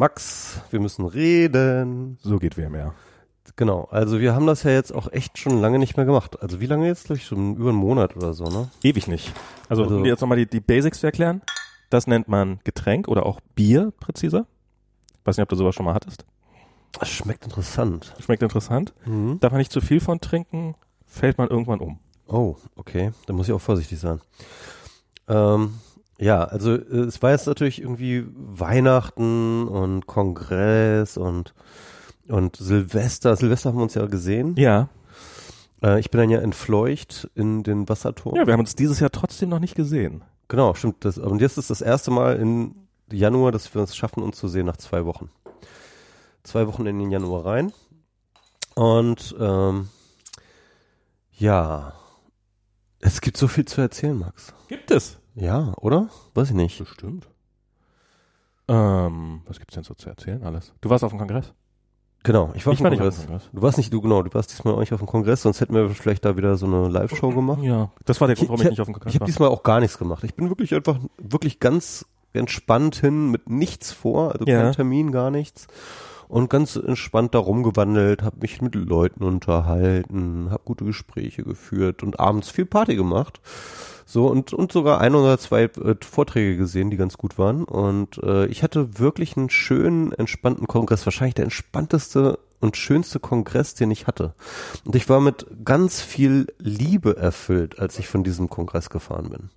Max, wir müssen reden. So geht WMR. Genau, also wir haben das ja jetzt auch echt schon lange nicht mehr gemacht. Also wie lange jetzt? Glaube ich schon über einen Monat oder so, ne? Ewig nicht. Also, Also- um dir jetzt nochmal die, die Basics zu erklären. Das nennt man Getränk oder auch Bier präziser. Weiß nicht, ob du sowas schon mal hattest. Das schmeckt interessant. Schmeckt interessant. Mhm. Darf man nicht zu viel von trinken, fällt man irgendwann um. Oh, okay. Da muss ich auch vorsichtig sein. Ähm, ja, also äh, es war jetzt natürlich irgendwie Weihnachten und Kongress und und Silvester. Silvester haben wir uns ja gesehen. Ja. Äh, ich bin dann ja entfleucht in den Wasserturm. Ja, wir haben uns dieses Jahr trotzdem noch nicht gesehen. Genau, stimmt. Das, und jetzt ist das erste Mal in Januar, dass wir es schaffen, uns zu sehen nach zwei Wochen. Zwei Wochen in den Januar rein. Und ähm, ja, es gibt so viel zu erzählen, Max. Gibt es. Ja, oder? Weiß ich nicht. Bestimmt. Ähm, was gibt's denn so zu erzählen alles? Du warst auf dem Kongress? Genau, ich war ich auf dem nicht auf Kongress. dem Kongress. Du warst nicht, du genau, du warst diesmal auch nicht auf dem Kongress, sonst hätten wir vielleicht da wieder so eine Live-Show gemacht. Ja, das war der Grund, warum Ich- ich, nicht auf dem Kongress Ich habe war. diesmal auch gar nichts gemacht. Ich bin wirklich einfach, wirklich ganz entspannt hin, mit nichts vor, also Ja. kein Termin, gar nichts. Und ganz entspannt da rumgewandelt, habe mich mit Leuten unterhalten, habe gute Gespräche geführt und abends viel Party gemacht. So und, und sogar ein oder zwei äh, Vorträge gesehen, die ganz gut waren. Und äh, ich hatte wirklich einen schönen, entspannten Kongress. Wahrscheinlich der entspannteste und schönste Kongress, den ich hatte. Und ich war mit ganz viel Liebe erfüllt, als ich von diesem Kongress gefahren bin.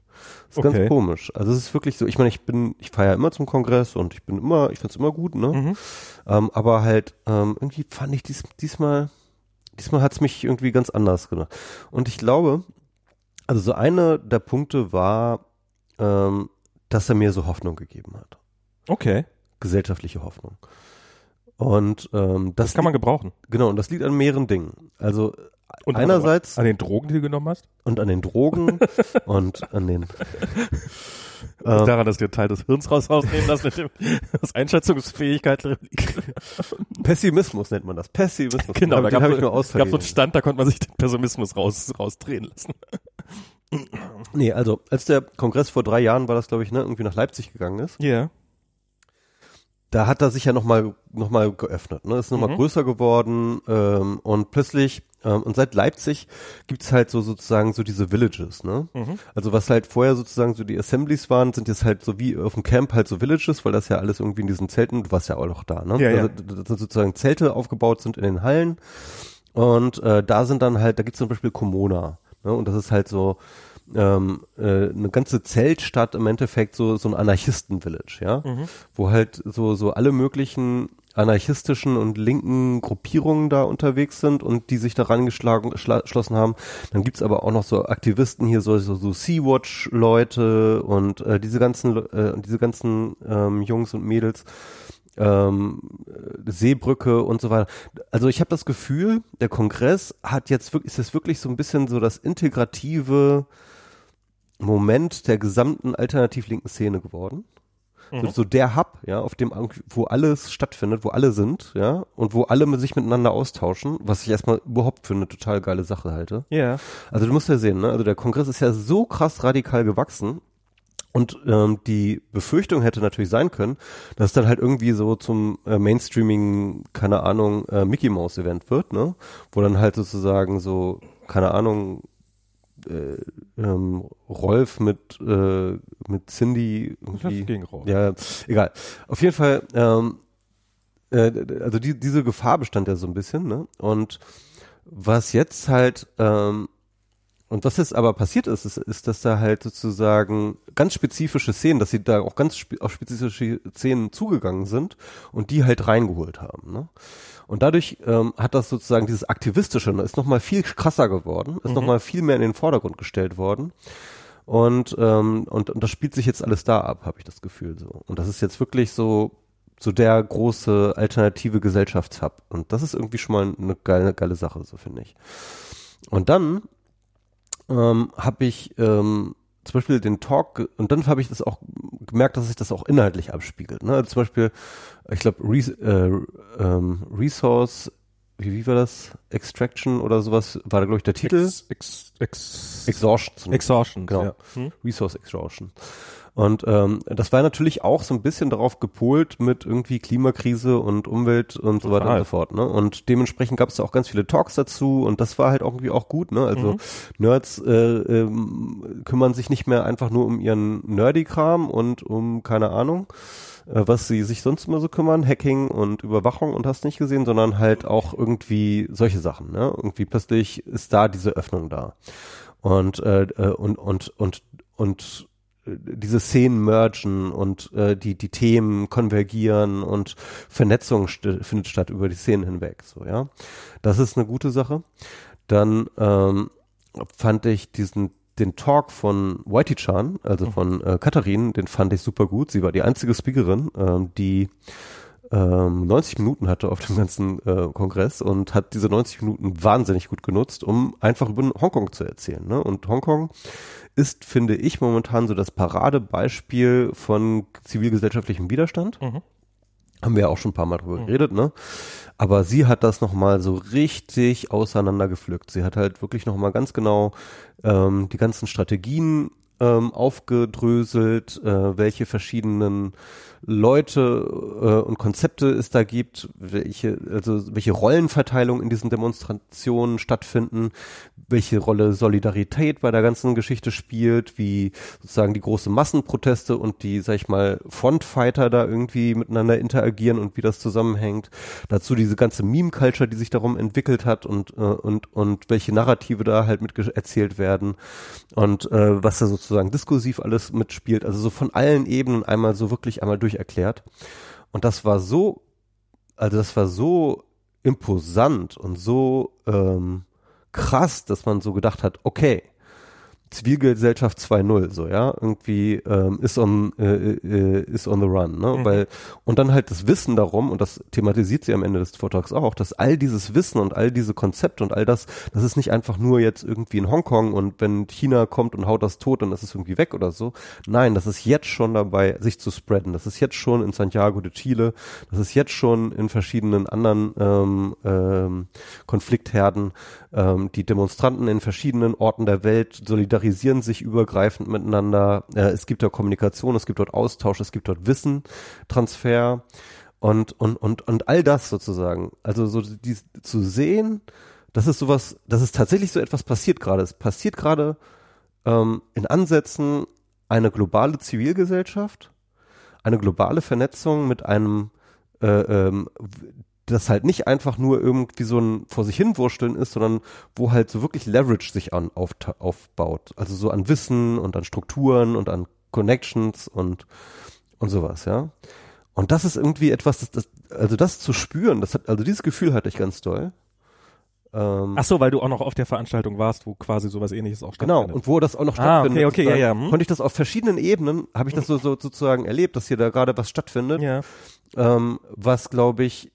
Das ist Okay. ganz komisch. Also es ist wirklich so, ich meine, ich bin, ich fahre ja immer zum Kongress und ich bin immer, ich find's immer gut, ne? Mhm. Ähm, aber halt, ähm, irgendwie fand ich dies, diesmal, diesmal hat's mich irgendwie ganz anders gemacht. Und ich glaube, also so einer der Punkte war, ähm, dass er mir so Hoffnung gegeben hat. Okay, Gesellschaftliche Hoffnung. Und ähm, das, das kann man gebrauchen. genau, und das liegt an mehreren Dingen. Also Und einerseits an den Drogen, die du genommen hast? und an den Drogen und an den Ähm. Daran, dass einen Teil des Hirns raus rausnehmen lassen, mit dem das Einschätzungsfähigkeit. Pessimismus nennt man das. Pessimismus. Genau, da habe gab ich nur es gab so einen. Stand, da konnte man sich den Pessimismus raus, rausdrehen lassen. Nee, also als der Kongress vor drei Jahren war das, glaube ich, ne, irgendwie nach Leipzig gegangen ist, Ja. Da hat er sich ja nochmal noch mal geöffnet, ne? Ist nochmal Mhm. größer geworden ähm, und plötzlich ähm, und seit Leipzig gibt's halt so sozusagen so diese Villages, ne? Mhm. Also was halt vorher sozusagen so die Assemblies waren, sind jetzt halt so wie auf dem Camp halt so Villages, weil das ja alles irgendwie in diesen Zelten, du warst ja auch noch da, ne? Ja, ja. also, dass sozusagen Zelte aufgebaut sind in den Hallen und äh, da sind dann halt, da gibt's zum Beispiel Komona, ne? Und das ist halt so ähm, äh, eine ganze Zeltstadt im Endeffekt so so ein Anarchisten-Village, ja, Mhm. wo halt so so alle möglichen anarchistischen und linken Gruppierungen da unterwegs sind und die sich daran geschlossen haben. Dann gibt's aber auch noch so Aktivisten hier, so, so, so Sea-Watch-Leute und äh, diese ganzen äh, diese ganzen ähm, Jungs und Mädels, ähm, äh, Seebrücke und so weiter. Also ich habe das Gefühl, der Kongress hat jetzt wirklich, ist jetzt wirklich so ein bisschen so das integrative Moment der gesamten alternativ linken Szene geworden. So, Mhm. so der Hub, ja, auf dem, wo alles stattfindet, wo alle sind, ja, und wo alle mit sich miteinander austauschen, was ich erstmal überhaupt für eine total geile Sache halte. Ja. Also du musst ja sehen, ne, also der Kongress ist ja so krass radikal gewachsen, und ähm, die Befürchtung hätte natürlich sein können, dass es dann halt irgendwie so zum äh, Mainstreaming, keine Ahnung, äh, Mickey Mouse Event wird, ne? Wo dann halt sozusagen so, keine Ahnung, äh, ähm, Rolf mit äh, mit Cindy irgendwie, gegen Rolf. ja, egal. Auf jeden Fall, ähm, äh, also die, diese Gefahr bestand ja so ein bisschen, ne? Und was jetzt halt, ähm, und was jetzt aber passiert ist, ist, ist, dass da halt sozusagen ganz spezifische Szenen, dass sie da auch ganz spe auf spezifische Szenen zugegangen sind und die halt reingeholt haben, ne? Und dadurch ähm, hat das sozusagen dieses Aktivistische, ist nochmal viel krasser geworden, ist Mhm. nochmal viel mehr in den Vordergrund gestellt worden. Und, ähm, und, und das spielt sich jetzt alles da ab, habe ich das Gefühl so. Und das ist jetzt wirklich so, so der große alternative Gesellschaftshub. Und das ist irgendwie schon mal eine geile, geile Sache, so finde ich. Und dann ähm, habe ich ähm, zum Beispiel den Talk, und dann habe ich das auch gemerkt, dass sich das auch inhaltlich abspiegelt. Ne? Also zum Beispiel, ich glaube, Res äh, ähm, Resource, wie, wie war das? Extraction oder sowas, war da, glaube ich, der Titel. Ex, ex, ex, Exhaustion. Exhaustion. Genau. Ja. Hm? Resource Extraction. Und ähm, das war natürlich auch so ein bisschen darauf gepolt mit irgendwie Klimakrise und Umwelt und so weiter und so fort. Ne? Und dementsprechend gab es da auch ganz viele Talks dazu und das war halt irgendwie auch gut. Ne? Also Mhm. Nerds äh, ähm, kümmern sich nicht mehr einfach nur um ihren Nerdy-Kram und um keine Ahnung, was sie sich sonst immer so kümmern, Hacking und Überwachung und hast nicht gesehen, sondern halt auch irgendwie solche Sachen. Ne? Irgendwie plötzlich ist da diese Öffnung da. Und, äh, äh, und, und, und, und äh, diese Szenen mergen und äh, die die Themen konvergieren und Vernetzung st findet statt über die Szenen hinweg so ja das ist eine gute Sache dann ähm, fand ich diesen den Talk von Whitey Chan also von äh, Katharin den fand ich super gut sie war die einzige Speakerin ähm, die ähm, 90 Minuten hatte auf dem ganzen äh, Kongress und hat diese 90 Minuten wahnsinnig gut genutzt, um einfach über Hongkong zu erzählen. Ne? Und Hongkong ist, finde ich, momentan so das Paradebeispiel von zivilgesellschaftlichem Widerstand. Mhm. Haben wir ja auch schon ein paar Mal drüber geredet, ne? Aber sie hat das nochmal so richtig auseinandergepflückt. Sie hat halt wirklich nochmal ganz genau ähm, die ganzen Strategien ähm, aufgedröselt, äh, welche verschiedenen Leute äh, und Konzepte es da gibt, welche, also welche Rollenverteilung in diesen Demonstrationen stattfinden, welche Rolle Solidarität bei der ganzen Geschichte spielt, wie sozusagen die große Massenproteste und die, sag ich mal, Frontfighter da irgendwie miteinander interagieren und wie das zusammenhängt. Dazu diese ganze Meme-Culture, die sich darum entwickelt hat und, äh, und, und welche Narrative da halt mit erzählt werden und äh, was da sozusagen diskursiv alles mitspielt. Also so von allen Ebenen einmal so wirklich einmal durch erklärt. Und das war so, also das war so imposant und so ähm, krass, dass man so gedacht hat, okay, Zivilgesellschaft 2.0, so, ja, irgendwie ähm, ist on äh, äh, ist on the run, ne? Mhm. Weil und dann halt das Wissen darum und das thematisiert sie am Ende des Vortrags auch, dass all dieses Wissen und all diese Konzepte und all das, das ist nicht einfach nur jetzt irgendwie in Hongkong und wenn China kommt und haut das tot, dann ist es irgendwie weg oder so. Nein, das ist jetzt schon dabei, sich zu spreaden. Das ist jetzt schon in Santiago de Chile, das ist jetzt schon in verschiedenen anderen ähm, ähm, Konfliktherden. Ähm, die Demonstranten in verschiedenen Orten der Welt solidarisieren sich übergreifend miteinander. Äh, es gibt dort Kommunikation, es gibt dort Austausch, es gibt dort Wissen, Transfer und, und, und, und all das sozusagen. Also so die, zu sehen, das ist sowas, dass es tatsächlich so etwas passiert gerade. Es passiert gerade ähm, in Ansätzen eine globale Zivilgesellschaft, eine globale Vernetzung mit einem äh, ähm, das halt nicht einfach nur irgendwie so ein vor sich hinwursteln ist, sondern wo halt so wirklich Leverage sich an auf, aufbaut. Also so an Wissen und an Strukturen und an Connections und und sowas, ja. Und das ist irgendwie etwas, das, das also das zu spüren, das hat also dieses Gefühl hatte ich ganz doll. Ähm, Ach so, weil du auch noch auf der Veranstaltung warst, wo quasi sowas ähnliches auch Genau, stattfindet. und wo das auch noch Ah, stattfindet. okay, okay, ja, ja, hm. Konnte ich das auf verschiedenen Ebenen, habe ich das so, so sozusagen erlebt, dass hier da gerade was stattfindet, ja. ähm, was glaube ich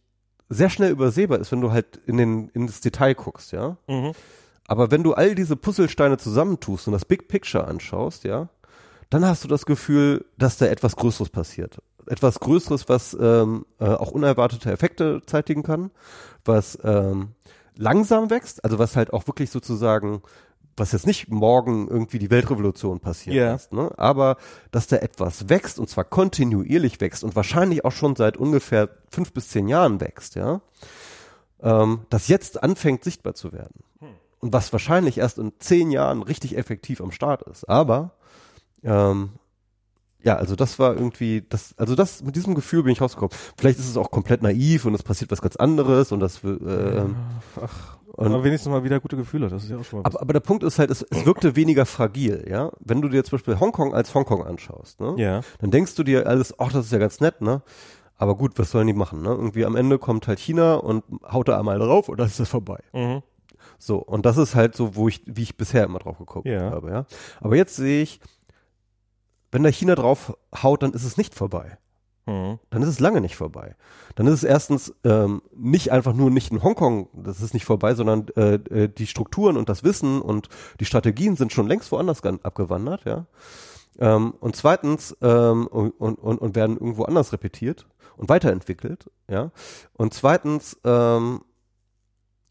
sehr schnell übersehbar ist, wenn du halt in den in das Detail guckst, ja. Mhm. Aber wenn du all diese Puzzlesteine zusammentust und das Big Picture anschaust, ja, dann hast du das Gefühl, dass da etwas Größeres passiert. Etwas Größeres, was ähm, äh, auch unerwartete Effekte zeitigen kann, was ähm, langsam wächst, also was halt auch wirklich sozusagen, was jetzt nicht morgen irgendwie die Weltrevolution passiert Ja. ist, ne? aber dass da etwas wächst und zwar kontinuierlich wächst und wahrscheinlich auch schon seit ungefähr fünf bis zehn Jahren wächst, ja, ähm, das jetzt anfängt sichtbar zu werden. Und was wahrscheinlich erst in zehn Jahren richtig effektiv am Start ist. Aber ähm, ja, also das war irgendwie, das, also das, mit diesem Gefühl bin ich rausgekommen. Vielleicht ist es auch komplett naiv und es passiert was ganz anderes und das, äh, Ach, und, aber wenigstens mal wieder gute Gefühle, das ist ja auch schon mal was. aber, aber der Punkt ist halt, es, es wirkte weniger fragil, ja. Wenn du dir zum Beispiel Hongkong als Hongkong anschaust, ne? ja. dann denkst du dir alles, ach, das ist ja ganz nett, ne? Aber gut, was sollen die machen, ne? Irgendwie am Ende kommt halt China und haut da einmal drauf und dann ist das vorbei. Mhm. So, und das ist halt so, wo ich, wie ich bisher immer drauf geguckt Ja. habe, ja. Aber jetzt sehe ich, wenn da China drauf haut, dann ist es nicht vorbei. Mhm. Dann ist es lange nicht vorbei. Dann ist es erstens ähm, nicht einfach nur nicht in Hongkong, das ist nicht vorbei, sondern äh, äh, die Strukturen und das Wissen und die Strategien sind schon längst woanders abgewandert, ja. Ähm, und zweitens ähm, und, und und werden irgendwo anders repetiert und weiterentwickelt, ja. Und zweitens ähm,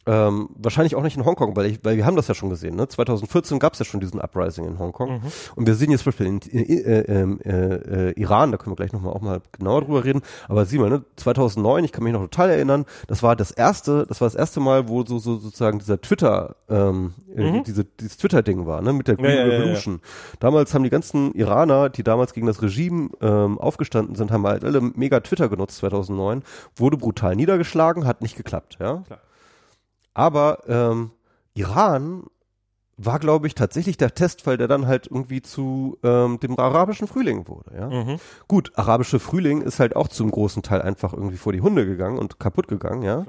ähm, wahrscheinlich auch nicht in Hongkong, weil, ich, weil wir haben das ja schon gesehen. Ne? 2014 gab es ja schon diesen Uprising in Hongkong. Mhm. Und wir sehen jetzt zum Beispiel in, in, in äh, ähm, äh, Iran, da können wir gleich nochmal auch mal genauer drüber reden. Aber sieh mal, ne? 2009, ich kann mich noch total erinnern, das war das erste, das war das erste Mal, wo so, so sozusagen dieser Twitter, ähm, äh, mhm. diese, dieses Twitter-Ding war, ne? mit der Green ja, Revolution. Ja, ja, damals haben die ganzen Iraner, die damals gegen das Regime ähm, aufgestanden sind, haben halt alle mega Twitter genutzt 2009, wurde brutal niedergeschlagen, hat nicht geklappt. Ja. Klar. Aber ähm, Iran war, glaube ich, tatsächlich der Testfall, der dann halt irgendwie zu ähm, dem arabischen Frühling wurde. Ja? Mhm. Gut, arabische Frühling ist halt auch zum großen Teil einfach irgendwie vor die Hunde gegangen und kaputt gegangen. Ja.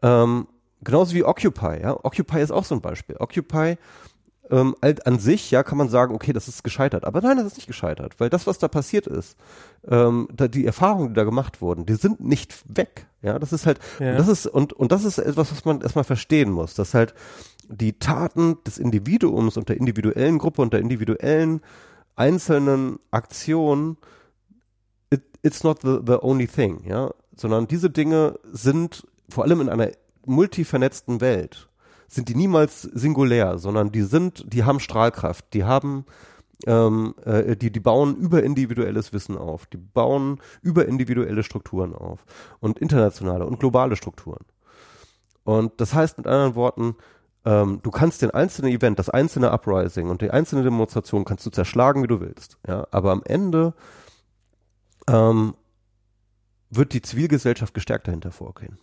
Ähm, genauso wie Occupy. Ja, Occupy ist auch so ein Beispiel. Occupy ähm, an sich, ja, kann man sagen, okay, das ist gescheitert. Aber nein, das ist nicht gescheitert, weil das, was da passiert ist, ähm, da, die Erfahrungen, die da gemacht wurden, die sind nicht weg. Ja, das ist halt, ja. Und das ist, und, und das ist etwas, was man erstmal verstehen muss, dass halt die Taten des Individuums und der individuellen Gruppe und der individuellen einzelnen Aktion, it, it's not the, the only thing, ja, sondern diese Dinge sind vor allem in einer multivernetzten Welt sind die niemals singulär, sondern die sind, die haben Strahlkraft, die haben ähm, äh, die, die bauen über individuelles Wissen auf, die bauen über individuelle Strukturen auf und internationale und globale Strukturen. Und das heißt mit anderen Worten, ähm, du kannst den einzelnen Event, das einzelne Uprising und die einzelne Demonstration kannst du zerschlagen, wie du willst. Ja, aber am Ende ähm, wird die Zivilgesellschaft gestärkt dahinter vorgehen.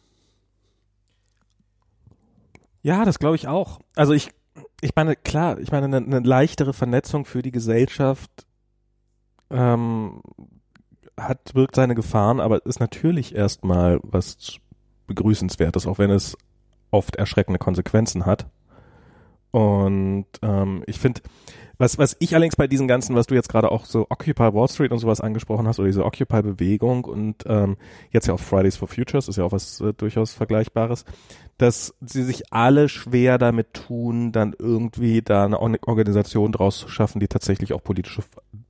Ja, das glaube ich auch. Also ich, ich meine, klar, ich meine, eine, eine leichtere Vernetzung für die Gesellschaft ähm, hat, wirkt seine Gefahren, aber ist natürlich erstmal was begrüßenswertes, auch wenn es oft erschreckende Konsequenzen hat. Und ähm, ich finde, was, was ich allerdings bei diesen ganzen, was du jetzt gerade auch so Occupy Wall Street und sowas angesprochen hast, oder diese Occupy-Bewegung und ähm, jetzt ja auch Fridays for Futures, ist ja auch was äh, durchaus Vergleichbares, dass sie sich alle schwer damit tun, dann irgendwie da eine Organisation draus zu schaffen, die tatsächlich auch politische,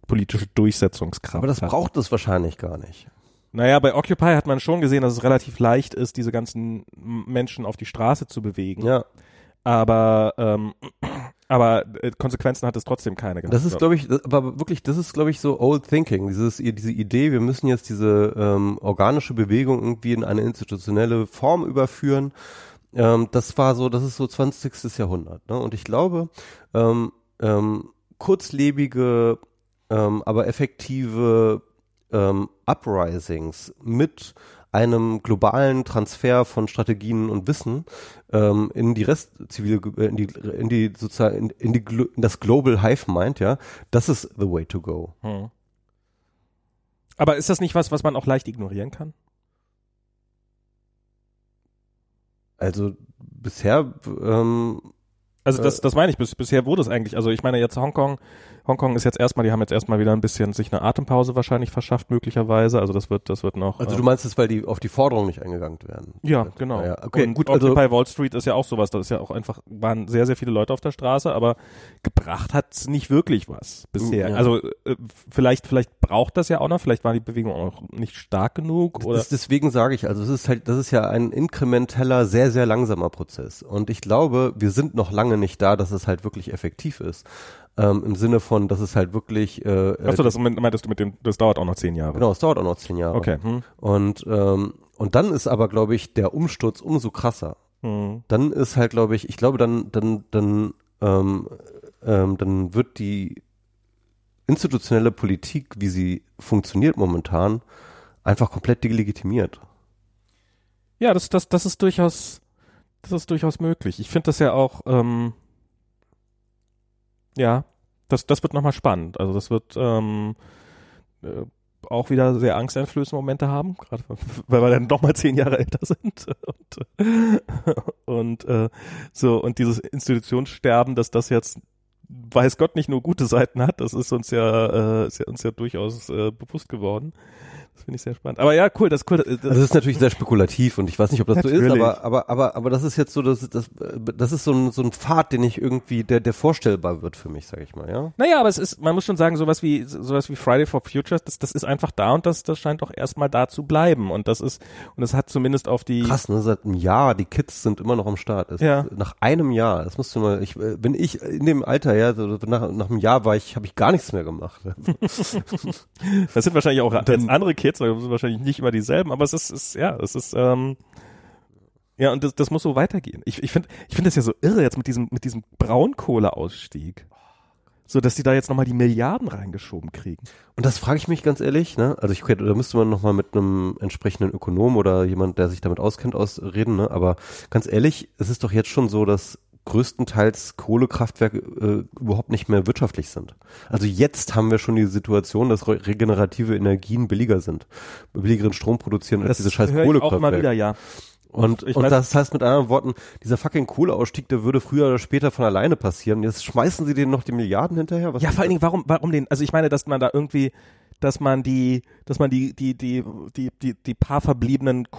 politische Durchsetzungskraft hat. Aber das hat. braucht es wahrscheinlich gar nicht. Naja, bei Occupy hat man schon gesehen, dass es relativ leicht ist, diese ganzen Menschen auf die Straße zu bewegen. Ja. Aber ähm, aber äh, Konsequenzen hat es trotzdem keine gehabt. Das ist, glaube ich, aber wirklich, das ist, glaube ich, so old thinking. Dieses, diese Idee, wir müssen jetzt diese ähm, organische Bewegung irgendwie in eine institutionelle Form überführen. Ähm, das war so, das ist so 20. Jahrhundert. Ne? Und ich glaube, ähm, ähm, kurzlebige, ähm, aber effektive ähm, Uprisings mit einem globalen Transfer von Strategien und Wissen ähm, in die Rest zivile äh, in die in die sozusagen in, in die in das Global Hive Mind, ja, das ist the way to go. Hm. Aber ist das nicht was, was man auch leicht ignorieren kann? Also bisher ähm, also das, das meine ich, bis, bisher wurde es eigentlich, also ich meine jetzt Hongkong, Hongkong ist jetzt erstmal, die haben jetzt erstmal wieder ein bisschen sich eine Atempause wahrscheinlich verschafft, möglicherweise. Also das wird, das wird noch. Also du ähm, meinst es, weil die auf die Forderung nicht eingegangen werden? Ja, genau. Ja, okay, Und gut, also bei Wall Street ist ja auch sowas. Das ist ja auch einfach, waren sehr, sehr viele Leute auf der Straße, aber gebracht hat's nicht wirklich was bisher. Ja. Also äh, vielleicht, vielleicht braucht das ja auch noch, vielleicht war die Bewegung auch nicht stark genug. Oder? Das, deswegen sage ich, also es ist halt, das ist ja ein inkrementeller, sehr, sehr langsamer Prozess. Und ich glaube, wir sind noch lange nicht da, dass es halt wirklich effektiv ist. Ähm, Im Sinne von, dass es halt wirklich. Äh, Achso, das meintest du mit dem, das dauert auch noch zehn Jahre. Genau, es dauert auch noch zehn Jahre. Okay. Hm. Und, ähm, und dann ist aber, glaube ich, der Umsturz umso krasser. Hm. Dann ist halt, glaube ich, ich glaube, dann, dann, dann, ähm, ähm, dann wird die institutionelle Politik, wie sie funktioniert momentan, einfach komplett delegitimiert. Ja, das, das, das ist durchaus, das ist durchaus möglich. Ich finde das ja auch, ähm, ja, das, das wird nochmal spannend. Also das wird ähm, äh, auch wieder sehr angsteinflößende Momente haben, gerade weil wir dann nochmal zehn Jahre älter sind. Und, und äh, so, und dieses Institutionssterben, dass das jetzt weiß Gott nicht nur gute Seiten hat, das ist uns ja, äh, ist ja uns ja durchaus äh, bewusst geworden. Das finde ich sehr spannend. Aber ja, cool, das ist cool. Das, Also das ist natürlich sehr spekulativ und ich weiß nicht, ob das so ist, Natürlich. aber, aber, aber, aber das ist jetzt so, das, das, das ist so ein, so ein Pfad, den ich irgendwie, der, der vorstellbar wird für mich, sag ich mal, ja. naja, aber es ist, man muss schon sagen, sowas wie, sowas wie Friday for Futures, das, das ist einfach da und das, das scheint doch erstmal da zu bleiben. Und das ist, und es hat zumindest auf die, Krass, ne, seit einem Jahr, die Kids sind immer noch am Start. Es Ja. ist, nach einem Jahr, das musst du mal, ich, äh, bin ich in dem Alter, ja, so nach, nach einem Jahr war ich, habe ich gar nichts mehr gemacht. das sind wahrscheinlich auch andere Kids, das sind wahrscheinlich nicht immer dieselben, aber es ist, ist ja, es ist, ähm, ja, und das, das muss so weitergehen. Ich, ich finde, ich finde das ja so irre jetzt mit diesem, mit diesem Braunkohleausstieg. So, dass die da jetzt nochmal die Milliarden reingeschoben kriegen. Und das frage ich mich ganz ehrlich, ne? Also ich da müsste man nochmal mit einem entsprechenden Ökonom oder jemand, der sich damit auskennt, ausreden, ne? Aber ganz ehrlich, es ist doch jetzt schon so, dass größtenteils Kohlekraftwerke äh, überhaupt nicht mehr wirtschaftlich sind. Also jetzt haben wir schon die Situation, dass re regenerative Energien billiger sind, billigeren Strom produzieren als diese scheiß ich auch immer Kohlekraftwerke. wieder, ja. Und, Ich und das heißt mit anderen Worten, dieser fucking Kohleausstieg, der würde früher oder später von alleine passieren. Jetzt schmeißen sie denen noch die Milliarden hinterher. Was Ja, vor allen das? Dingen, warum, warum den, also ich meine, dass man da irgendwie, dass man die, dass man die, die, die, die, die, die paar verbliebenen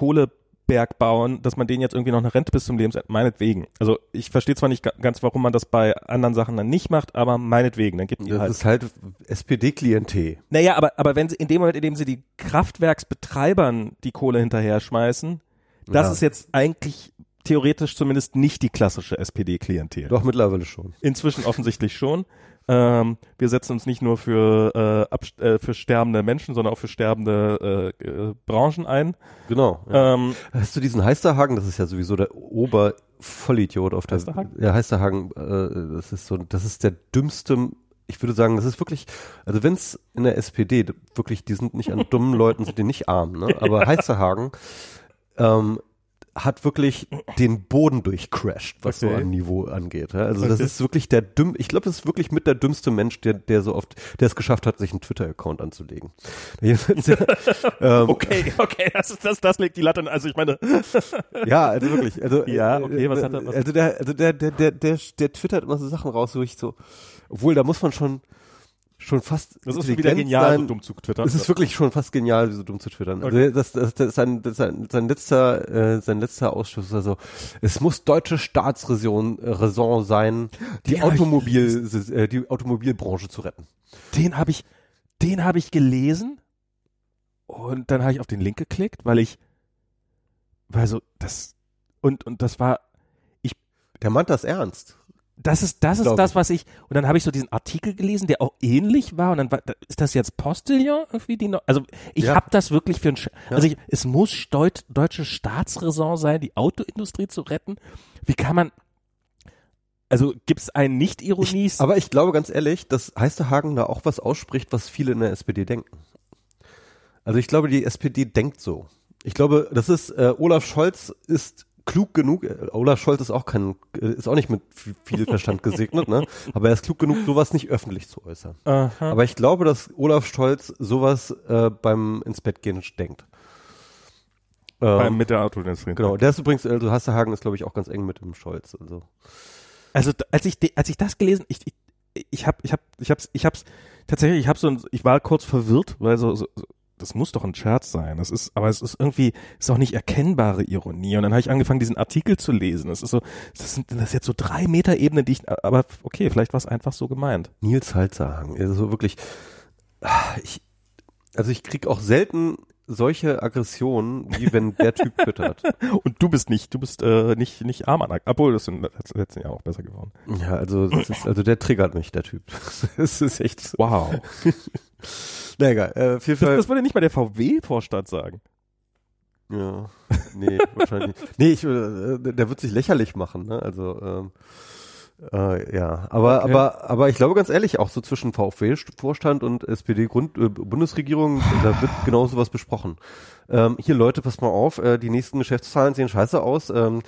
Kohlebergbauern, dass man denen jetzt irgendwie noch eine Rente bis zum Lebensende, meinetwegen. Also ich verstehe zwar nicht ga- ganz, warum man das bei anderen Sachen dann nicht macht, aber meinetwegen, dann gibt die Das halt. ist halt SPD-Klientel. Naja, aber, aber wenn sie, in dem Moment, in dem sie die Kraftwerksbetreibern die Kohle hinterher schmeißen, das Ja. ist jetzt eigentlich theoretisch zumindest nicht die klassische SPD-Klientel. Doch mittlerweile schon. Inzwischen offensichtlich schon. Ähm, wir setzen uns nicht nur für, äh, äh, für sterbende Menschen, sondern auch für sterbende äh, äh, Branchen ein. Genau. Ja. Ähm, Hast du diesen Heisterhagen? Das ist ja sowieso der Obervollidiot auf der Heisterhagen? Ja, Heisterhagen, äh, das ist so, das ist der dümmste, ich würde sagen, das ist wirklich, also wenn es in der SPD wirklich, die sind nicht an dummen Leuten, sind die nicht arm, ne? Aber Heisterhagen ähm, hat wirklich den Boden durchcrashed, was so Okay. an Niveau angeht. Also das Okay. ist wirklich der dümm, ich glaube, das ist wirklich mit der dümmste Mensch, der, der so oft, der es geschafft hat, sich einen Twitter-Account anzulegen. ähm, okay, okay, das, das, das legt die Latte. an. Also ich meine, Ja, also wirklich. Also, Ja, okay, was hat er- was- Also der, also der, der, der, der, der twittert immer so Sachen raus, wo ich so, obwohl da muss man schon, schon fast. das ist wieder genial, so dumm zu twittern. Es ist wirklich schon fast genial, so dumm zu twittern. Also Okay. das, das, das ist sein, das sein, sein letzter, äh, sein letzter Ausschuss. Also es muss deutsche Staatsräson äh, Raison sein, die Den hab ich Automobil, äh, die Automobilbranche zu retten. den habe ich, den habe ich gelesen und dann habe ich auf den Link geklickt, weil ich, weil so das und und das war Der meint das ernst. Das ist, das ist das, was ich, und dann habe ich so diesen Artikel gelesen, der auch ähnlich war, und dann war, ist das jetzt Postillon irgendwie die, noch, also ich Ja. habe das wirklich für ein, Sch- Ja. also ich, es muss deut, deutsche Staatsräson sein, die Autoindustrie zu retten. Wie kann man, also gibt's einen Nicht-Ironie? Aber ich glaube ganz ehrlich, dass Heisterhagen da auch was ausspricht, was viele in der SPD denken. Also ich glaube, die SPD denkt so. Ich glaube, das ist, äh, Olaf Scholz ist klug genug, äh, Olaf Scholz ist auch kein, äh, ist auch nicht mit viel Verstand gesegnet, ne? Aber er ist klug genug, sowas nicht öffentlich zu äußern. Aha. Aber ich glaube, dass Olaf Scholz sowas äh, beim ins Bett gehen denkt. Ähm, Beim- mit der Autoindustrie. genau, der ist übrigens, also Heisterhagen ist, glaube ich, auch ganz eng mit dem Scholz. Also. Also als ich als ich das gelesen, ich ich ich habe ich habe ich hab's ich hab's tatsächlich, ich habe so ein, ich war kurz verwirrt, weil so so- das muss doch ein Scherz sein. Das ist, aber es ist irgendwie, ist auch nicht erkennbare Ironie. Und dann habe ich angefangen, diesen Artikel zu lesen. Das ist so, das sind das ist jetzt so drei Meter Ebenen, die ich, aber okay, vielleicht war es einfach so gemeint. Nils Halzerhagen, also wirklich, ich, also ich krieg auch selten solche Aggressionen, wie wenn der Typ twittert. Und du bist nicht, du bist äh, nicht nicht arm an, obwohl das in den letzten Jahren auch besser geworden. Ja, also das ist, also der triggert mich, der Typ. Das ist echt so. Wow. Na egal, äh, auf jeden Das, Fall. das würde nicht mal der VW-Vorstand sagen. ja, nee, wahrscheinlich. Nee, ich, äh, der wird sich lächerlich machen, ne? Also, ähm, äh, ja, aber, Okay. aber, aber ich glaube ganz ehrlich, auch so zwischen VfW-Vorstand und SPD-Grund, äh, da wird genau sowas besprochen. Ähm, hier Leute, passt mal auf, äh, die nächsten Geschäftszahlen sehen scheiße aus. Ähm,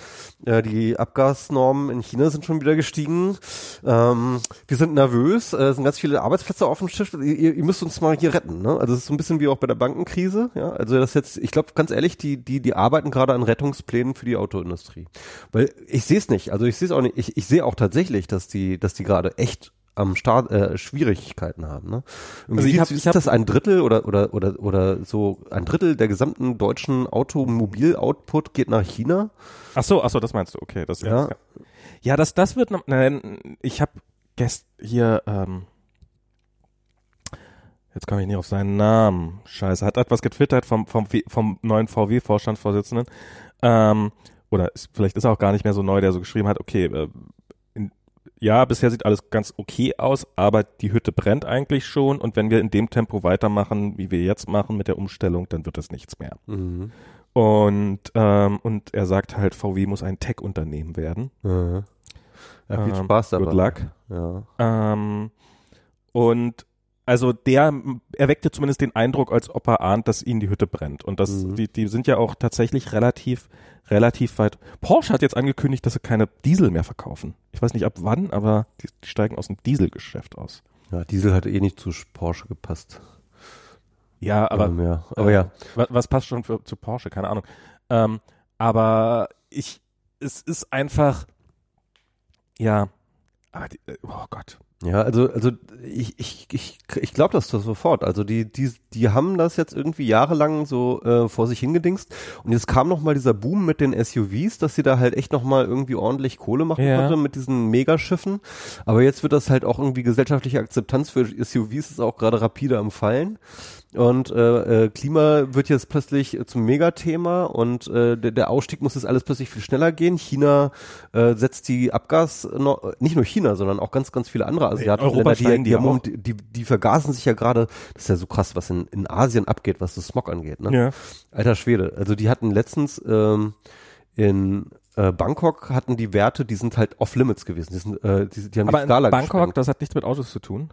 äh, die Abgasnormen in China sind schon wieder gestiegen. Ähm, wir sind nervös, äh, es sind ganz viele Arbeitsplätze auf dem Tisch. Ihr, ihr ihr müsst uns mal hier retten. Ne? Also es ist so ein bisschen wie auch bei der Bankenkrise. Ja? Also das jetzt, ich glaube ganz ehrlich, die, die, die arbeiten gerade an Rettungsplänen für die Autoindustrie. Weil ich sehe es nicht. Also ich sehe es auch nicht. Ich, ich sehe auch tatsächlich, dass die, dass die gerade echt am Start äh, Schwierigkeiten haben. Ne? Also ich hab- ist ich hab- das ein Drittel oder oder oder oder so ein Drittel der gesamten deutschen Automobil-Output geht nach China? Ach so, ach so, das meinst du, okay. Das, Ja. ja. ja, das, das wird, noch- nein, ich habe gest hier, ähm, jetzt komme ich nicht auf seinen Namen, scheiße, hat etwas getwittert vom, vom, vom neuen VW-Vorstandsvorsitzenden, ähm, oder ist, vielleicht ist er auch gar nicht mehr so neu, der so geschrieben hat, okay, äh, ja, bisher sieht alles ganz okay aus, aber die Hütte brennt eigentlich schon und wenn wir in dem Tempo weitermachen, wie wir jetzt machen mit der Umstellung, dann wird es nichts mehr. Mhm. Und, ähm, und er sagt halt, VW muss ein Tech-Unternehmen werden. Ja, ja viel Ähm, Spaß dabei. good luck. Ja. Ähm, und also der erweckte zumindest den Eindruck, als ob er ahnt, dass ihnen die Hütte brennt. Und das, Mhm. die, die sind ja auch tatsächlich relativ, relativ weit. Porsche hat jetzt angekündigt, dass sie keine Diesel mehr verkaufen. Ich weiß nicht ab wann, aber die, die steigen aus dem Dieselgeschäft aus. ja, Diesel hat eh nicht zu Porsche gepasst. Ja, aber ähm, ja. aber ja. Was, was passt schon für, zu Porsche? Keine Ahnung. Ähm, aber ich, es ist einfach, ja, aber die, äh, oh Gott. Ja, also, also ich, ich, ich, ich glaube das sofort. Also die, die, die haben das jetzt irgendwie jahrelang so äh, vor sich hingedingst und jetzt kam noch mal dieser Boom mit den SUVs, dass sie da halt echt noch mal irgendwie ordentlich Kohle machen Ja. konnte mit diesen Megaschiffen. Aber jetzt wird das halt auch irgendwie gesellschaftliche Akzeptanz für SUVs ist auch gerade rapide am Fallen. Und äh, äh, Klima wird jetzt plötzlich äh, zum Megathema und äh, der, der Ausstieg muss jetzt alles plötzlich viel schneller gehen. China äh, setzt die Abgas, no, nicht nur China, sondern auch ganz, ganz viele andere asiatische Länder, die, die die, haben moment- die, die vergasen sich ja gerade, das ist ja so krass, was in, in Asien abgeht, was das Smog angeht. Ne? Ja. Alter Schwede. Also die hatten letztens ähm, in äh, Bangkok hatten die Werte, die sind halt off limits gewesen. Die, sind, äh, die, die haben Aber die in Skala Bangkok, gesprengt. das hat nichts mit Autos zu tun.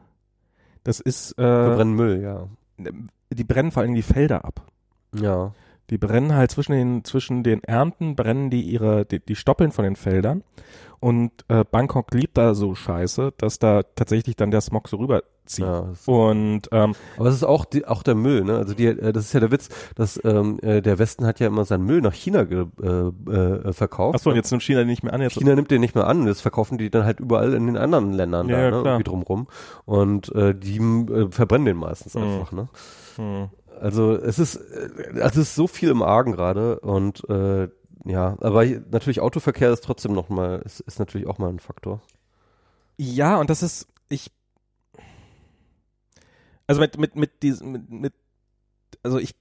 Das ist, äh, brennen Müll, ja. Die brennen vor allem die Felder ab. Ja. Die brennen halt zwischen den, zwischen den Ernten, brennen die ihre, die, die Stoppeln von den Feldern. Und äh, Bangkok liebt da so scheiße, dass da tatsächlich dann der Smog so rüberzieht. ja Und ähm, Aber es ist auch die, auch der Müll, ne? Also die, äh, das ist ja der Witz, dass ähm, äh, der Westen hat ja immer seinen Müll nach China ge, äh, äh, verkauft. achso, und jetzt nimmt China den nicht mehr an. Jetzt China nimmt den nicht mehr an, das verkaufen die dann halt überall in den anderen Ländern Ja, da, ja, ne? Irgendwie drumrum. Und äh, die äh, verbrennen den meistens Mhm. einfach, ne? Hm. Also es ist, äh, es ist so viel im Argen gerade und äh, ja, aber natürlich Autoverkehr ist trotzdem noch mal, ist, ist natürlich auch mal ein Faktor. Ja, und das ist, ich, also mit, mit, mit diesem, mit, mit, also ich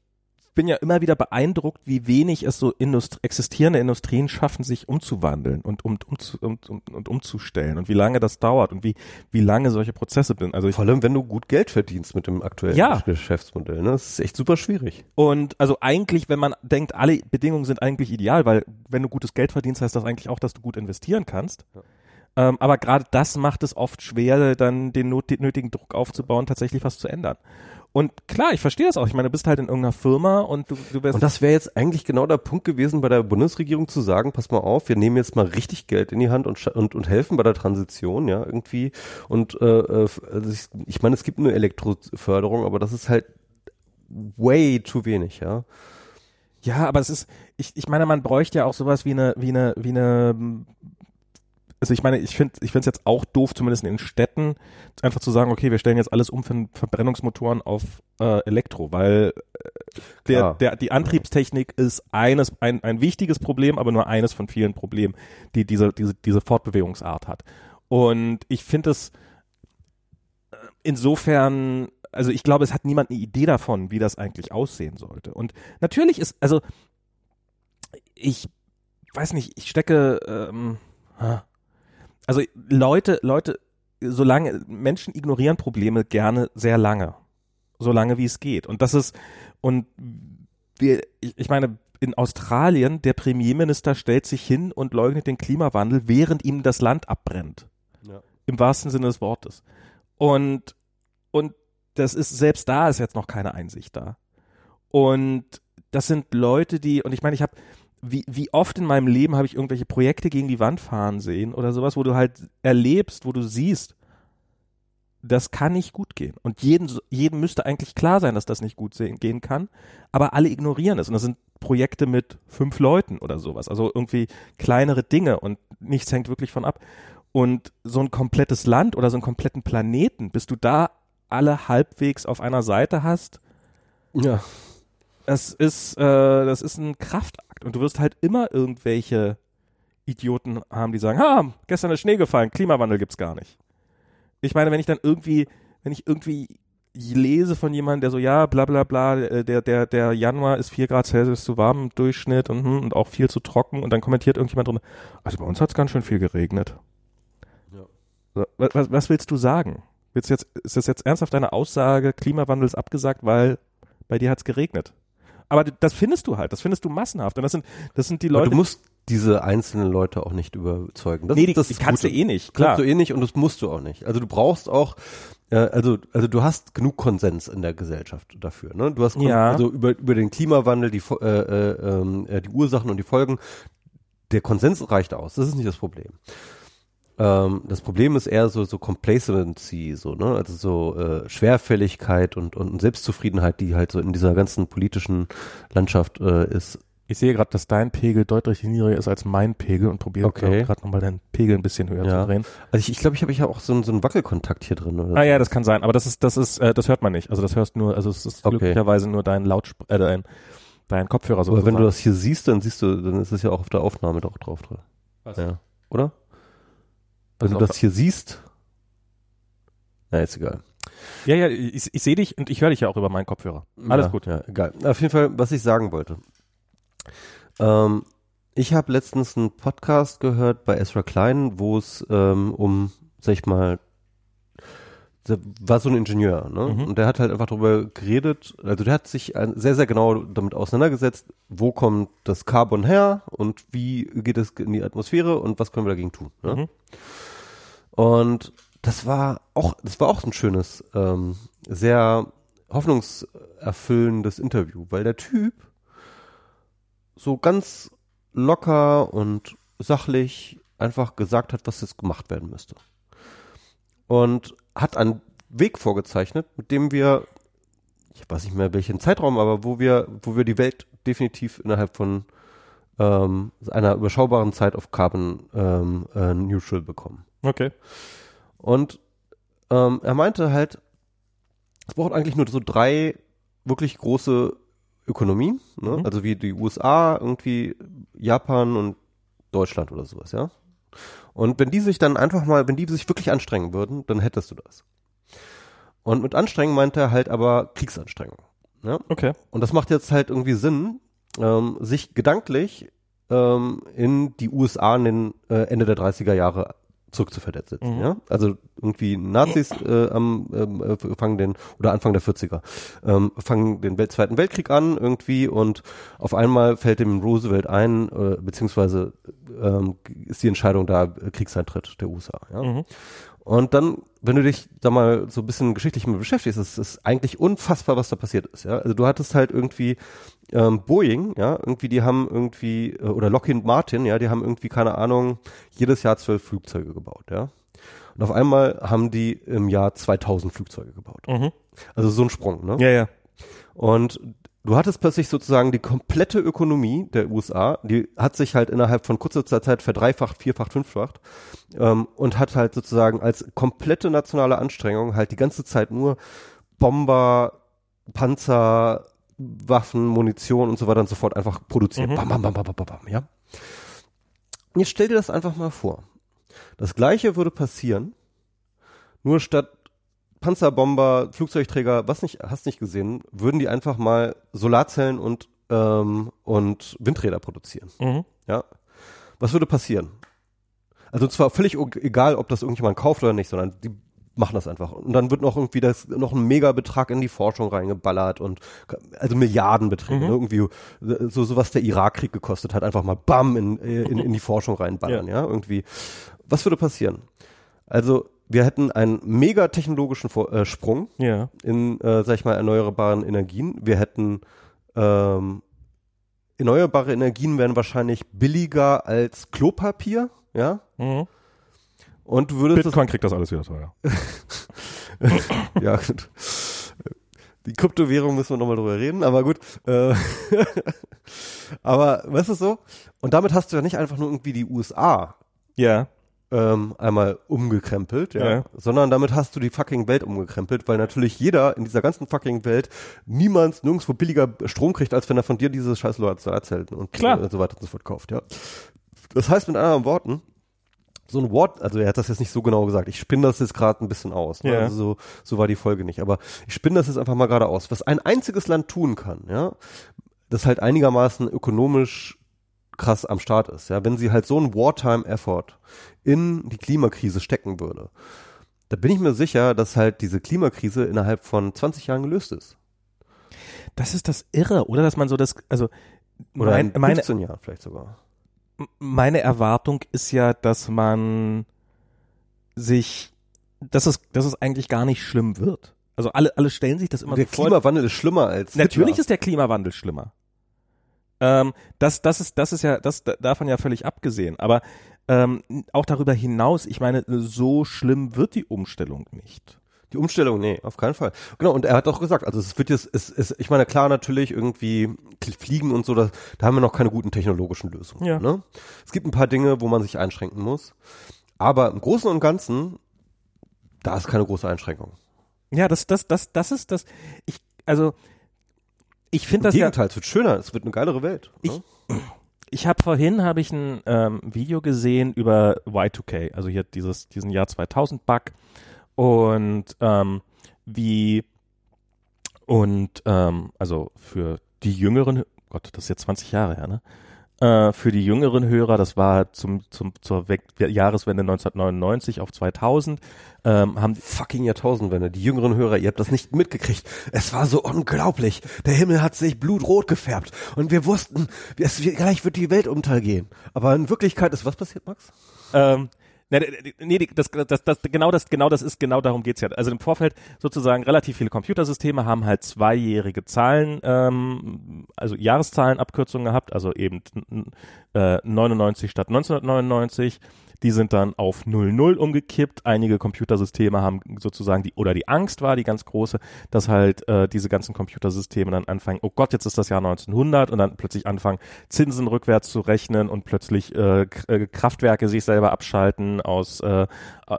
bin ja immer wieder beeindruckt, wie wenig es so Indust existierende Industrien schaffen, sich umzuwandeln und, um, um, um, um, und umzustellen und wie lange das dauert und wie, wie lange solche Prozesse sind. Also Vor allem, wenn du gut Geld verdienst mit dem aktuellen Ja. Geschäftsmodell, ne? Das ist echt super schwierig. Und also eigentlich, wenn man denkt, alle Bedingungen sind eigentlich ideal, weil wenn du gutes Geld verdienst, heißt das eigentlich auch, dass du gut investieren kannst. Ja. Ähm, aber gerade das macht es oft schwer, dann den not den nötigen Druck aufzubauen, tatsächlich was zu ändern. Und klar, ich verstehe das auch. Ich meine, du bist halt in irgendeiner Firma und du, du wirst Und das wäre jetzt eigentlich genau der Punkt gewesen bei der Bundesregierung zu sagen, pass mal auf, wir nehmen jetzt mal richtig Geld in die Hand und, und, und helfen bei der Transition, ja, irgendwie. Und äh, äh, also ich, ich meine, es gibt eine Elektroförderung, aber das ist halt way zu wenig, ja. Ja, aber es ist, ich, ich meine, man bräuchte ja auch sowas wie eine, wie eine, wie eine, also ich meine, ich finde, ich finde es jetzt auch doof, zumindest in den Städten, einfach zu sagen, okay, wir stellen jetzt alles um von Verbrennungsmotoren auf äh, Elektro, weil äh, der, Klar. der, die Antriebstechnik ist eines, ein, ein wichtiges Problem, aber nur eines von vielen Problemen, die diese, diese, diese Fortbewegungsart hat. Und ich finde es äh, insofern, also ich glaube, es hat niemand eine Idee davon, wie das eigentlich aussehen sollte. Und natürlich ist, also ich weiß nicht, ich stecke, ähm. Also Leute, Leute, solange Menschen ignorieren Probleme gerne sehr lange, so lange wie es geht. Und das ist und wir, ich, ich meine, in Australien der Premierminister stellt sich hin und leugnet den Klimawandel, während ihm das Land abbrennt. Ja. Im wahrsten Sinne des Wortes. Und und das ist selbst da ist jetzt noch keine Einsicht da. Und das sind Leute, die und ich meine, ich habe wie, wie oft in meinem Leben habe ich irgendwelche Projekte gegen die Wand fahren sehen oder sowas, wo du halt erlebst, wo du siehst, das kann nicht gut gehen. Und jedem, jedem müsste eigentlich klar sein, dass das nicht gut sehen, gehen kann. Aber alle ignorieren es. Und das sind Projekte mit fünf Leuten oder sowas. Also irgendwie kleinere Dinge und nichts hängt wirklich von ab. Und so ein komplettes Land oder so einen kompletten Planeten, bis du da alle halbwegs auf einer Seite hast, Ja. Das ist, äh, das ist ein Kraftakt. Und du wirst halt immer irgendwelche Idioten haben, die sagen, ha, gestern ist Schnee gefallen, Klimawandel gibt's gar nicht. Ich meine, wenn ich dann irgendwie, wenn ich irgendwie lese von jemandem, der so, ja, bla bla bla, äh, der, der, der Januar ist vier Grad Celsius zu warm im Durchschnitt und, hm, und auch viel zu trocken und dann kommentiert irgendjemand drin, also bei uns hat's ganz schön viel geregnet. Ja. So, wa- was, was willst du sagen? Willst du jetzt, ist das jetzt ernsthaft deine Aussage, Klimawandel ist abgesagt, weil bei dir hat's geregnet? Aber das findest du halt, das findest du massenhaft. Und das sind, das sind die Aber Leute, du musst diese einzelnen Leute auch nicht überzeugen. Das nee, ist die, das die kannst du Gute. eh nicht, Klar. klar. du eh nicht und das musst du auch nicht. Also du brauchst auch, äh, also also du hast genug Konsens in der Gesellschaft dafür. Ne? Du hast Kon Ja. also über über den Klimawandel, die äh, äh, ähm, äh, die Ursachen und die Folgen. Der Konsens reicht aus. Das ist nicht das Problem. Ähm, das Problem ist eher so so Complacency, so ne, also so äh, Schwerfälligkeit und und Selbstzufriedenheit, die halt so in dieser ganzen politischen Landschaft äh, ist. Ich sehe gerade, dass dein Pegel deutlich niedriger ist als mein Pegel und probiere Okay. gerade nochmal deinen Pegel ein bisschen höher Ja. zu drehen. Also ich, ich glaube, ich habe ja auch so, einen- so einen Wackelkontakt hier drin. Oder Ah ja, das kann sein, aber das ist, das ist, äh, das hört man nicht. Also das hörst nur, also es ist Okay. glücklicherweise nur dein Lautspr äh, dein, dein Kopfhörer Aber wenn du das hier siehst, dann siehst du, dann ist es ja auch auf der Aufnahme doch drauf drin. Was? Ja. Oder? Wenn du das hier siehst. Na, ist egal. Ja, ja, ich, ich sehe dich und ich höre dich ja auch über meinen Kopfhörer. Alles ja, gut. Ja, egal. Auf jeden Fall, was ich sagen wollte. Ähm, ich habe letztens einen Podcast gehört bei Ezra Klein, wo es ähm, um, sag ich mal, der war so ein Ingenieur, ne? Mhm. Und der hat halt einfach darüber geredet, also der hat sich sehr, sehr genau damit auseinandergesetzt, wo kommt das Carbon her und wie geht es in die Atmosphäre und was können wir dagegen tun. Ne? Mhm. Und das war auch, das war auch ein schönes, ähm, sehr hoffnungserfüllendes Interview, weil der Typ so ganz locker und sachlich einfach gesagt hat, was jetzt gemacht werden müsste. Und hat einen Weg vorgezeichnet, mit dem wir, ich weiß nicht mehr welchen Zeitraum, aber wo wir, wo wir die Welt definitiv innerhalb von ähm, einer überschaubaren Zeit auf Carbon ähm, äh, Neutral bekommen. Okay. Und ähm, er meinte halt, es braucht eigentlich nur so drei wirklich große Ökonomien, ne? Mhm. also wie die USA, irgendwie Japan und Deutschland oder sowas, ja. Und wenn die sich dann einfach mal, wenn die sich wirklich anstrengen würden, dann hättest du das. Und mit Anstrengen meinte er halt aber Kriegsanstrengung. Ja? Okay. Und das macht jetzt halt irgendwie Sinn, ähm, sich gedanklich ähm, in die USA in den äh, Ende der 30er Jahre zurückzuversetzen. Mhm. Ja? Also irgendwie Nazis äh, am, ähm, äh, fangen den, oder Anfang der 40er, ähm, fangen den Welt, Zweiten Weltkrieg an irgendwie und auf einmal fällt dem Roosevelt ein, äh, beziehungsweise ähm, ist die Entscheidung da, äh, Kriegseintritt der USA. Ja? Mhm. Und dann, wenn du dich da mal so ein bisschen geschichtlich mit beschäftigst, ist es eigentlich unfassbar, was da passiert ist. Ja? Also du hattest halt irgendwie ähm, Boeing, ja, irgendwie die haben irgendwie äh, oder Lockheed Martin, ja, die haben irgendwie keine Ahnung jedes Jahr zwölf Flugzeuge gebaut, ja. Und auf einmal haben die im Jahr 2000 Flugzeuge gebaut. Mhm. Also so ein Sprung, ne? Ja, ja. Und du hattest plötzlich sozusagen die komplette Ökonomie der USA, die hat sich halt innerhalb von kurzer Zeit verdreifacht, vierfacht, fünffacht ähm, und hat halt sozusagen als komplette nationale Anstrengung halt die ganze Zeit nur Bomber, Panzer, Waffen, Munition und so weiter und so fort einfach produziert. Mhm. Bam, bam, bam, bam, bam, bam, ja. Jetzt stell dir das einfach mal vor. Das gleiche würde passieren, nur statt Panzerbomber, Flugzeugträger, was nicht, hast nicht gesehen, würden die einfach mal Solarzellen und, ähm, und Windräder produzieren. Mhm. Ja. Was würde passieren? Also zwar völlig egal, ob das irgendjemand kauft oder nicht, sondern die machen das einfach. Und dann wird noch irgendwie das, noch ein Megabetrag in die Forschung reingeballert und also Milliardenbeträge, Mhm. ne? irgendwie äh, so, so was der Irakkrieg gekostet hat, einfach mal bam in, äh, in, in die Forschung reinballern, ja. irgendwie. Was würde passieren? Also wir hätten einen mega technologischen Vor äh, Sprung Ja. in, äh, sag ich mal, erneuerbaren Energien. Wir hätten ähm, erneuerbare Energien wären wahrscheinlich billiger als Klopapier, ja. Mhm. Und du würdest Bitcoin kriegt das alles wieder teuer. das, ja gut. Die Kryptowährung müssen wir nochmal drüber reden, aber gut. Äh, aber weißt du so? Und damit hast du ja nicht einfach nur irgendwie die USA Ja. Ähm, einmal umgekrempelt, ja, Ja. sondern damit hast du die fucking Welt umgekrempelt, weil natürlich jeder in dieser ganzen fucking Welt niemals nirgendwo billiger Strom kriegt, als wenn er von dir dieses scheiß Solarzelten und Klar. äh, so weiter und so fort kauft, ja. Das heißt mit anderen Worten, so ein Wort, also er hat das jetzt nicht so genau gesagt. Ich spinne das jetzt gerade ein bisschen aus. Ne? Ja. Also so, so war die Folge nicht. Aber ich spinne das jetzt einfach mal gerade aus. Was ein einziges Land tun kann, ja, das halt einigermaßen ökonomisch krass am Start ist, ja, wenn sie halt so einen Wartime-Effort in die Klimakrise stecken würde, da bin ich mir sicher, dass halt diese Klimakrise innerhalb von 20 Jahren gelöst ist. Das ist das Irre, oder? Dass man so das, also Oder mein, in meine, 15 Jahren vielleicht sogar. meine Erwartung ist ja, dass man sich, dass es, dass es eigentlich gar nicht schlimm wird. Also alle, alle stellen sich das immer Der so vor. Klimawandel ist schlimmer als Natürlich Hitler. ist der Klimawandel schlimmer. Ähm, das, das ist, das ist ja, das da- davon ja völlig abgesehen. Aber ähm, auch darüber hinaus, ich meine, so schlimm wird die Umstellung nicht. Die Umstellung, nee, auf keinen Fall. Genau, und er hat auch gesagt, also es wird jetzt, es, es, ich meine, klar, natürlich irgendwie Fliegen und so, da, da haben wir noch keine guten technologischen Lösungen. Ja. Ne? Es gibt ein paar Dinge, wo man sich einschränken muss. Aber im Großen und Ganzen, da ist keine große Einschränkung. Ja, das, das, das, das ist das. Ich, also ich finde Im das ja. Gegenteil, es wird schöner, es wird eine geilere Welt. Ich- ne? Ich habe vorhin habe ich ein ähm, Video gesehen über Y2K, also hier dieses diesen Jahr 2000 Bug und ähm, wie und ähm, also für die jüngeren, Gott, das ist jetzt 20 Jahre her, ne? Äh, für die jüngeren Hörer, das war zum zum zur We Jahreswende 1999 auf 2000, ähm, haben Fucking Jahrtausendwende, die jüngeren Hörer, ihr habt das nicht mitgekriegt. Es war so unglaublich. Der Himmel hat sich blutrot gefärbt und wir wussten, es, gleich wird die Welt untergehen. Aber in Wirklichkeit ist was passiert, Max? Ähm, nee, das, das, das, genau das, genau das ist, genau darum geht's ja. Also im Vorfeld sozusagen relativ viele Computersysteme haben halt zweijährige Zahlen, ähm, also Jahreszahlenabkürzungen gehabt, also eben äh, 99 statt 1999. Die sind dann auf 00 umgekippt. Einige Computersysteme haben sozusagen die, oder die Angst war die ganz große, dass halt äh, diese ganzen Computersysteme dann anfangen, oh Gott, jetzt ist das Jahr 1900 und dann plötzlich anfangen, Zinsen rückwärts zu rechnen und plötzlich äh, äh, Kraftwerke sich selber abschalten aus, äh, äh,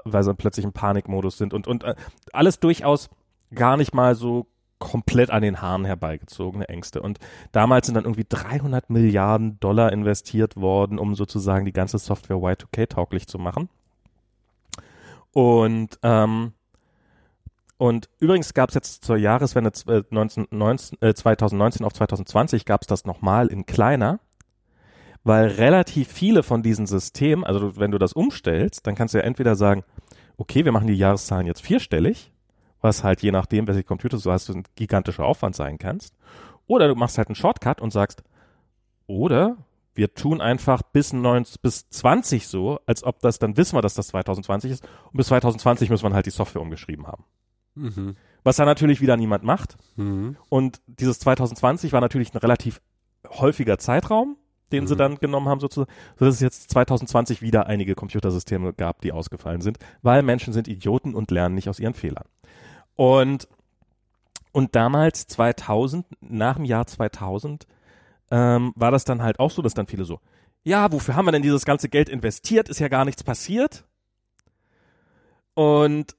weil sie plötzlich im Panikmodus sind und, und äh, alles durchaus gar nicht mal so komplett an den Haaren herbeigezogene Ängste. Und damals sind dann irgendwie 300 Milliarden Dollar investiert worden, um sozusagen die ganze Software Y2K tauglich zu machen. Und ähm, und übrigens gab es jetzt zur Jahreswende z- äh, 19, äh, 2019 auf 2020 gab es das nochmal in kleiner, weil relativ viele von diesen Systemen, also wenn du das umstellst, dann kannst du ja entweder sagen, okay, wir machen die Jahreszahlen jetzt vierstellig, was halt je nachdem, welche Computer du hast, ein gigantischer Aufwand sein kannst, oder du machst halt einen Shortcut und sagst, oder wir tun einfach bis 19, bis 20 so, als ob das, dann wissen wir, dass das 2020 ist, und bis 2020 müssen wir halt die Software umgeschrieben haben. Mhm. Was da natürlich wieder niemand macht. Mhm. Und dieses 2020 war natürlich ein relativ häufiger Zeitraum, den sie Mhm. dann genommen haben, sozusagen, sodass es jetzt 2020 wieder einige Computersysteme gab, die ausgefallen sind, weil Menschen sind Idioten und lernen nicht aus ihren Fehlern. Und, und damals 2000, nach dem Jahr 2000, ähm, war das dann halt auch so, dass dann viele so, ja, wofür haben wir denn dieses ganze Geld investiert? Ist ja gar nichts passiert. Und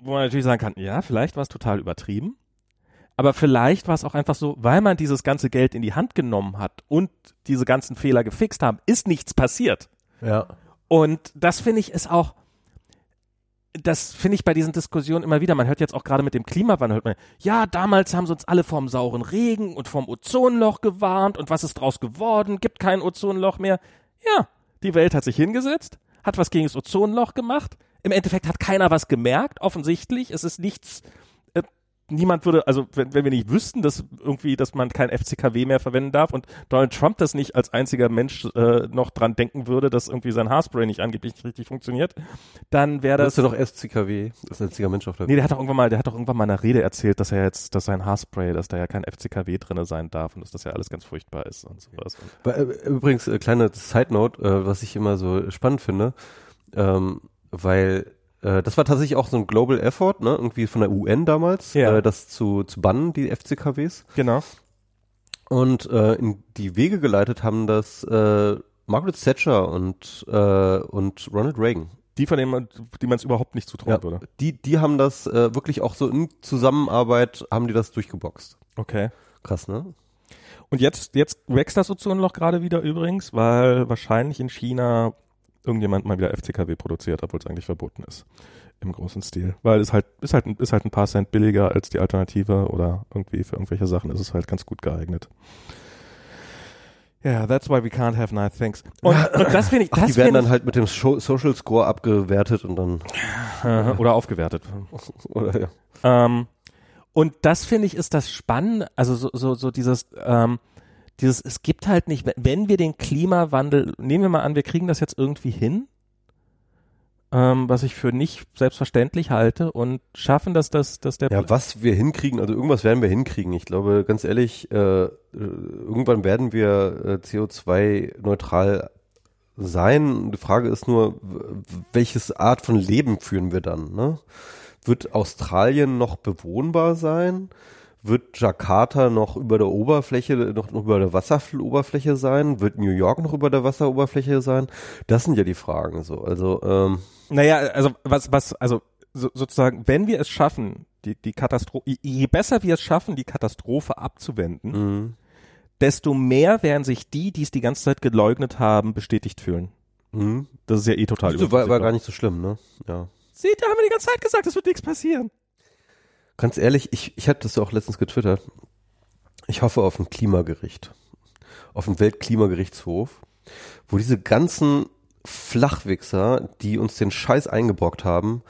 wo man natürlich sagen kann, ja, vielleicht war es total übertrieben. Aber vielleicht war es auch einfach so, weil man dieses ganze Geld in die Hand genommen hat und diese ganzen Fehler gefixt haben, ist nichts passiert. Ja. Und das finde ich ist auch, das finde ich bei diesen Diskussionen immer wieder. Man hört jetzt auch gerade mit dem Klimawandel, hört man, ja, damals haben sie uns alle vom sauren Regen und vom Ozonloch gewarnt und was ist draus geworden? Gibt kein Ozonloch mehr. Ja, die Welt hat sich hingesetzt, hat was gegen das Ozonloch gemacht. Im Endeffekt hat keiner was gemerkt, offensichtlich. Es ist nichts, niemand würde, also wenn, wenn wir nicht wüssten, dass irgendwie, dass man kein FCKW mehr verwenden darf und Donald Trump das nicht als einziger Mensch äh, noch dran denken würde, dass irgendwie sein Haarspray nicht angeblich nicht richtig funktioniert, dann wäre Das das. ist ja doch SCKW, das ist ein einziger Mensch auf der Nee, der hat doch irgendwann mal, der hat doch irgendwann mal in einer Rede erzählt, dass er jetzt, dass sein Haarspray, dass da ja kein FCKW drinne sein darf und dass das ja alles ganz furchtbar ist und sowas. Äh, Übrigens, äh, kleine Side Note, äh, was ich immer so spannend finde, ähm, weil äh, das war tatsächlich auch so ein Global Effort, ne, irgendwie von der UN damals, Ja. äh, das zu, zu bannen, die FCKWs. Genau. Und äh, in die Wege geleitet haben das äh, Margaret Thatcher und, äh, und Ronald Reagan. Die von denen man, die man es überhaupt nicht zutrauen Ja, würde. die, die haben das äh, wirklich auch so in Zusammenarbeit, haben die das durchgeboxt. Okay. Krass, ne? Und jetzt, jetzt wächst das Ozonloch gerade wieder übrigens, weil wahrscheinlich in China irgendjemand mal wieder FCKW produziert, obwohl es eigentlich verboten ist. Im großen Stil. Weil es halt, ist halt, ist halt ein paar Cent billiger als die Alternative oder irgendwie für irgendwelche Sachen ist es halt ganz gut geeignet. Yeah, that's why we can't have nice things. Und, und das finde ich, Ach, das die werden dann halt mit dem Social Score abgewertet und dann, oder aufgewertet. oder ja. Ähm, und das finde ich ist das Spannende, also so, so, so dieses, ähm, dieses, es gibt halt nicht, wenn- wir den Klimawandel, nehmen wir mal an, wir kriegen das jetzt irgendwie hin, ähm, was ich für nicht selbstverständlich halte und schaffen, dass das, dass der Ja, was wir hinkriegen, also irgendwas werden wir hinkriegen. Ich glaube, ganz ehrlich, äh, irgendwann werden wir äh, CO2-neutral sein. Die Frage ist nur, welches Art von Leben führen wir dann? Ne? Wird Australien noch bewohnbar sein? Wird Jakarta noch über der Oberfläche, noch, noch über der Wasseroberfläche sein? Wird New York noch über der Wasseroberfläche sein? Das sind ja die Fragen so. Also ähm, Naja, also was, was, also so, sozusagen, wenn wir es schaffen, die, die Katastrophe, je besser wir es schaffen, die Katastrophe abzuwenden, mh, desto mehr werden sich die, die es die ganze Zeit geleugnet haben, bestätigt fühlen. mh. Das ist ja eh total Also war, war gar nicht so schlimm, ne? Ja. Seht, da haben wir die ganze Zeit gesagt, es wird nichts passieren. Ganz ehrlich, ich, ich hatte das ja auch letztens getwittert. Ich hoffe auf ein Klimagericht. Auf einen Weltklimagerichtshof, wo diese ganzen Flachwichser, die uns den Scheiß eingebrockt haben,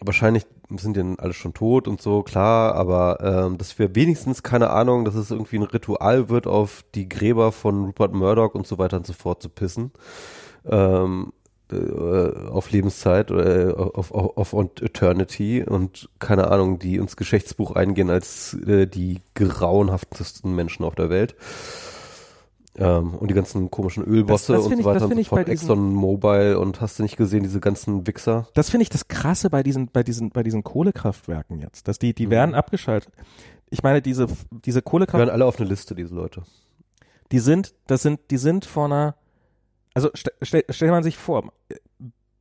wahrscheinlich sind dann alle schon tot und so, klar, aber ähm, dass wir wenigstens, keine Ahnung, dass es irgendwie ein Ritual wird, auf die Gräber von Rupert Murdoch und so weiter und so fort zu pissen. Ähm, äh, auf Lebenszeit oder äh, auf, auf, auf Eternity und keine Ahnung, die ins Geschichtsbuch eingehen als äh, die grauenhaftesten Menschen auf der Welt. Ähm, und die ganzen komischen Ölbosse Das- das und so weiter und so fort, Exxon Mobil und hast du nicht gesehen, diese ganzen Wichser? Das finde ich das Krasse bei diesen, bei diesen, bei diesen Kohlekraftwerken jetzt, dass die, die Mhm. werden abgeschaltet. Ich meine, diese, diese Die Kohlekraftwerke, werden alle auf eine Liste, diese Leute. die sind, das sind, die sind vor einer, also stell, stell, stell man sich vor,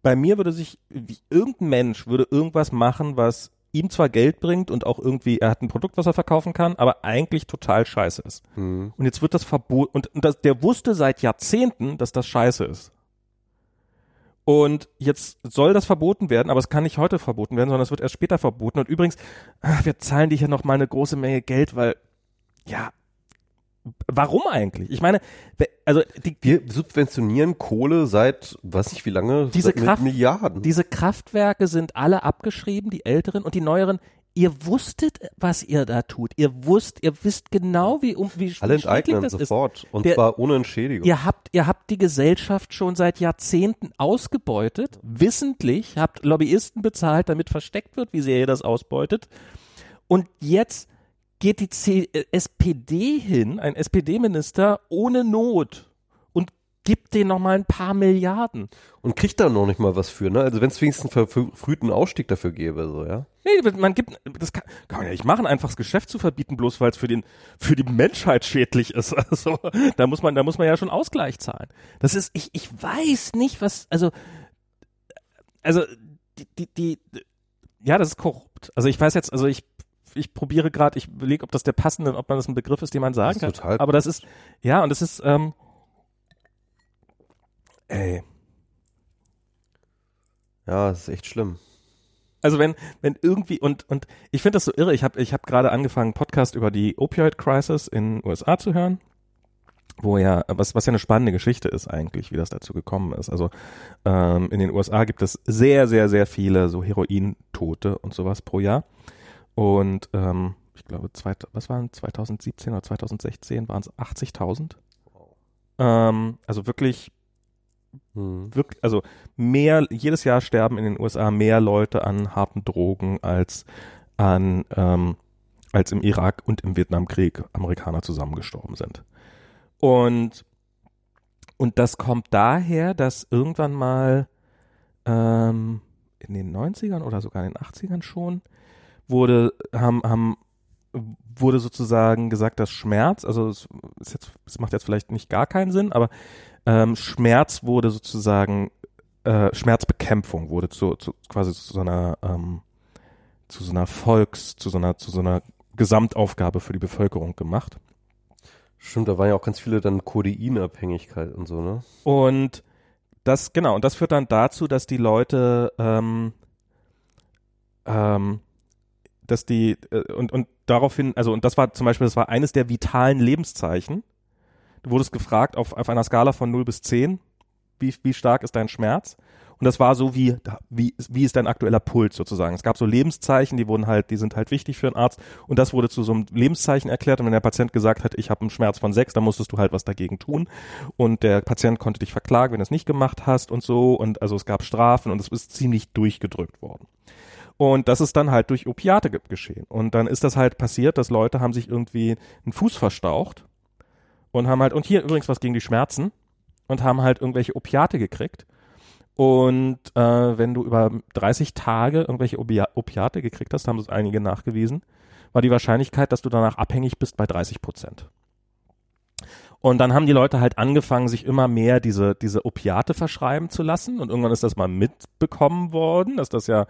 bei mir würde sich, wie, irgendein Mensch würde irgendwas machen, was ihm zwar Geld bringt und auch irgendwie, er hat ein Produkt, was er verkaufen kann, aber eigentlich total scheiße ist. Hm. Und jetzt wird das verboten. Und, und das, der wusste seit Jahrzehnten, dass das scheiße ist. Und jetzt soll das verboten werden, aber es kann nicht heute verboten werden, sondern es wird erst später verboten. Und übrigens, ah, wir zahlen dir hier noch mal eine große Menge Geld, weil, ja, warum eigentlich? Ich meine, also die, Wir subventionieren Kohle seit, weiß nicht wie lange, Diese Kraft- Milliarden. diese Kraftwerke sind alle abgeschrieben, die älteren und die neueren. Ihr wusstet, was ihr da tut. Ihr wusst, ihr wisst genau, wie um wie alle enteignen das ist. sofort und Der- zwar ohne Entschädigung. Ihr habt, ihr habt die Gesellschaft schon seit Jahrzehnten ausgebeutet, wissentlich, habt Lobbyisten bezahlt, damit versteckt wird, wie sehr ihr das ausbeutet. Und jetzt geht die C äh, SPD hin, ein SPD-Minister ohne Not und gibt denen noch mal ein paar Milliarden. Und kriegt da noch nicht mal was für, ne? Also wenn es wenigstens einen verfrühten Ausstieg dafür gäbe, so, ja? Nee, man gibt, das kann, kann man ja nicht machen, einfach das Geschäft zu verbieten, bloß weil es für den, für die Menschheit schädlich ist. Also, da muss man, da muss man ja schon Ausgleich zahlen. Das ist, ich, ich weiß nicht, was, also, also, die, die, die, ja, das ist korrupt. Also ich weiß jetzt, also ich, ich probiere gerade, ich überlege, ob das der passende, ob man das ein Begriff ist, den man sagen ist kann. total Aber das ist, ja, und das ist, ähm, ey, Ja, das ist echt schlimm. Also wenn, wenn irgendwie und und ich finde das so irre. Ich habe ich habe gerade angefangen einen Podcast über die Opioid Crisis in den USA zu hören, wo ja was was ja eine spannende Geschichte ist eigentlich, wie das dazu gekommen ist. Also ähm, in den USA gibt es sehr sehr sehr viele so Herointote und sowas pro Jahr und ähm, ich glaube zweit, was waren 2017 oder 2016 waren es 80.000. Ähm, also wirklich Hm. wirklich, also mehr, jedes Jahr sterben in den USA mehr Leute an harten Drogen als an, ähm, als im Irak und im Vietnamkrieg Amerikaner zusammengestorben sind. Und, und das kommt daher, dass irgendwann mal, ähm, in den 90ern oder sogar in den 80ern schon, wurde, haben, haben, wurde sozusagen gesagt, dass Schmerz, also es, ist jetzt, es macht jetzt vielleicht nicht gar keinen Sinn, aber ähm, Schmerz wurde sozusagen äh, Schmerzbekämpfung wurde zu, zu quasi zu so einer ähm, zu so einer Volks, zu so einer zu so einer Gesamtaufgabe für die Bevölkerung gemacht. Stimmt, da waren ja auch ganz viele dann Kodeinabhängigkeit und so, ne? Und das, genau, und das führt dann dazu, dass die Leute, ähm, ähm, dass die, äh, und, und daraufhin, also, und das war zum Beispiel, das war eines der vitalen Lebenszeichen. Du wurdest gefragt auf, auf einer Skala von 0 bis 10, wie, wie stark ist dein Schmerz? Und das war so wie, wie, wie ist dein aktueller Puls sozusagen. Es gab so Lebenszeichen, die wurden halt, die sind halt wichtig für einen Arzt. Und das wurde zu so einem Lebenszeichen erklärt. Und wenn der Patient gesagt hat, ich habe einen Schmerz von sechs, dann musstest du halt was dagegen tun. Und der Patient konnte dich verklagen, wenn du es nicht gemacht hast und so. Und also es gab Strafen und es ist ziemlich durchgedrückt worden. Und das ist dann halt durch Opiate geschehen. Und dann ist das halt passiert, dass Leute haben sich irgendwie einen Fuß verstaucht und haben halt, und hier übrigens was gegen die Schmerzen und haben halt irgendwelche Opiate gekriegt. Und äh, wenn du über 30 Tage irgendwelche Opi Opiate gekriegt hast, haben es einige nachgewiesen, war die Wahrscheinlichkeit, dass du danach abhängig bist, bei 30 Prozent. Und dann haben die Leute halt angefangen, sich immer mehr diese, diese Opiate verschreiben zu lassen. Und irgendwann ist das mal mitbekommen worden, dass das ja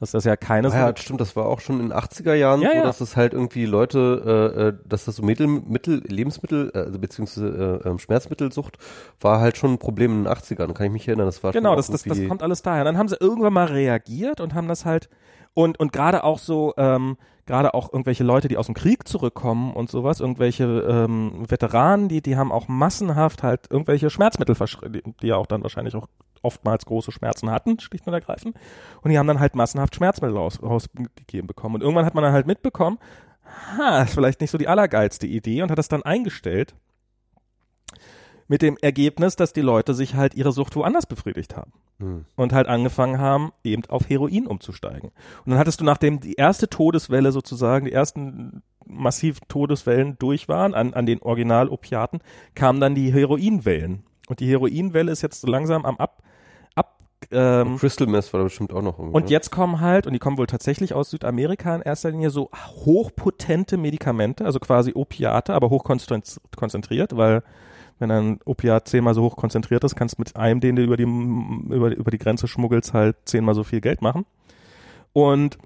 dass das ja keine ah, ja, stimmt, das war auch schon in den 80er Jahren ja, so, dass es halt irgendwie Leute, äh, äh, dass das so Mittel, Mittel Lebensmittel, äh, also beziehungsweise äh, ähm, Schmerzmittelsucht war halt schon ein Problem in den 80ern, kann ich mich erinnern, das war Genau, schon das, das, das kommt alles daher. Dann haben sie irgendwann mal reagiert und haben das halt und und gerade auch so ähm, gerade auch irgendwelche Leute, die aus dem Krieg zurückkommen und sowas, irgendwelche ähm, Veteranen, die die haben auch massenhaft halt irgendwelche Schmerzmittel verschrieben, die ja auch dann wahrscheinlich auch oftmals große Schmerzen hatten, schlicht und ergreifend. Und die haben dann halt massenhaft Schmerzmittel raus, rausgegeben bekommen. Und irgendwann hat man dann halt mitbekommen, ha, ist vielleicht nicht so die allergeilste Idee und hat das dann eingestellt. Mit dem Ergebnis, dass die Leute sich halt ihre Sucht woanders befriedigt haben. Hm. Und halt angefangen haben, eben auf Heroin umzusteigen. Und dann hattest du, nachdem die erste Todeswelle sozusagen, die ersten massiv Todeswellen durch waren an, an den Originalopiaten, kamen dann die Heroinwellen. Und die Heroinwelle ist jetzt so langsam am Ab, ähm, Crystal Meth war da bestimmt auch noch und jetzt kommen halt, und die kommen wohl tatsächlich aus Südamerika in erster Linie, so hochpotente Medikamente, also quasi Opiate, aber hochkonzentriert, weil wenn ein Opiat zehnmal so hoch konzentriert ist, kannst du mit einem, den du über die, über, über die Grenze schmuggelst, halt zehnmal so viel Geld machen. Und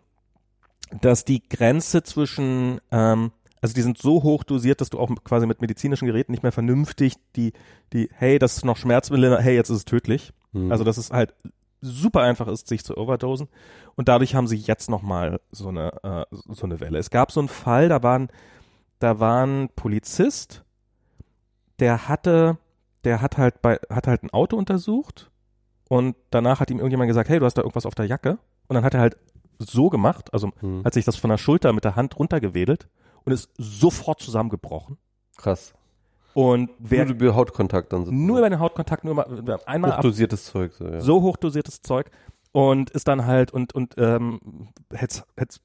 dass die Grenze zwischen, ähm, also die sind so hoch dosiert, dass du auch quasi mit medizinischen Geräten nicht mehr vernünftig die, die, hey, das ist noch Schmerzmittel, hey, jetzt ist es tödlich. Mhm. Also dass es halt super einfach ist, sich zu overdosen. Und dadurch haben sie jetzt nochmal so eine, äh, so eine Welle. Es gab so einen Fall, da waren, da war ein Polizist, der hatte, der hat halt bei, hat halt ein Auto untersucht und danach hat ihm irgendjemand gesagt, hey, du hast da irgendwas auf der Jacke. Und dann hat er halt so gemacht, also Hm. hat sich das von der Schulter mit der Hand runtergewedelt und ist sofort zusammengebrochen. Krass. Und wer Nur über Hautkontakt dann so. nur über den Hautkontakt nur mal, einmal ab, hochdosiertes Zeug. So, ja. so hochdosiertes Zeug und ist dann halt und und ähm, hätt's, hätt's,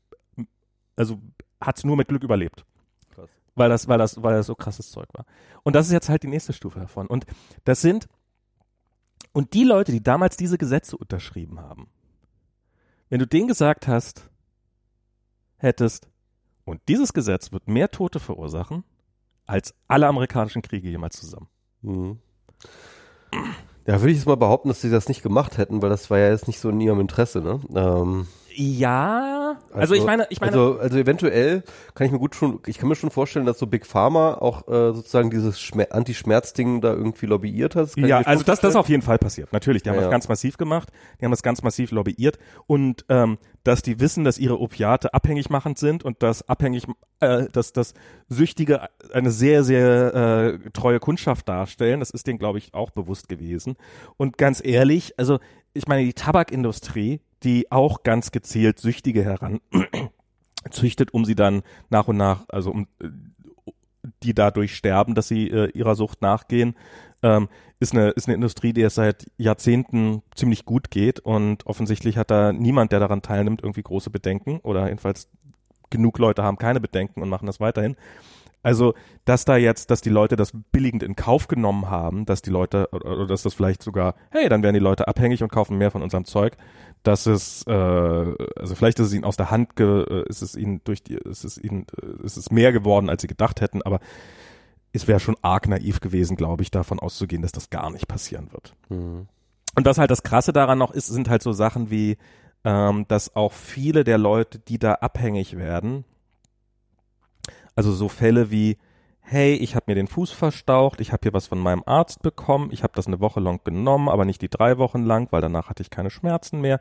also hat's nur mit Glück überlebt. Krass. Weil das, weil das, weil das so krasses Zeug war. Und das ist jetzt halt die nächste Stufe davon. Und das sind und die Leute, die damals diese Gesetze unterschrieben haben, wenn du denen gesagt hast, hättest, und dieses Gesetz wird mehr Tote verursachen als alle amerikanischen Kriege jemals zusammen. Mhm. Ja, würde ich jetzt mal behaupten, dass sie das nicht gemacht hätten, weil das war ja jetzt nicht so in ihrem Interesse, ne? Ähm, Ja, also, ich meine, ich meine, also, also eventuell kann ich mir gut schon, ich kann mir schon vorstellen, dass so Big Pharma auch äh, sozusagen dieses Schmer Anti-Schmerz-Ding da irgendwie lobbyiert hat. ja, also das, das ist auf jeden Fall passiert. Natürlich, die haben Ja, das ja. ganz massiv gemacht, die haben das ganz massiv lobbyiert und ähm, dass die wissen, dass ihre Opiate abhängig machend sind und dass abhängig, äh, dass das Süchtige eine sehr, sehr äh, treue Kundschaft darstellen, das ist denen, glaube ich, auch bewusst gewesen. Und ganz ehrlich, also ich meine, die Tabakindustrie, die auch ganz gezielt Süchtige heran züchtet, um sie dann nach und nach, also um äh, die dadurch sterben, dass sie äh, ihrer Sucht nachgehen, ähm, ist eine ist eine Industrie, die es seit Jahrzehnten ziemlich gut geht und offensichtlich hat da niemand, der daran teilnimmt, irgendwie große Bedenken oder jedenfalls genug Leute haben keine Bedenken und machen das weiterhin. Also, dass da jetzt, dass die Leute das billigend in Kauf genommen haben, dass die Leute, oder, oder dass das vielleicht sogar, hey, dann werden die Leute abhängig und kaufen mehr von unserem Zeug, dass es, äh, also vielleicht ist es ihnen aus der Hand, ge, äh, ist es ihnen durch die, ist es ihnen, äh, ist es mehr geworden, als sie gedacht hätten, aber es wäre schon arg naiv gewesen, glaube ich, davon auszugehen, dass das gar nicht passieren wird. Mhm. Und was halt das Krasse daran noch ist, sind halt so Sachen wie, ähm, dass auch viele der Leute, die da abhängig werden, also so Fälle wie, hey, ich habe mir den Fuß verstaucht, ich habe hier was von meinem Arzt bekommen, ich habe das eine Woche lang genommen, aber nicht die drei Wochen lang, weil danach hatte ich keine Schmerzen mehr.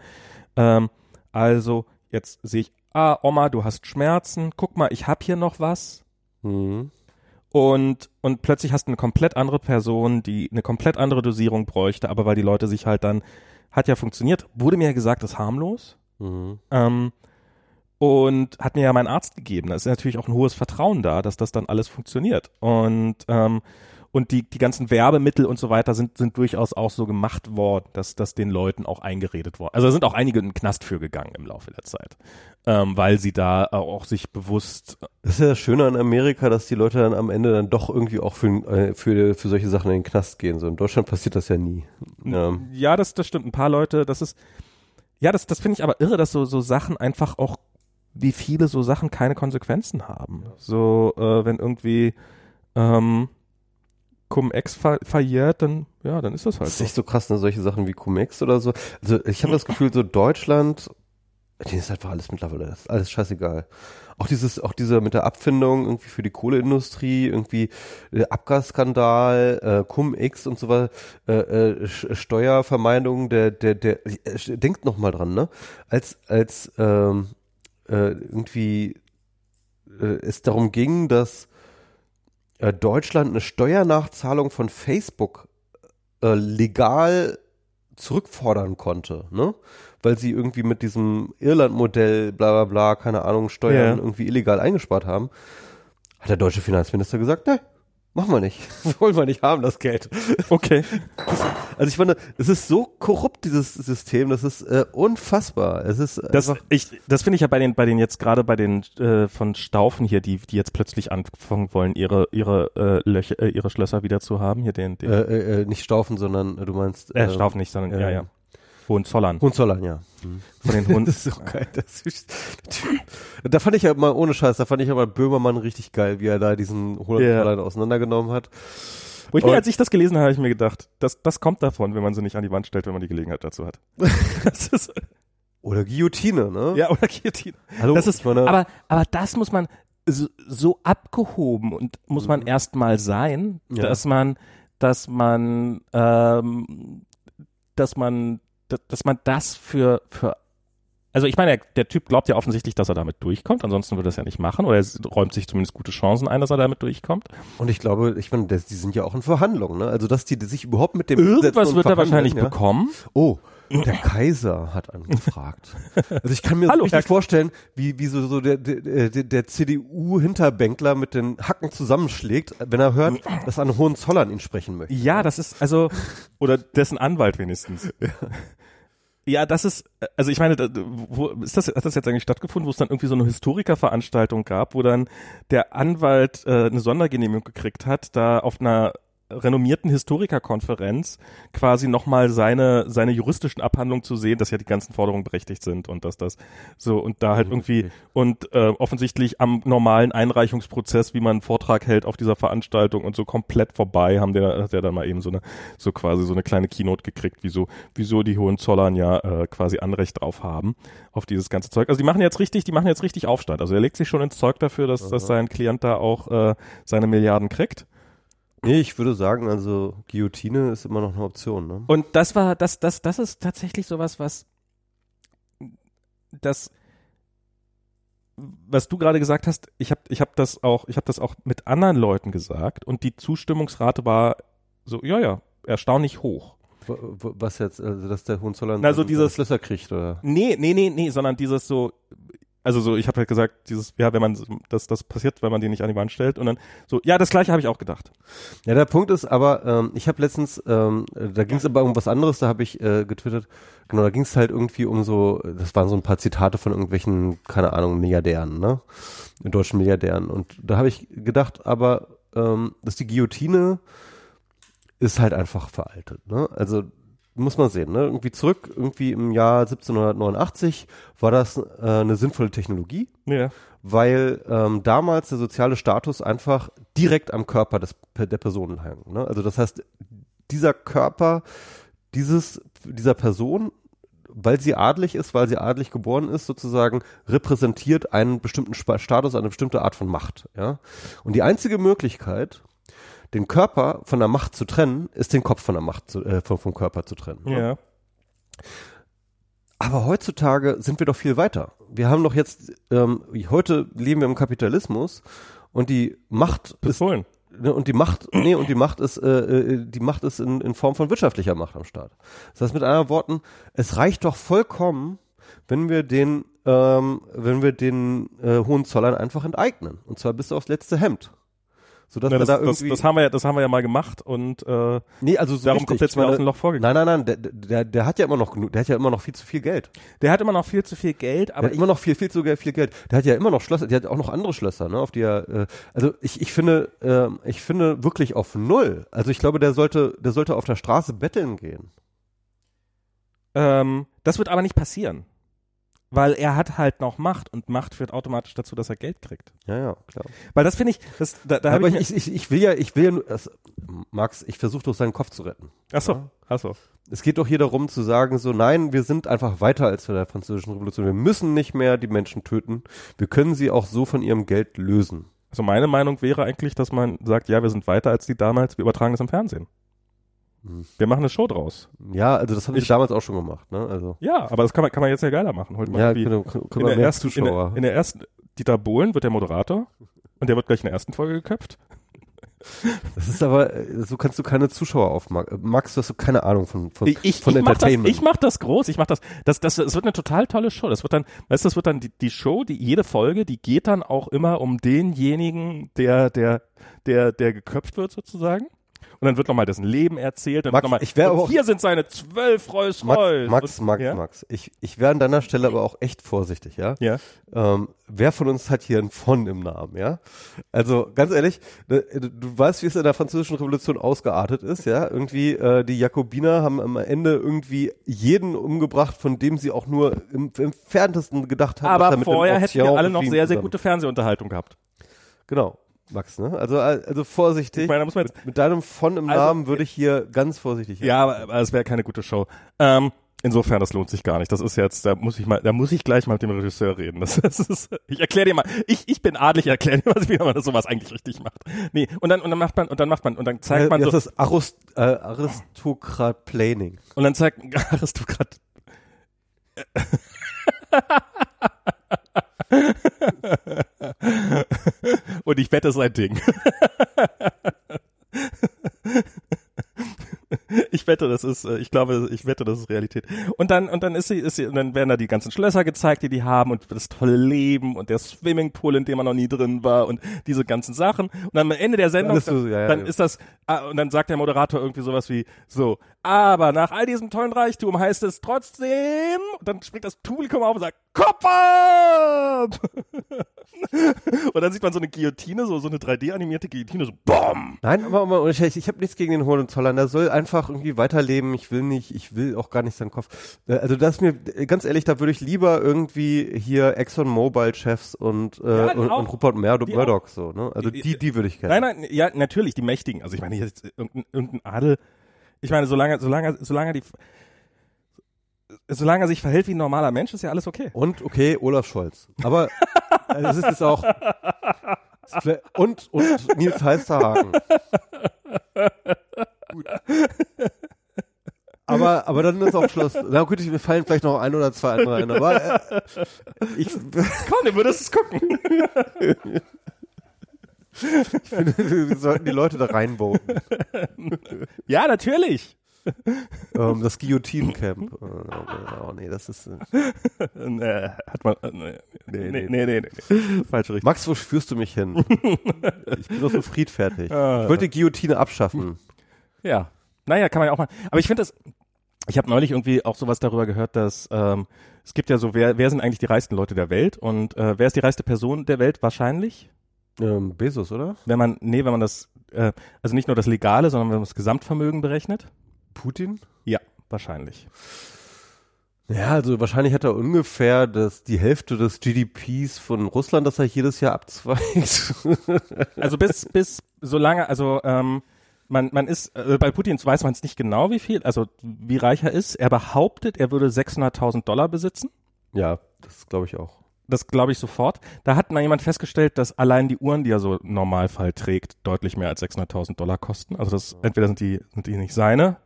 Ähm, also jetzt sehe ich, ah, Oma, du hast Schmerzen, guck mal, ich habe hier noch was. Mhm. Und, und plötzlich hast du eine komplett andere Person, die eine komplett andere Dosierung bräuchte, aber weil die Leute sich halt dann, hat ja funktioniert, wurde mir ja gesagt, ist harmlos. Mhm. Ähm, und hat mir ja mein Arzt gegeben. Da ist natürlich auch ein hohes Vertrauen da, dass das dann alles funktioniert. Und ähm, und die, die ganzen Werbemittel und so weiter sind, sind durchaus auch so gemacht worden, dass das den Leuten auch eingeredet worden. Also da sind auch einige in den Knast für gegangen im Laufe der Zeit, ähm, weil sie da auch sich bewusst. Das ist ja das Schöne an Amerika, dass die Leute dann am Ende dann doch irgendwie auch für, äh, für, für solche Sachen in den Knast gehen. So in Deutschland passiert das ja nie. Ja, ja das, das stimmt. Ein paar Leute, das ist, ja, das, das finde ich aber irre, dass so, so Sachen einfach auch, wie viele so Sachen keine Konsequenzen haben. So, äh, wenn irgendwie, ähm, Cum-Ex ver verjährt, dann, ja, dann ist das halt Das ist nicht so krass, ne, solche Sachen wie Cum-Ex oder so. Also ich habe das Gefühl, so Deutschland, denen ist einfach alles mittlerweile, alles scheißegal. Auch dieses, auch diese mit der Abfindung irgendwie für die Kohleindustrie, irgendwie der Abgasskandal, äh, Cum-Ex und so weiter, äh, äh, Steuervermeidung, der, der, der, äh, denkt noch mal dran, ne? Als, als ähm, äh, irgendwie äh, es darum ging, dass äh, Deutschland eine Steuernachzahlung von Facebook äh, legal zurückfordern konnte, ne? Weil sie irgendwie mit diesem Irland-Modell, bla bla bla, keine Ahnung, Steuern Ja. irgendwie illegal eingespart haben, hat der deutsche Finanzminister gesagt, ne, machen wir nicht. Das wollen wir nicht haben, das Geld. Okay. Also ich meine, es ist so korrupt, dieses System, das ist äh, unfassbar. Es ist Das, ich, das finde ich ja bei den, bei den jetzt gerade bei den äh, von Staufen hier, die, die jetzt plötzlich anfangen wollen, ihre, ihre äh, Löcher, äh, ihre Schlösser wieder zu haben. Hier den, den äh, äh, äh, nicht Staufen, sondern äh, du meinst äh, Staufen nicht, sondern ja, äh, ja. Hohenzollern. Hohenzollern, ja. Von den Hunden. Das ist so geil. Das ist, da fand ich ja mal, ohne Scheiß, da fand ich aber Böhmermann richtig geil, wie er da diesen Hohenzollern auseinandergenommen hat. Wo ich mir, als ich das gelesen habe, habe ich mir gedacht, das, das kommt davon, wenn man sie nicht an die Wand stellt, wenn man die Gelegenheit dazu hat. ist, Oder Guillotine, ne? ja, oder Guillotine. Hallo, Das ist, meine, aber, aber das muss man so, so abgehoben und muss man erstmal sein, Mhm. Ja. dass man, dass man, ähm, dass man, dass, man das für, für, also ich meine, der, der Typ glaubt ja offensichtlich, dass er damit durchkommt, ansonsten würde er es ja nicht machen, oder er räumt sich zumindest gute Chancen ein, dass er damit durchkommt. und ich glaube, ich meine, die sind ja auch in Verhandlungen, ne? Also, dass die sich überhaupt mit dem Irgendwas wird er wahrscheinlich ja? bekommen. Oh, der Kaiser hat angefragt. Also ich kann mir Hallo, so richtig vorstellen, wie, wie so, so der, der, der, der CDU-Hinterbänkler mit den Hacken zusammenschlägt, wenn er hört, dass ein Hohenzollern ihn sprechen möchte. Ja, das ist also oder dessen Anwalt wenigstens. Ja. Das ist also ich meine, wo ist das hat das jetzt eigentlich stattgefunden, wo es dann irgendwie so eine Historikerveranstaltung gab, wo dann der Anwalt äh, eine Sondergenehmigung gekriegt hat, da auf einer renommierten Historikerkonferenz quasi nochmal seine seine juristischen Abhandlungen zu sehen, dass ja die ganzen Forderungen berechtigt sind und dass das so und da halt irgendwie und äh, offensichtlich am normalen Einreichungsprozess, wie man einen Vortrag hält auf dieser Veranstaltung und so komplett vorbei, haben der hat der dann mal eben so eine so quasi so eine kleine Keynote gekriegt, wieso wieso die Hohenzollern ja äh, quasi Anrecht drauf haben auf dieses ganze Zeug. Also die machen jetzt richtig, die machen jetzt richtig Aufstand. Also er legt sich schon ins Zeug dafür, dass, dass sein Klient da auch äh, seine Milliarden kriegt. Nee, ich würde sagen, also Guillotine ist immer noch eine Option, ne? Und das war, das, das, das ist tatsächlich sowas, was das, was du gerade gesagt hast, ich habe ich hab das auch, ich habe das auch mit anderen Leuten gesagt und die Zustimmungsrate war so, ja, ja, erstaunlich hoch. Was jetzt, also dass der Hohenzollern Na, so dieses- Schlösser kriegt, oder? Nee, nee, nee, nee, sondern dieses so, also so, ich habe halt gesagt, dieses, ja, wenn man, das, das passiert, wenn man den nicht an die Wand stellt und dann so, ja, das gleiche habe ich auch gedacht. Ja, der Punkt ist aber, ähm, ich habe letztens, ähm, äh, da ging es aber um was anderes, da habe ich äh, getwittert, genau, da ging es halt irgendwie um so, das waren so ein paar Zitate von irgendwelchen, keine Ahnung, Milliardären, ne? Deutschen Milliardären. Und da habe ich gedacht, aber ähm, dass die Guillotine ist halt einfach veraltet, ne? Also muss man sehen, ne? Irgendwie zurück, irgendwie im Jahr 1789 war das äh, eine sinnvolle Technologie Ja. weil ähm, damals der soziale Status einfach direkt am Körper des, der Person lag. Ne? Also das heißt, dieser Körper, dieses, dieser Person, weil sie adlig ist, weil sie adlig geboren ist, sozusagen repräsentiert einen bestimmten Status, eine bestimmte Art von Macht. Ja? Und die einzige Möglichkeit, den Körper von der Macht zu trennen, ist den Kopf von der Macht zu, äh, vom, vom Körper zu trennen. ne? Ja. Aber heutzutage sind wir doch viel weiter. Wir haben doch jetzt, ähm, heute leben wir im Kapitalismus und die Macht ist Befohlen. ne, und die Macht, nee, und die Macht ist, äh, äh, die Macht ist in, in Form von wirtschaftlicher Macht am Start. Das heißt mit anderen Worten, es reicht doch vollkommen, wenn wir den, ähm, wenn wir den äh, Hohenzollern einfach enteignen. Und zwar bis aufs letzte Hemd. Sodass Ja, wir das, da das, irgendwie. das haben wir ja, das haben wir ja mal gemacht und äh, nee, also so darum richtig. kommt jetzt mal aus dem Loch vorgegangen. Nein, nein, nein, der, der, der hat ja immer noch genug, der hat ja immer noch viel zu viel Geld. Der hat immer noch viel zu viel Geld, Der aber hat immer noch viel, viel zu viel Geld. Der hat ja immer noch Schlösser, der hat auch noch andere Schlösser, ne, auf die er, äh, also ich, ich finde, ähm, ich finde wirklich auf null. Also ich glaube, der sollte, der sollte auf der Straße betteln gehen. ähm, das wird aber nicht passieren. Weil er hat halt noch Macht und Macht führt automatisch dazu, dass er Geld kriegt. Ja, ja, klar. Weil das finde ich, das, da, da habe Aber ich, ich, ich, ich will ja, ich will ja nur, das, Max, ich versuche doch seinen Kopf zu retten. mir, achso, achso. Es geht doch hier darum zu sagen, so nein, wir sind einfach weiter als bei der französischen Revolution. Wir müssen nicht mehr die Menschen töten. Wir können sie auch so von ihrem Geld lösen. Also meine Meinung wäre eigentlich, dass man sagt, ja, wir sind weiter als die damals, wir übertragen das im Fernsehen. Hm. Wir machen eine Show draus. Ja, also das haben Ich- damals auch schon gemacht, ne? Also Ja, aber das kann man, kann man jetzt ja geiler machen. Holt mal ja, können, können in, der ersten, in, der, in der ersten, Dieter Bohlen wird der Moderator und der wird gleich in der ersten Folge geköpft. Das ist aber, so kannst du keine Zuschauer aufmachen. Max, du hast so keine Ahnung von, von, Ich, von ich mach das, Entertainment. ich mach das groß, ich mach das, das, das, das wird eine total tolle Show. Das wird dann, weißt du, das wird dann die, die Show, die jede Folge, die geht dann auch immer um denjenigen, der, der, der, der geköpft wird sozusagen. Und dann wird nochmal dessen Leben erzählt. Dann Max, wird noch mal, ich und auch- hier sind seine zwölf Rolls Max, Royce. Max, Und- Max, ja? Max. Ich, ich wäre an deiner Stelle aber auch echt vorsichtig, ja? Ja. Ähm, wer von uns hat hier ein von im Namen, ja? Also ganz ehrlich, ne, du, du weißt, wie es in der französischen Revolution ausgeartet ist, ja? Irgendwie äh, die Jakobiner haben am Ende irgendwie jeden umgebracht, von dem sie auch nur im, im entferntesten gedacht haben. Aber er vorher hätten wir alle noch sehr, sehr gute Fernsehunterhaltung gehabt. Genau, Max, ne? Also also vorsichtig. Ich meine, da muss man jetzt, mit, mit deinem von im Also, Namen würde ich hier ganz vorsichtig. ja, aber, aber es wäre keine gute Show. Ähm, insofern, das lohnt sich gar nicht. Das ist jetzt, da muss ich mal, da muss ich gleich mal mit dem Regisseur reden. Das, das ist, ich erkläre dir mal, ich, ich bin adlig, erkläre dir mal, wie man das sowas eigentlich richtig macht. Nee, und dann, und dann macht man, und dann macht man, und dann zeigt man das so, ist Arist, äh, Aristokrat Planing. und dann zeigt Aristokrat. und ich wette, es ist ein Ding. Ich wette, das ist, äh, ich glaube, ich wette, das ist Realität. Und dann, und dann ist sie, ist sie, und dann werden da die ganzen Schlösser gezeigt, die die haben und das tolle Leben und der Swimmingpool, in dem man noch nie drin war und diese ganzen Sachen. Und dann am Ende der Sendung, Alles so, ja, ja, dann ja. ist das, ah, und dann sagt der Moderator irgendwie sowas wie, so, aber nach all diesem tollen Reichtum heißt es trotzdem, und dann springt das Publikum auf und sagt, Kopf ab! und dann sieht man so eine Guillotine, so, so eine 3D-animierte Guillotine, so, BOM! Nein, aber, aber ich, ich habe nichts gegen den Hohenzollern. Der soll einfach irgendwie weiterleben. Ich will nicht, ich will auch gar nicht seinen Kopf. Äh, Also das ist mir ganz ehrlich, da würde ich lieber irgendwie hier Exxon Mobil Chefs und äh, Ja, und, auch. und Rupert Murdoch, Murdoch so. Ne? Also Die- die, die würde ich gerne. Nein, nein, ja, natürlich, die Mächtigen. Also ich meine, jetzt irgendein, irgendein Adel, ich meine, solange, solange, solange die, solange er sich verhält wie ein normaler Mensch, ist ja alles okay. Und okay, Olaf Scholz. Aber äh, es ist jetzt auch und und Nils Heisterhagen. Gut. Aber, aber dann ist auch Schluss. Na gut, ich, mir fallen vielleicht noch ein oder zwei andere ein. Aber äh, ich, Komm, du würdest es gucken. wir sollten die Leute da reinvoten. Ja, natürlich. Ähm, das Guillotine-Camp. Oh, oh, nee, das ist. Äh, nee, hat man, äh, nee, nee, nee, nee, nee, nee. Falsche Richtung. Max, wo führst du mich hin? Ich bin doch so friedfertig. Ah. Ich wollte die Guillotine abschaffen. Ja. Naja, kann man ja auch mal. Aber ich finde das, ich habe neulich irgendwie auch sowas darüber gehört, dass ähm, es gibt ja so, wer, wer sind eigentlich die reichsten Leute der Welt und äh, wer ist die reichste Person der Welt wahrscheinlich? Ähm, Bezos, oder? Wenn man, nee, wenn man das, äh, also nicht nur das Legale, sondern wenn man das Gesamtvermögen berechnet? Putin? Ja, wahrscheinlich. Ja, also wahrscheinlich hat er ungefähr das, die Hälfte des GDPs von Russland, das er jedes Jahr abzweigt. Also bis, bis, solange, also ähm, man, man ist, äh, bei Putin weiß man es nicht genau, wie viel, also wie reich er ist. Er behauptet, er würde 600.000 Dollar besitzen. Ja, das glaube ich auch. Das glaube ich sofort. Da hat mal jemand festgestellt, dass allein die Uhren, die er so im Normalfall trägt, deutlich mehr als 600.000 Dollar kosten. Also das, entweder sind die, sind die nicht seine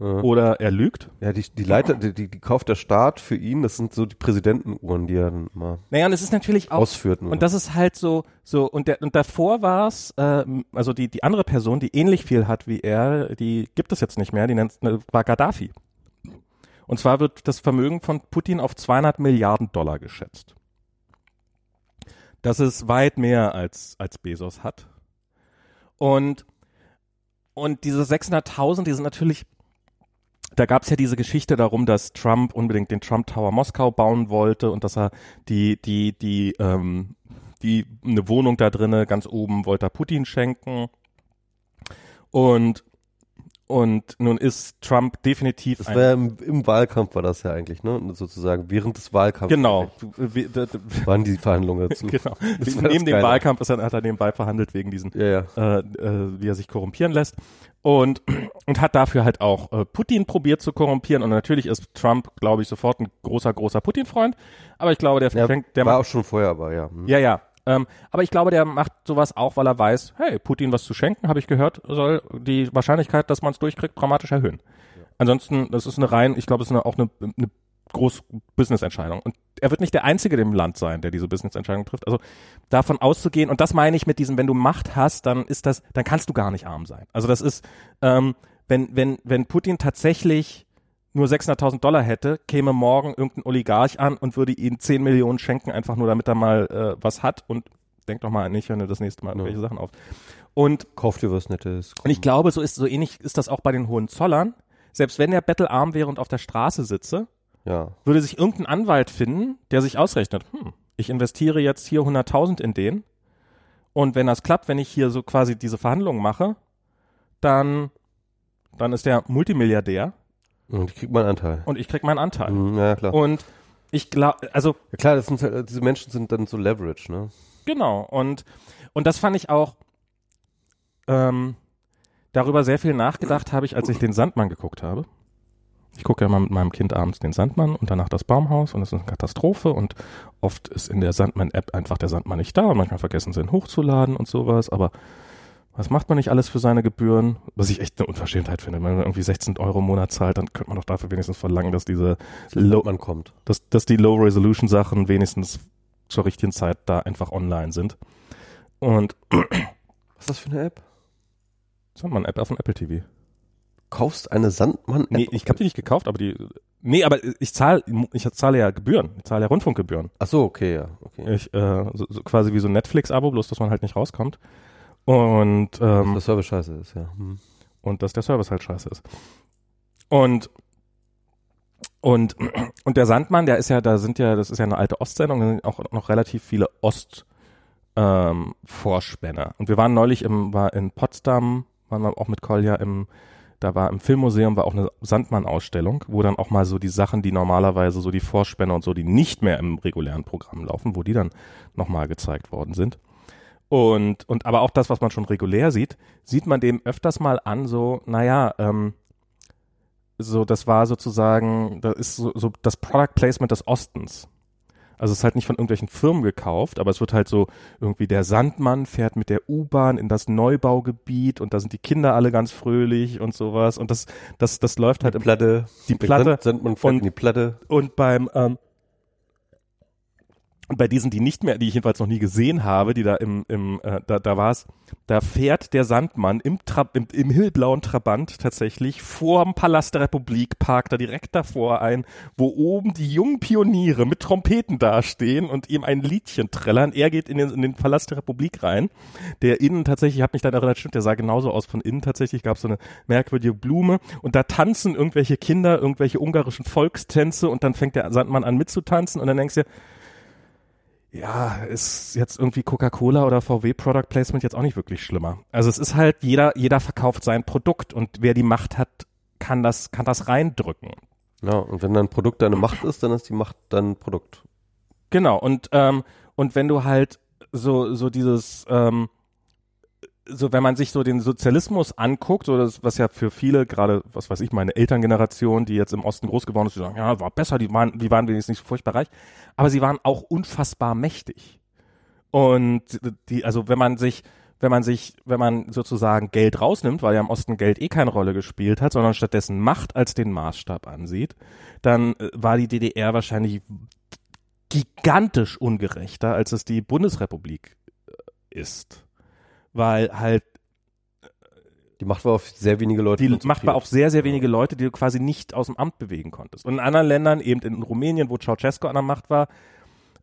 Ja. oder er lügt. Ja, die, die Leiter, die, die, die kauft der Staat für ihn, das sind so die Präsidentenuhren, die er dann immer Naja, und es ist natürlich auch ausführt. ne? Und das ist halt so, so, und, der, und davor war es, ähm, also die, die andere Person, die ähnlich viel hat wie er, die gibt es jetzt nicht mehr, die nennt, ne, war Gaddafi. Und zwar wird das Vermögen von Putin auf 200 Milliarden Dollar geschätzt. Das ist weit mehr als, als Bezos hat. Und, und diese 600.000, die sind natürlich, da gab es ja diese Geschichte darum, dass Trump unbedingt den Trump Tower Moskau bauen wollte und dass er die, die, die, ähm, die, eine Wohnung da drinnen ganz oben wollte er Putin schenken. Und, und nun ist Trump definitiv das war im, im Wahlkampf war das ja eigentlich, ne? Sozusagen während des Wahlkampfs Genau. Waren die Verhandlungen dazu. genau. Das Neben dem. Wahlkampf ist er, hat er nebenbei verhandelt wegen diesen, Ja, ja. äh, äh, wie er sich korrumpieren lässt. Und, und hat dafür halt auch äh, Putin probiert zu korrumpieren. Und natürlich ist Trump, glaube ich, sofort ein großer, großer Putin-Freund. Aber ich glaube, der, ja verschenkt, der war auch schon vorher, aber ja. hm. ja, ja. Ähm, aber ich glaube, der macht sowas auch, weil er weiß, hey, Putin was zu schenken, habe ich gehört, soll die Wahrscheinlichkeit, dass man es durchkriegt, dramatisch erhöhen. Ansonsten, das ist eine rein, ich glaube, das ist eine, auch eine, eine groß Business-Entscheidung. Und er wird nicht der Einzige im Land sein, der diese Business-Entscheidung trifft. Also davon auszugehen, und das meine ich mit diesem, wenn du Macht hast, dann ist das, dann kannst du gar nicht arm sein. Also das ist, ähm, wenn, wenn, wenn Putin tatsächlich nur 600.000 Dollar hätte, käme morgen irgendein Oligarch an und würde ihm 10 Millionen schenken, einfach nur damit er mal äh, was hat und denk doch mal an mich, wenn du das nächste Mal Ja. irgendwelche Sachen auf. Und Kauf dir was Nettes. und ich glaube, so ist so ähnlich ist das auch bei den Hohenzollern. Selbst wenn der bettelarm wäre und auf der Straße sitze, Ja. würde sich irgendein Anwalt finden, der sich ausrechnet, hm, ich investiere jetzt hier 100.000 in den und wenn das klappt, wenn ich hier so quasi diese Verhandlungen mache, dann dann ist der Multimilliardär Und ich krieg mal einen Anteil. und ich krieg meinen Anteil. Mhm, ja, klar. Und ich glaube, also Ja, klar, das sind, halt- diese Menschen sind dann so Leverage, ne? Genau. Und, und das fand ich auch, ähm, darüber sehr viel nachgedacht habe ich, als ich den Sandmann geguckt habe. Ich gucke ja mal mit meinem Kind abends den Sandmann und danach das Baumhaus und es ist eine Katastrophe und oft ist in der Sandmann-App einfach der Sandmann nicht da und manchmal vergessen sie ihn hochzuladen und sowas, aber was macht man nicht alles für seine Gebühren? Was ich echt eine Unverschämtheit finde. Wenn man irgendwie 16 Euro im Monat zahlt, dann könnte man doch dafür wenigstens verlangen, dass diese Low, man kommt. dass, dass die Low-Resolution-Sachen wenigstens zur richtigen Zeit da einfach online sind. Und Was ist das für eine App? Sandmann-App auf dem Apple TV. Kaufst eine Sandmann-App? Nee, ich habe die nicht gekauft, aber die. Nee, aber ich zahle ich zahle ja Gebühren. Ich zahle ja Rundfunkgebühren. Ach so, okay, ja. Okay. Ich, äh, so, so quasi wie so ein Netflix-Abo, bloß dass man halt nicht rauskommt. Und, Dass ähm, der Service scheiße ist, ja. Hm. und dass der Service halt scheiße ist. Und und und der Sandmann, der ist ja, da sind ja, das ist ja eine alte Ostsendung, da sind auch noch relativ viele Ost ähm, Vorspänner. Und wir waren neulich im, war in Potsdam, waren wir auch mit Kolja im, da war im Filmmuseum war auch eine Sandmann-Ausstellung, wo dann auch mal so die Sachen, die normalerweise so die Vorspänner und so, die nicht mehr im regulären Programm laufen, wo die dann nochmal gezeigt worden sind. Und, und aber auch das, was man schon regulär sieht, sieht man dem öfters mal an, so, naja, ähm, so, das war sozusagen, das ist so, so das Product Placement des Ostens. Also es ist halt nicht von irgendwelchen Firmen gekauft, aber es wird halt so irgendwie der Sandmann fährt mit der U-Bahn in das Neubaugebiet und da sind die Kinder alle ganz fröhlich und sowas und das das das läuft halt im Platte. die Platte Sandmann fährt und- in die Platte. und beim ähm, und bei diesen, die nicht mehr, die ich jedenfalls noch nie gesehen habe, die da im, im äh, da, da war es, da fährt der Sandmann im, Tra im, im hellblauen Trabant tatsächlich vorm Palast der Republik, parkt da direkt davor ein, wo oben die jungen Pioniere mit Trompeten dastehen und ihm ein Liedchen trällern. Er geht in den, in den Palast der Republik rein, der innen tatsächlich, ich habe mich da erinnert, stimmt, der sah genauso aus von innen tatsächlich, gab so eine merkwürdige Blume und da tanzen irgendwelche Kinder, irgendwelche ungarischen Volkstänze und dann fängt der Sandmann an mitzutanzen und dann denkst du ja, ist jetzt irgendwie Coca-Cola oder VW Product Placement jetzt auch nicht wirklich schlimmer. Also es ist halt, jeder, jeder verkauft sein Produkt und wer die Macht hat, kann das, kann das reindrücken. Ja, und wenn dein Produkt deine Macht ist, dann ist die Macht dein Produkt. Genau, und, ähm, und wenn du halt so, so dieses, ähm, so wenn man sich so den Sozialismus anguckt, so das, was ja für viele, gerade, was weiß ich, meine Elterngeneration, die jetzt im Osten groß geworden ist, die sagen, ja, war besser, die waren, die waren wenigstens nicht so furchtbar reich, aber sie waren auch unfassbar mächtig. Und die, also wenn man sich, wenn man sich, wenn man sozusagen Geld rausnimmt, weil ja im Osten Geld eh keine Rolle gespielt hat, sondern stattdessen Macht als den Maßstab ansieht, dann äh, war die DDR wahrscheinlich gigantisch ungerechter, als es die Bundesrepublik äh, ist. Weil halt Die Macht war auf sehr wenige Leute. die. Macht war auf sehr, sehr wenige Leute, die du quasi nicht aus dem Amt bewegen konntest. Und in anderen Ländern, eben in Rumänien, wo Ceausescu an der Macht war,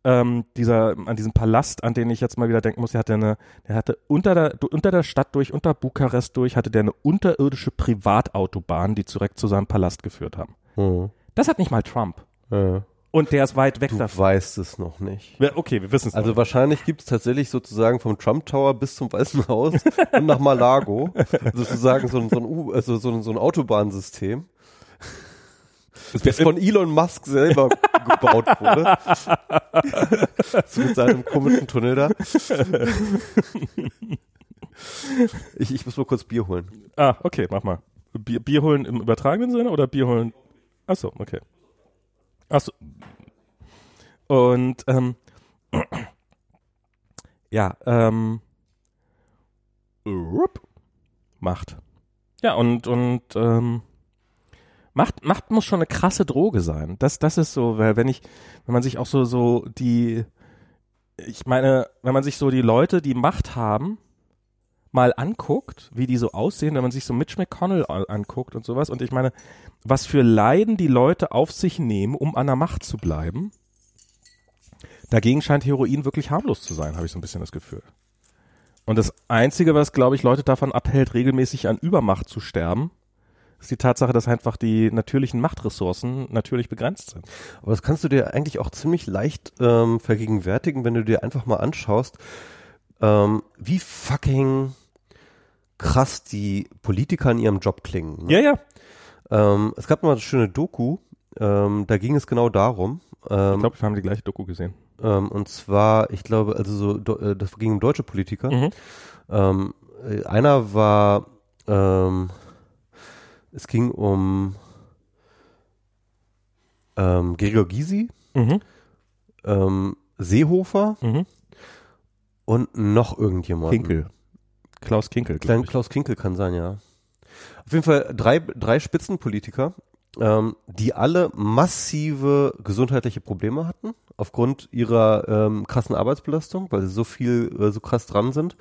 ähm, dieser, an diesem Palast, an den ich jetzt mal wieder denken muss, der hatte eine, der hatte unter der, unter der Stadt durch, unter Bukarest durch, hatte der eine unterirdische Privatautobahn, die direkt zu seinem Palast geführt haben. Hm. Das hat nicht mal Trump. Ja. Und der ist weit weg Du davon. weißt es noch nicht. Ja, Okay, wir wissen es. Also wahrscheinlich gibt es tatsächlich sozusagen vom Trump Tower bis zum Weißen Haus und nach Malago sozusagen so ein, so ein, U also so ein, so ein Autobahnsystem, das von Elon Musk selber gebaut wurde. so mit seinem komischen Tunnel da. Ich, ich muss mal kurz Bier holen. Ah, okay, mach mal. Bier, Bier holen im übertragenen Sinne oder Bier holen? Ach so, okay. Ach so. Und ähm, ja, ähm, Macht. Ja, und und ähm, Macht, Macht muss schon eine krasse Droge sein. Das, das ist so, weil wenn ich, wenn man sich auch so, so die, ich meine, wenn man sich so die Leute, die Macht haben, mal anguckt, wie die so aussehen, wenn man sich so Mitch McConnell anguckt und sowas. Und ich meine, was für Leiden die Leute auf sich nehmen, um an der Macht zu bleiben. Dagegen scheint Heroin wirklich harmlos zu sein, habe ich so ein bisschen das Gefühl. Und das Einzige, was, glaube ich, Leute davon abhält, regelmäßig an Übermacht zu sterben, ist die Tatsache, dass einfach die natürlichen Machtressourcen natürlich begrenzt sind. Aber das kannst du dir eigentlich auch ziemlich leicht ähm, vergegenwärtigen, wenn du dir einfach mal anschaust, ähm, wie fucking krass die Politiker in ihrem Job klingen. Ne? Ja, ja. Ähm, es gab mal eine schöne Doku, ähm, da ging es genau darum. Ich Ähm, glaube, wir haben die gleiche Doku gesehen. ähm, und zwar, ich glaube, also so, do, äh, das ging um deutsche Politiker. Mhm. Ähm, äh, einer war, ähm, es ging um Gregor Gysi, Mhm. Seehofer Mhm. und noch irgendjemand. Kinkel. Klaus Kinkel, glaube ich. Klaus Kinkel kann sein, ja. Auf jeden Fall drei, drei Spitzenpolitiker, ähm, die alle massive gesundheitliche Probleme hatten, aufgrund ihrer ähm, krassen Arbeitsbelastung, weil sie so viel, äh, so krass dran sind,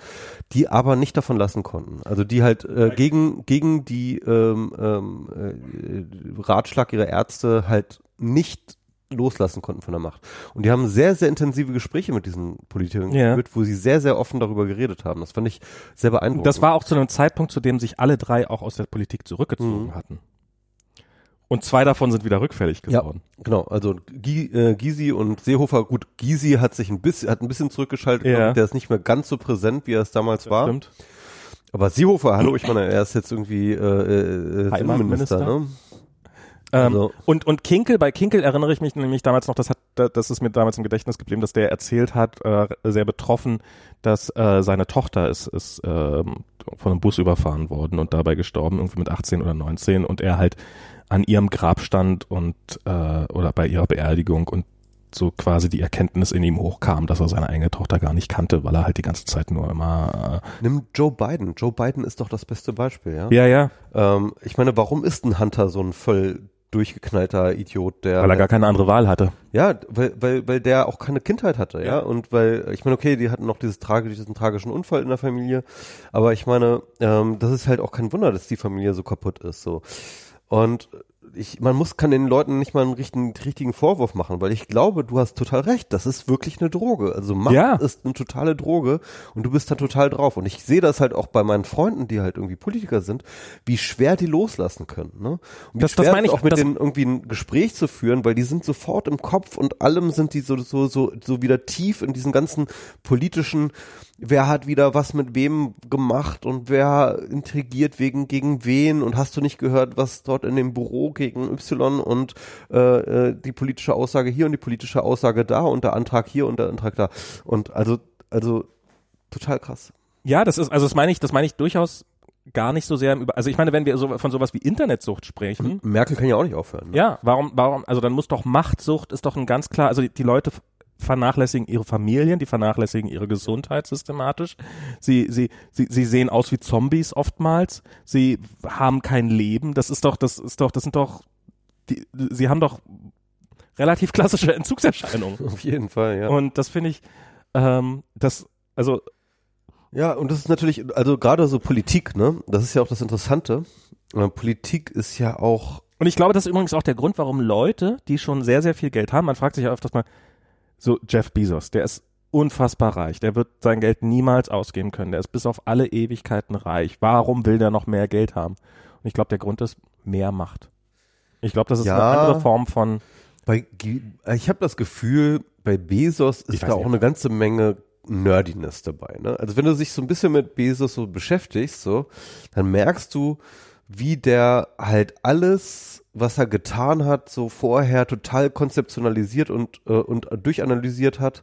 die aber nicht davon lassen konnten. Also die halt äh, gegen, gegen die ähm, ähm, äh, Ratschlag ihrer Ärzte halt nicht loslassen konnten von der Macht. Und die haben sehr, sehr intensive Gespräche mit diesen Politikern Ja. geführt, wo sie sehr, sehr offen darüber geredet haben. Das fand ich sehr beeindruckend. Das war auch zu einem Zeitpunkt, zu dem sich alle drei auch aus der Politik zurückgezogen Mhm. hatten. Und zwei davon sind wieder rückfällig Ja. geworden. Genau, also Gi, äh, Gysi und Seehofer, gut, Gysi hat sich ein bisschen, hat ein bisschen zurückgeschaltet, Ja. glaub der ist nicht mehr ganz so präsent, wie er es damals war. Stimmt. Aber Seehofer, hallo, ich meine, er ist jetzt irgendwie äh, äh, Heimatminister. Innenminister, ne? Ähm, Also- und, und Kinkel, bei Kinkel erinnere ich mich nämlich damals noch, das hat, das ist mir damals im Gedächtnis geblieben, dass der erzählt hat, äh, sehr betroffen, dass äh, seine Tochter ist, ist ähm, von einem Bus überfahren worden und dabei gestorben, irgendwie mit 18 oder 19 und er halt an ihrem Grab stand und äh, oder bei ihrer Beerdigung und so quasi die Erkenntnis in ihm hochkam, dass er seine eigene Tochter gar nicht kannte, weil er halt die ganze Zeit nur immer Nimm Joe Biden. Joe Biden ist doch das beste Beispiel, ja? äh, ja ja, Ähm, ich meine, warum ist ein Hunter so ein voll durchgeknallter Idiot, der weil er gar keine andere Wahl hatte. Ja, weil, weil, weil der auch keine Kindheit hatte, ja. Ja. Und weil, ich meine, okay, die hatten noch dieses tragi diesen tragischen Unfall in der Familie, aber ich meine, ähm, das ist halt auch kein Wunder, dass die Familie so kaputt ist. so. Und ich, man muss, kann den Leuten nicht mal einen richtigen, richtigen Vorwurf machen, weil ich glaube, du hast total recht, das ist wirklich eine Droge. Also Macht Ja. ist eine totale Droge und du bist da total drauf. Und ich sehe das halt auch bei meinen Freunden, die halt irgendwie Politiker sind, wie schwer die loslassen können. Ne? Und wie Das- das schwer meine ich, auch mit denen irgendwie ein Gespräch zu führen, weil die sind sofort im Kopf und allem sind die so, so, so, so wieder tief in diesen ganzen politischen, wer hat wieder was mit wem gemacht und wer intrigiert wegen gegen wen und hast du nicht gehört, was dort in dem Büro gegen Y und äh, äh, die politische Aussage hier und die politische Aussage da und der Antrag hier und der Antrag da. Und also, also total krass. Ja, das ist, also das meine ich, das meine ich durchaus gar nicht so sehr im Über also ich meine, wenn wir so von sowas wie Internetsucht sprechen. Merkel kann ja auch nicht aufhören. Ne? Ja, warum, warum, also dann muss doch Machtsucht ist doch ein ganz klar, also die, die Leute vernachlässigen ihre Familien, die vernachlässigen ihre Gesundheit systematisch. Sie, sie, sie, sie sehen aus wie Zombies oftmals. Sie haben kein Leben. Das ist doch, das ist doch, das sind doch, die, sie haben doch relativ klassische Entzugserscheinungen. Auf jeden Fall, ja. Und das finde ich, ähm, das, also Ja, und das ist natürlich, also gerade so Politik, ne? Das ist ja auch das Interessante. Äh, Politik ist ja auch, Und ich glaube, das ist übrigens auch der Grund, warum Leute, die schon sehr, sehr viel Geld haben, man fragt sich ja öfters mal, so Jeff Bezos, der ist unfassbar reich, der wird sein Geld niemals ausgeben können, der ist bis auf alle Ewigkeiten reich. Warum will der noch mehr Geld haben? Und ich glaube, der Grund ist mehr Macht. Ich glaube, das ist Ja. eine andere Form von, bei, ich habe das Gefühl, bei Bezos ist da nicht, auch eine ganze Menge Nerdiness dabei. Ne? Also wenn du dich so ein bisschen mit Bezos so beschäftigst, so, dann merkst du, wie der halt alles, was er getan hat, so vorher total konzeptionalisiert und, äh, und durchanalysiert hat.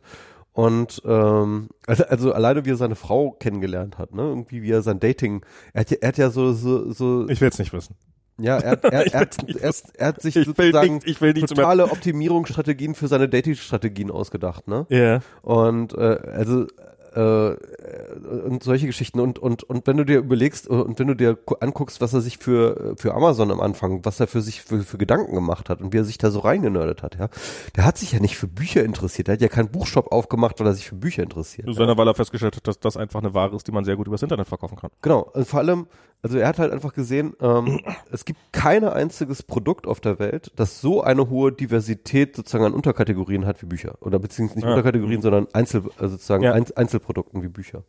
Und ähm, also, also alleine wie er seine Frau kennengelernt hat, ne? Irgendwie wie er sein Dating, er hat ja, er hat ja so, so, so ich will es nicht wissen. ja, er, er, er, er, er, hat sich Ich sozusagen nicht, ich will nicht totale Optimierungsstrategien für seine Dating-Strategien ausgedacht, ne? Ja. Und äh, also und solche Geschichten und und und wenn du dir überlegst äh, und wenn du dir gu- anguckst, was er sich für für Amazon am Anfang, was er für sich für, für Gedanken gemacht hat und wie er sich da so reingenördet hat, ja, der hat sich ja nicht für Bücher interessiert, der hat ja keinen Buchshop aufgemacht, weil er sich für Bücher interessiert. Sondern weil er festgestellt hat, dass das einfach eine Ware ist, die man sehr gut übers Internet verkaufen kann. Genau, und vor allem, also er hat halt einfach gesehen, ähm, es gibt kein einziges Produkt auf der Welt, das so eine hohe Diversität sozusagen an Unterkategorien hat wie Bücher. Oder beziehungsweise nicht Ja. Unterkategorien, sondern Einzel, also sozusagen Ja. Einz Einzelprodukten wie Bücher.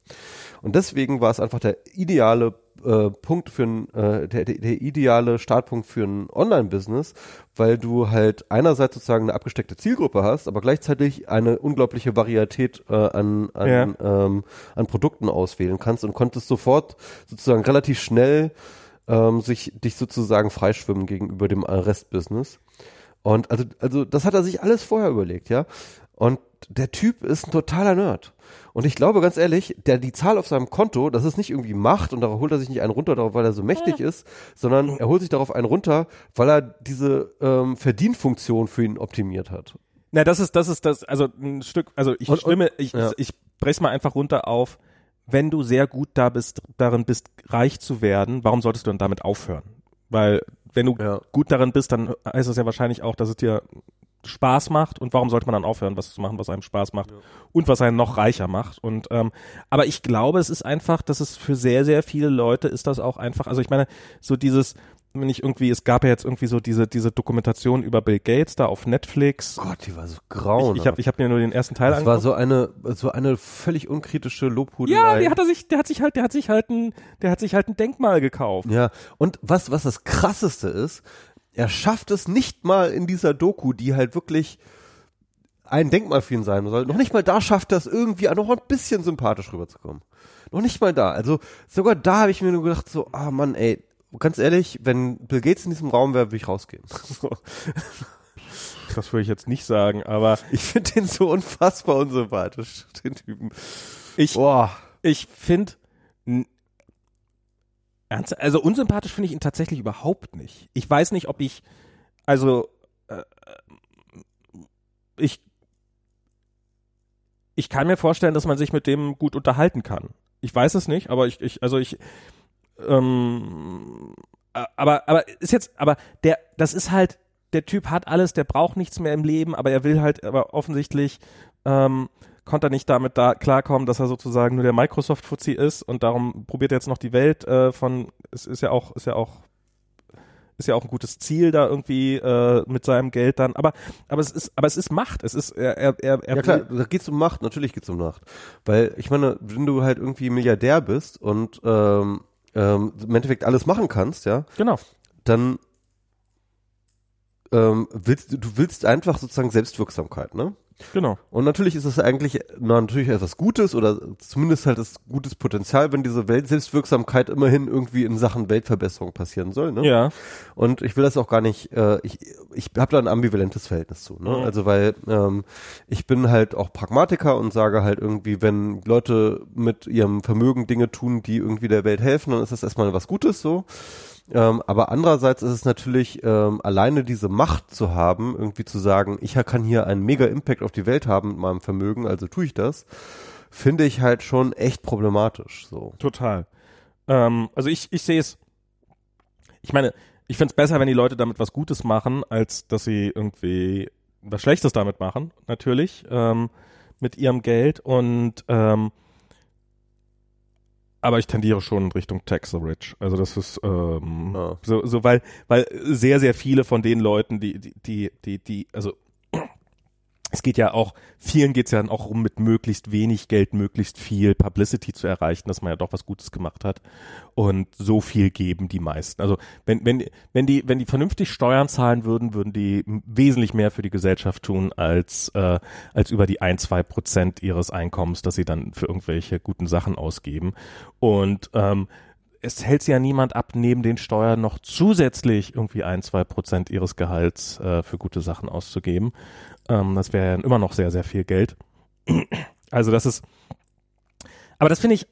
Und deswegen war es einfach der ideale äh, Punkt für ein, äh, der, der, der ideale Startpunkt für ein Online-Business, weil du halt einerseits sozusagen eine abgesteckte Zielgruppe hast, aber gleichzeitig eine unglaubliche Varietät äh, an, an, Ja. ähm, an Produkten auswählen kannst und konntest sofort sozusagen relativ schnell ähm, sich dich sozusagen freischwimmen gegenüber dem Restbusiness. Und also, also das hat er sich alles vorher überlegt, ja. Und der Typ ist ein totaler Nerd. Und ich glaube ganz ehrlich, der die Zahl auf seinem Konto, das ist nicht irgendwie Macht und darauf holt er sich nicht einen runter, darauf, weil er so mächtig ist, sondern er holt sich darauf einen runter, weil er diese ähm, Verdienfunktion für ihn optimiert hat. Na, das ist, das ist das, also ein Stück, also ich Und- und- stimme, ich, ja. ich, ich brech's mal einfach runter auf, wenn du sehr gut da bist, darin bist, reich zu werden, warum solltest du dann damit aufhören? Weil, wenn du Ja. gut darin bist, dann heißt das ja wahrscheinlich auch, dass es dir Spaß macht und warum sollte man dann aufhören, was zu machen, was einem Spaß macht und was einen noch reicher macht und ähm, aber ich glaube, es ist einfach, dass es für sehr sehr viele Leute ist das auch einfach, also ich meine, so dieses wenn ich irgendwie, es gab ja jetzt irgendwie so diese diese Dokumentation über Bill Gates da auf Netflix. Gott, die war so grauenhaft. Ich, ich habe ich hab mir nur den ersten Teil das war angeguckt. so eine, so eine völlig unkritische Lobhudelei. ja, die hat er sich, der hat sich halt, der hat sich halt ein, der hat sich halt ein Denkmal gekauft. Ja, und was, was das krasseste ist, er schafft es nicht mal in dieser Doku, die halt wirklich ein Denkmal für ihn sein soll. Noch nicht mal da schafft er es irgendwie noch ein bisschen sympathisch rüberzukommen. Noch nicht mal da. Also sogar da habe ich mir nur gedacht, so, ah Mann, ey, ganz ehrlich, wenn Bill Gates in diesem Raum wäre, würde ich rausgehen. So. Das würde ich jetzt nicht sagen, aber Ich finde den so unfassbar unsympathisch, den Typen. ich, Boah. ich finde, ernst, also unsympathisch finde ich ihn tatsächlich überhaupt nicht. Ich weiß nicht, ob ich, also, äh, ich, ich kann mir vorstellen, dass man sich mit dem gut unterhalten kann. Ich weiß es nicht, aber ich, ich also ich, ähm, aber, aber ist jetzt, aber der, das ist halt, der Typ hat alles, der braucht nichts mehr im Leben, aber er will halt, aber offensichtlich, ähm, konnte er nicht damit da klarkommen, dass er sozusagen nur der Microsoft-Fuzzi ist und darum probiert er jetzt noch die Welt äh, von, es ist ja auch, ist ja auch, ist ja auch ein gutes Ziel da irgendwie äh, mit seinem Geld dann, aber aber es ist aber es ist Macht, es ist er er er, er Ja klar, da geht's um Macht, natürlich geht's um Macht. Weil ich meine, wenn du halt irgendwie Milliardär bist und ähm, ähm, im Endeffekt alles machen kannst, ja, genau. dann ähm, willst du, du willst einfach sozusagen Selbstwirksamkeit, ne? Genau. Und natürlich ist es eigentlich na, natürlich etwas Gutes oder zumindest halt das gutes Potenzial, wenn diese Weltselbstwirksamkeit immerhin irgendwie in Sachen Weltverbesserung passieren soll. Ne? Ja. Und ich will das auch gar nicht, äh, ich, ich habe da ein ambivalentes Verhältnis zu. Ne? Mhm. Also weil ähm, ich bin halt auch Pragmatiker und sage halt irgendwie, wenn Leute mit ihrem Vermögen Dinge tun, die irgendwie der Welt helfen, dann ist das erstmal was Gutes so. Ähm, aber andererseits ist es natürlich ähm, alleine diese Macht zu haben, irgendwie zu sagen, ich kann hier einen mega Impact auf die Welt haben mit meinem Vermögen, also tue ich das, finde ich halt schon echt problematisch. So. Total. Ähm, also ich, ich sehe es, ich meine, ich finde es besser, wenn die Leute damit was Gutes machen, als dass sie irgendwie was Schlechtes damit machen, natürlich, ähm, mit ihrem Geld und ähm, aber ich tendiere schon in Richtung Tax the Rich. Also das ist ähm, Ja. so, so weil, weil sehr, sehr viele von den Leuten, die, die, die, die, die also es geht ja auch, vielen geht es ja dann auch um mit möglichst wenig Geld möglichst viel Publicity zu erreichen, dass man ja doch was Gutes gemacht hat. Und so viel geben die meisten. Also wenn, wenn, wenn die, wenn die vernünftig Steuern zahlen würden, würden die wesentlich mehr für die Gesellschaft tun, als, äh, als über die ein, zwei Prozent ihres Einkommens, das sie dann für irgendwelche guten Sachen ausgeben. Und ähm, es hält sie ja niemand ab, neben den Steuern noch zusätzlich irgendwie ein, zwei Prozent ihres Gehalts äh, für gute Sachen auszugeben. Ähm, das wäre immer noch sehr, sehr viel Geld. Also das ist, aber das finde ich,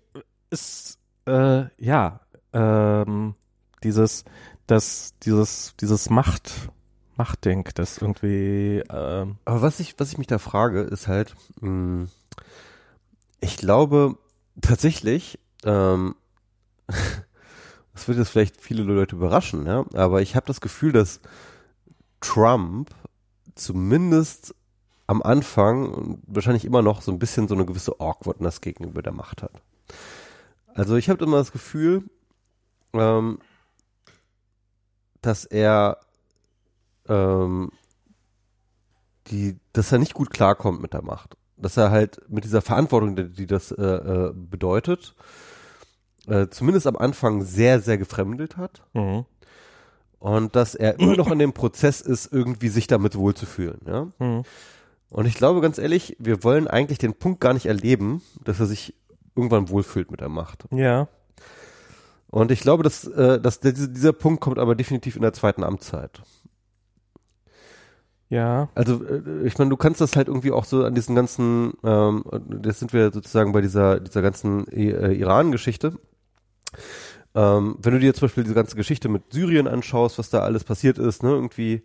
ist, äh, ja, ähm, dieses, das, dieses, dieses Macht, Machtding, das irgendwie, ähm, Aber was ich, was ich mich da frage, ist halt, mh, ich glaube tatsächlich, ähm, das wird jetzt vielleicht viele Leute überraschen, ja, aber ich habe das Gefühl, dass Trump zumindest am Anfang und wahrscheinlich immer noch so ein bisschen so eine gewisse Awkwardness gegenüber der Macht hat. Also ich habe immer das Gefühl, ähm, dass er ähm, die, dass er nicht gut klarkommt mit der Macht. Dass er halt mit dieser Verantwortung, die, die das äh, äh, bedeutet, äh, zumindest am Anfang sehr, sehr gefremdelt hat. mhm. Und dass er immer noch in dem Prozess ist, irgendwie sich damit wohlzufühlen. Ja? Mhm. Und ich glaube ganz ehrlich, wir wollen eigentlich den Punkt gar nicht erleben, dass er sich irgendwann wohlfühlt mit der Macht. ja, Und ich glaube, dass, äh, dass der, dieser Punkt kommt aber definitiv in der zweiten Amtszeit. ja, Also äh, ich meine, du kannst das halt irgendwie auch so an diesen ganzen, ähm, jetzt sind wir sozusagen bei dieser dieser ganzen äh, Iran-Geschichte. Ähm, wenn du dir zum Beispiel diese ganze Geschichte mit Syrien anschaust, was da alles passiert ist, ne, irgendwie,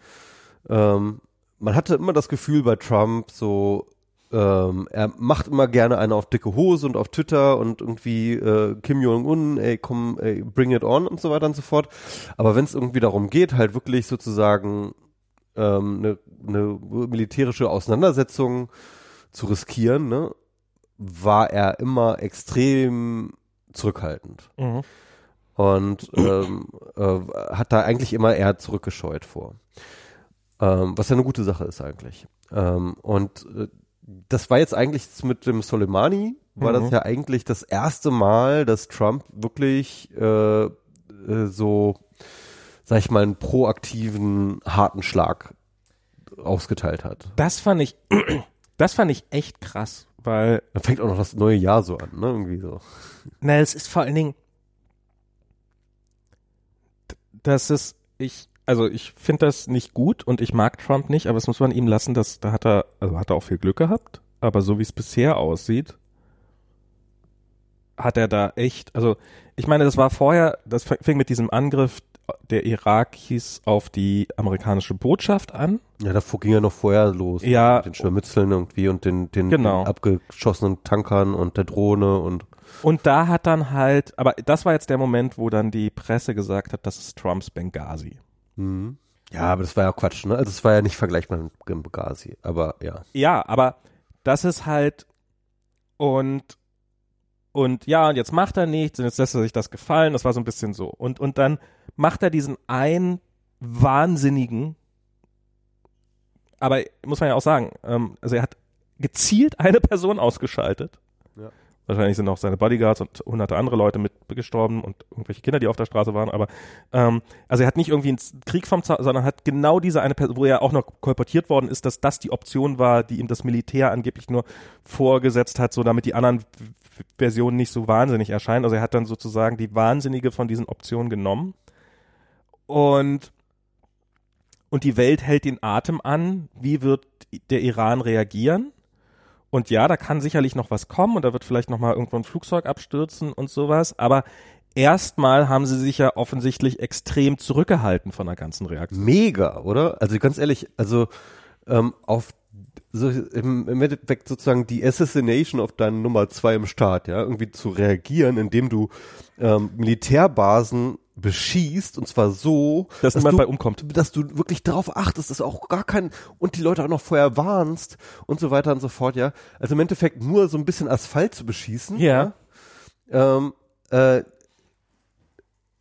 ähm, man hatte immer das Gefühl bei Trump so, ähm, er macht immer gerne eine auf dicke Hose und auf Twitter und irgendwie äh, Kim Jong-un, ey, komm, ey, bring it on und so weiter und so fort. Aber wenn es irgendwie darum geht, halt wirklich sozusagen ähm, eine, eine militärische Auseinandersetzung zu riskieren, ne, war er immer extrem zurückhaltend mhm. Und ähm, äh, hat da eigentlich immer eher zurückgescheut vor. Ähm, was ja eine gute Sache ist eigentlich. Ähm, und äh, das war jetzt eigentlich mit dem Soleimani, war Mhm. das ja eigentlich das erste Mal, dass Trump wirklich äh, äh, so, sag ich mal, einen proaktiven, harten Schlag ausgeteilt hat. Das fand ich, das fand ich echt krass, weil, Dann fängt auch noch das neue Jahr so an, ne? Irgendwie so. na, es ist vor allen Dingen, d- das ist, ich, also ich finde das nicht gut und ich mag Trump nicht, aber das muss man ihm lassen, dass, da hat er, also hat er auch viel Glück gehabt, aber so wie es bisher aussieht, hat er da echt, also ich meine, das war vorher, das fing mit diesem Angriff der Irakis auf die amerikanische Botschaft an. Ja, davor ging ja noch vorher los. Ja. Mit den Scharmützeln irgendwie und den, den, Genau. den abgeschossenen Tankern und der Drohne und Und da hat dann halt, aber das war jetzt der Moment, wo dann die Presse gesagt hat, das ist Trumps Benghazi. Mhm. Ja, aber das war ja Quatsch, ne? Also es war ja nicht vergleichbar mit Benghazi, aber ja. Ja, aber das ist halt und und ja, und jetzt macht er nichts und jetzt lässt er sich das gefallen, das war so ein bisschen so. Und und dann macht er diesen einen wahnsinnigen aber muss man ja auch sagen, ähm, also er hat gezielt eine Person ausgeschaltet. Wahrscheinlich sind auch seine Bodyguards und hunderte andere Leute mit gestorben und irgendwelche Kinder, die auf der Straße waren. Aber ähm, also er hat nicht irgendwie einen Krieg vom Zaun, sondern hat genau diese eine Person, wo er auch noch kolportiert worden ist, dass das die Option war, die ihm das Militär angeblich nur vorgesetzt hat, so damit die anderen Versionen nicht so wahnsinnig erscheinen. Also er hat dann sozusagen die wahnsinnige von diesen Optionen genommen und und die Welt hält den Atem an. Wie wird der Iran reagieren? Und ja, da kann sicherlich noch was kommen und da wird vielleicht noch mal irgendwo ein Flugzeug abstürzen und sowas. Aber erstmal haben sie sich ja offensichtlich extrem zurückgehalten von der ganzen Reaktion. Mega, oder? Also ganz ehrlich, also ähm, auf so im, im Endeffekt sozusagen die Assassination auf deine Nummer zwei im Staat, ja, irgendwie zu reagieren, indem du ähm, Militärbasen beschießt und zwar so, dass, dass niemand bei umkommt. Dass du wirklich darauf achtest, dass auch gar kein und die Leute auch noch vorher warnst und so weiter und so fort, ja. Also im Endeffekt nur so ein bisschen Asphalt zu beschießen. Ja. ja? Ähm, äh,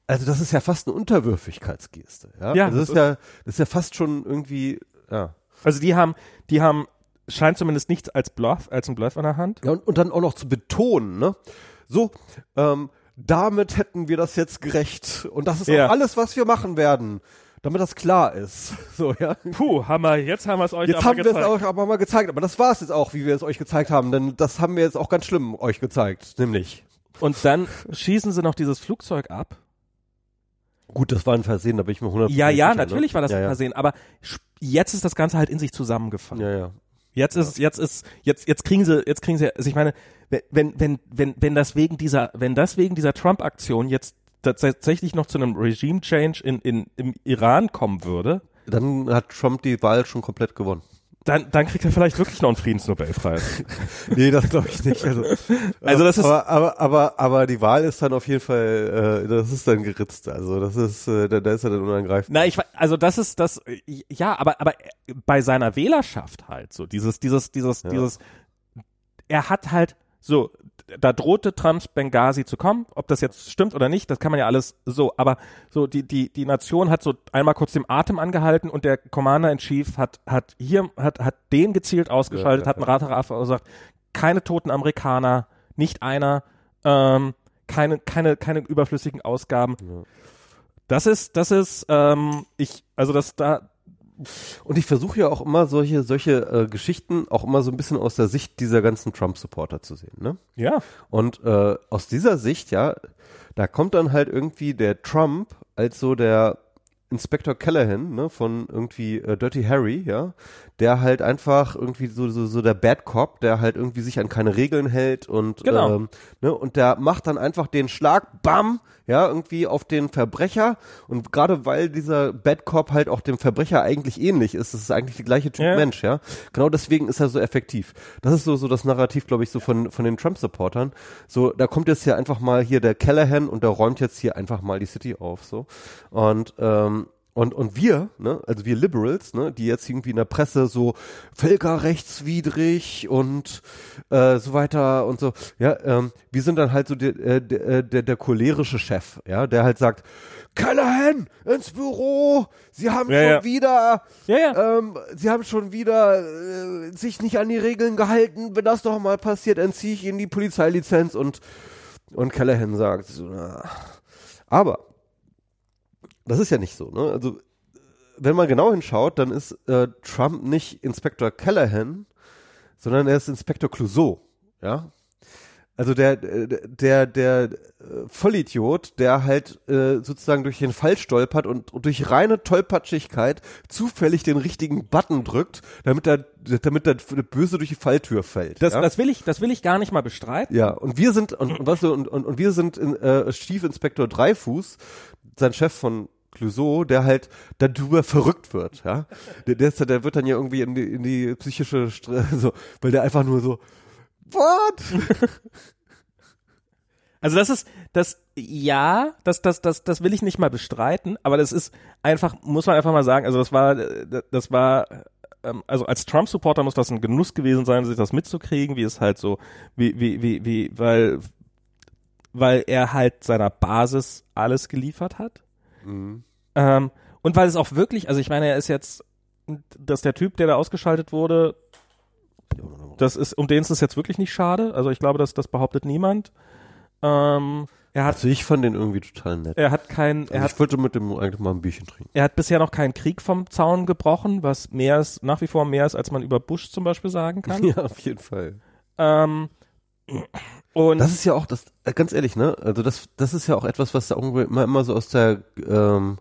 also das ist ja fast eine Unterwürfigkeitsgeste, ja. ja also das, das ist ja, das ist ja fast schon irgendwie, ja. Also die haben, die haben scheint zumindest nichts als Bluff, als ein Bluff an der Hand. Ja, und, und dann auch noch zu betonen, ne? So, ähm, damit hätten wir das jetzt gerecht. Und das ist ja. auch alles, was wir machen werden. Damit das klar ist. So, ja. Puh, wir, jetzt haben wir es euch jetzt haben gezeigt. wir es euch aber mal gezeigt. Aber das war es jetzt auch, wie wir es euch gezeigt haben. Denn das haben wir jetzt auch ganz schlimm euch gezeigt. Nämlich. Und dann schießen sie noch dieses Flugzeug ab. Gut, das war ein Versehen, da bin ich mir 100% Ja, ja, sicher, ne? natürlich ne? war das ja, ein Versehen. Aber jetzt ist das Ganze halt in sich zusammengefallen. Ja, ja. Jetzt ist, jetzt ist, jetzt, jetzt kriegen sie, jetzt kriegen sie, also ich meine, wenn, wenn, wenn, wenn das wegen dieser, wenn das wegen dieser Trump-Aktion jetzt tatsächlich noch zu einem Regime-Change in, in, im Iran kommen würde. Dann hat Trump die Wahl schon komplett gewonnen dann, dann kriegt er vielleicht wirklich noch einen Friedensnobelpreis. nee, das glaube ich nicht. Also, also das ist aber, aber aber aber die Wahl ist dann auf jeden Fall, äh, das ist dann geritzt. Also das ist, äh, da, da ist er dann unangreifbar. Na, ich also das ist das, ja, aber aber bei seiner Wählerschaft halt so dieses dieses dieses ja. dieses, er hat halt so da drohte Trumps Benghazi zu kommen. Ob das jetzt stimmt oder nicht, das kann man ja alles so. Aber so die die die Nation hat so einmal kurz den Atem angehalten und der Commander in Chief hat hat hier hat hat den gezielt ausgeschaltet, ja, hat einen Radar verursacht. Keine toten Amerikaner, nicht einer. Ähm, keine keine keine überflüssigen Ausgaben. Ja. Das ist das ist ähm, ich also das da und ich versuche ja auch immer solche, solche äh, Geschichten auch immer so ein bisschen aus der Sicht dieser ganzen Trump-Supporter zu sehen, ne? Ja. Und äh, aus dieser Sicht, ja, da kommt dann halt irgendwie der Trump als so der Inspector Callahan, ne, von irgendwie äh, Dirty Harry, ja, der halt einfach irgendwie so, so, so der Bad Cop, der halt irgendwie sich an keine Regeln hält und, genau. ähm, ne, und der macht dann einfach den Schlag, bam, ja, irgendwie auf den Verbrecher und gerade weil dieser Bad Cop halt auch dem Verbrecher eigentlich ähnlich ist, das ist eigentlich der gleiche Typ ja. Mensch, ja, genau deswegen ist er so effektiv. Das ist so, so das Narrativ, glaube ich, so von, von den Trump-Supportern. So, da kommt jetzt hier einfach mal hier der Callahan und der räumt jetzt hier einfach mal die City auf, so. Und, ähm, und, und wir, ne, also wir Liberals, ne, die jetzt irgendwie in der Presse so völkerrechtswidrig und äh, so weiter und so, ja, ähm, wir sind dann halt so der, äh, der, äh, der, der cholerische Chef, ja, der halt sagt, Callahan, ins Büro, Sie haben ja, schon ja. wieder, ja, ja. Ähm, Sie haben schon wieder äh, sich nicht an die Regeln gehalten, wenn das noch mal passiert, entziehe ich Ihnen die Polizeilizenz und, und Callahan sagt, so, na, aber das ist ja nicht so, ne? Also, wenn man genau hinschaut, dann ist äh, Trump nicht Inspektor Callahan, sondern er ist Inspektor Clouseau, ja? Also der, der, der Vollidiot, der halt äh, sozusagen durch den Fall stolpert und, und durch reine Tollpatschigkeit zufällig den richtigen Button drückt, damit der, damit der Böse durch die Falltür fällt. Das, ja? das will ich, das will ich gar nicht mal bestreiten. Ja, und wir sind, und, und was, und, und, und wir sind in, äh, Chief Inspector Dreifuß, sein Chef von Clouseau, der halt darüber verrückt wird, ja. Der, der, ist, der wird dann ja irgendwie in die, in die psychische, Stre so, weil der einfach nur so, what? Also das ist, das, ja, das, das, das, das will ich nicht mal bestreiten, aber das ist einfach, muss man einfach mal sagen, also das war, das war, ähm, also als Trump-Supporter muss das ein Genuss gewesen sein, sich das mitzukriegen, wie es halt so, wie, wie, wie, wie, weil, weil er halt seiner Basis alles geliefert hat. Mhm. Ähm, und weil es auch wirklich, also ich meine, er ist jetzt, dass der Typ, der da ausgeschaltet wurde, Das ist, um den ist es jetzt wirklich nicht schade. Also ich glaube, dass das behauptet niemand. Ähm, er hat, Also ich fand den irgendwie total nett. er hat kein, Also er hat ich wollte mit dem eigentlich mal ein Bierchen trinken. Er hat bisher noch keinen Krieg vom Zaun gebrochen, was mehr ist, nach wie vor mehr ist, als man über Bush zum Beispiel sagen kann. Ja, auf jeden Fall. ähm, und Das ist ja auch, das, äh, ganz ehrlich, ne? Also das, das ist ja auch etwas, was da irgendwie immer, immer so aus der, ähm,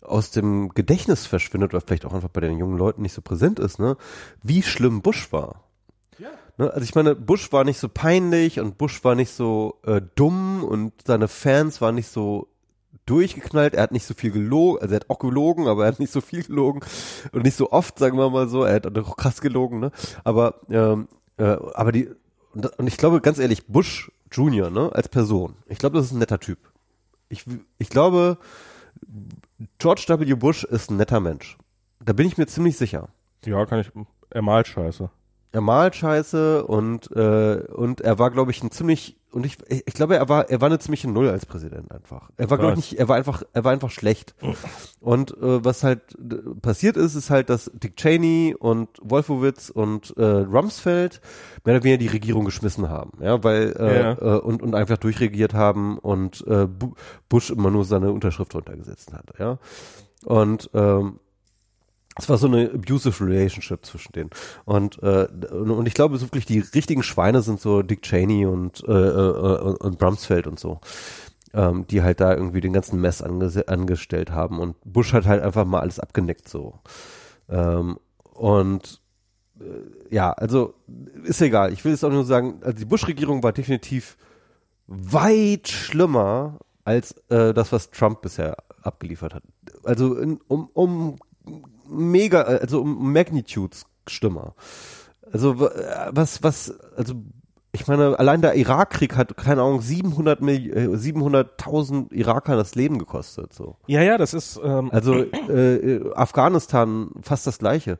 aus dem Gedächtnis verschwindet oder vielleicht auch einfach bei den jungen Leuten nicht so präsent ist, ne? Wie schlimm Bush war. Ja. Ne? Also ich meine, Bush war nicht so peinlich und Bush war nicht so äh, dumm und seine Fans waren nicht so durchgeknallt. Er hat nicht so viel gelogen, also er hat auch gelogen, aber er hat nicht so viel gelogen und nicht so oft, sagen wir mal so. Er hat auch krass gelogen, ne? Aber ähm, äh, aber die und, und ich glaube ganz ehrlich, Bush Junior, ne, als Person. Ich glaube, das ist ein netter Typ. Ich ich glaube, George W. Bush ist ein netter Mensch. Da bin ich mir ziemlich sicher. ja, kann ich, er malt scheiße. Er malt scheiße und äh, und er war glaube ich ein ziemlich und ich ich glaube er war er war eine ziemliche Null als Präsident einfach. Er war glaube ich nicht er war einfach er war einfach schlecht. Und äh, was halt passiert ist ist halt dass Dick Cheney und Wolfowitz und äh, Rumsfeld mehr oder weniger die Regierung geschmissen haben, ja, weil äh, Ja. äh, und und einfach durchregiert haben und äh, Bu- Bush immer nur seine Unterschrift runtergesetzt hat, ja. Und ähm, es war so eine abusive Relationship zwischen denen. Und, äh, und ich glaube wirklich, die richtigen Schweine sind so Dick Cheney und, äh, äh, und, und Brumsfeld und so. Ähm, die halt da irgendwie den ganzen Mess ange angestellt haben. Und Bush hat halt einfach mal alles abgenickt so. Ähm, und äh, ja, also ist egal. Ich will jetzt auch nur sagen, also die Bush-Regierung war definitiv weit schlimmer als äh, das, was Trump bisher abgeliefert hat. Also in, um, um mega, also um Magnitudes schlimmer. Also äh, was, was, also ich meine, allein der Irakkrieg hat, keine Ahnung, 700 Mil äh, 700.000 Iraker das Leben gekostet, so. Ja, ja, das ist, ähm, Also äh, Afghanistan fast das gleiche.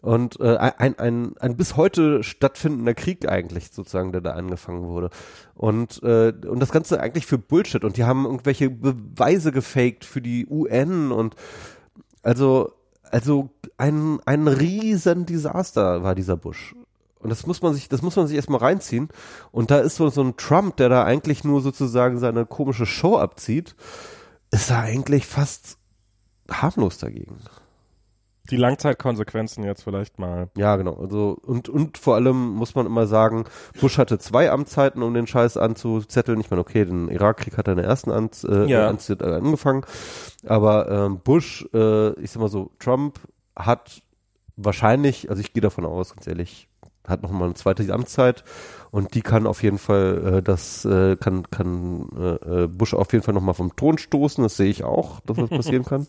Und äh, ein, ein, ein bis heute stattfindender Krieg eigentlich sozusagen, der da angefangen wurde. Und, äh, und das Ganze eigentlich für Bullshit. Und die haben irgendwelche Beweise gefaked für die UN und also, also ein, ein riesen Desaster war dieser Bush. Und das muss man sich, das muss man sich erstmal reinziehen. Und da ist so, so ein Trump, der da eigentlich nur sozusagen seine komische Show abzieht, ist da eigentlich fast harmlos dagegen. Die Langzeitkonsequenzen jetzt vielleicht mal. Ja, genau. Also und und vor allem muss man immer sagen, Bush hatte zwei Amtszeiten, um den Scheiß anzuzetteln. Ich meine, okay, den Irakkrieg hat er in der ersten Amts, äh, Ja. Amtszeit, äh, angefangen, aber ähm, Bush, äh, ich sag mal so, Trump hat wahrscheinlich, also ich gehe davon aus, ganz ehrlich, hat noch mal eine zweite Amtszeit und die kann auf jeden Fall, äh, das äh, kann kann äh, äh, Bush auf jeden Fall noch mal vom Thron stoßen. Das sehe ich auch, dass das passieren kann.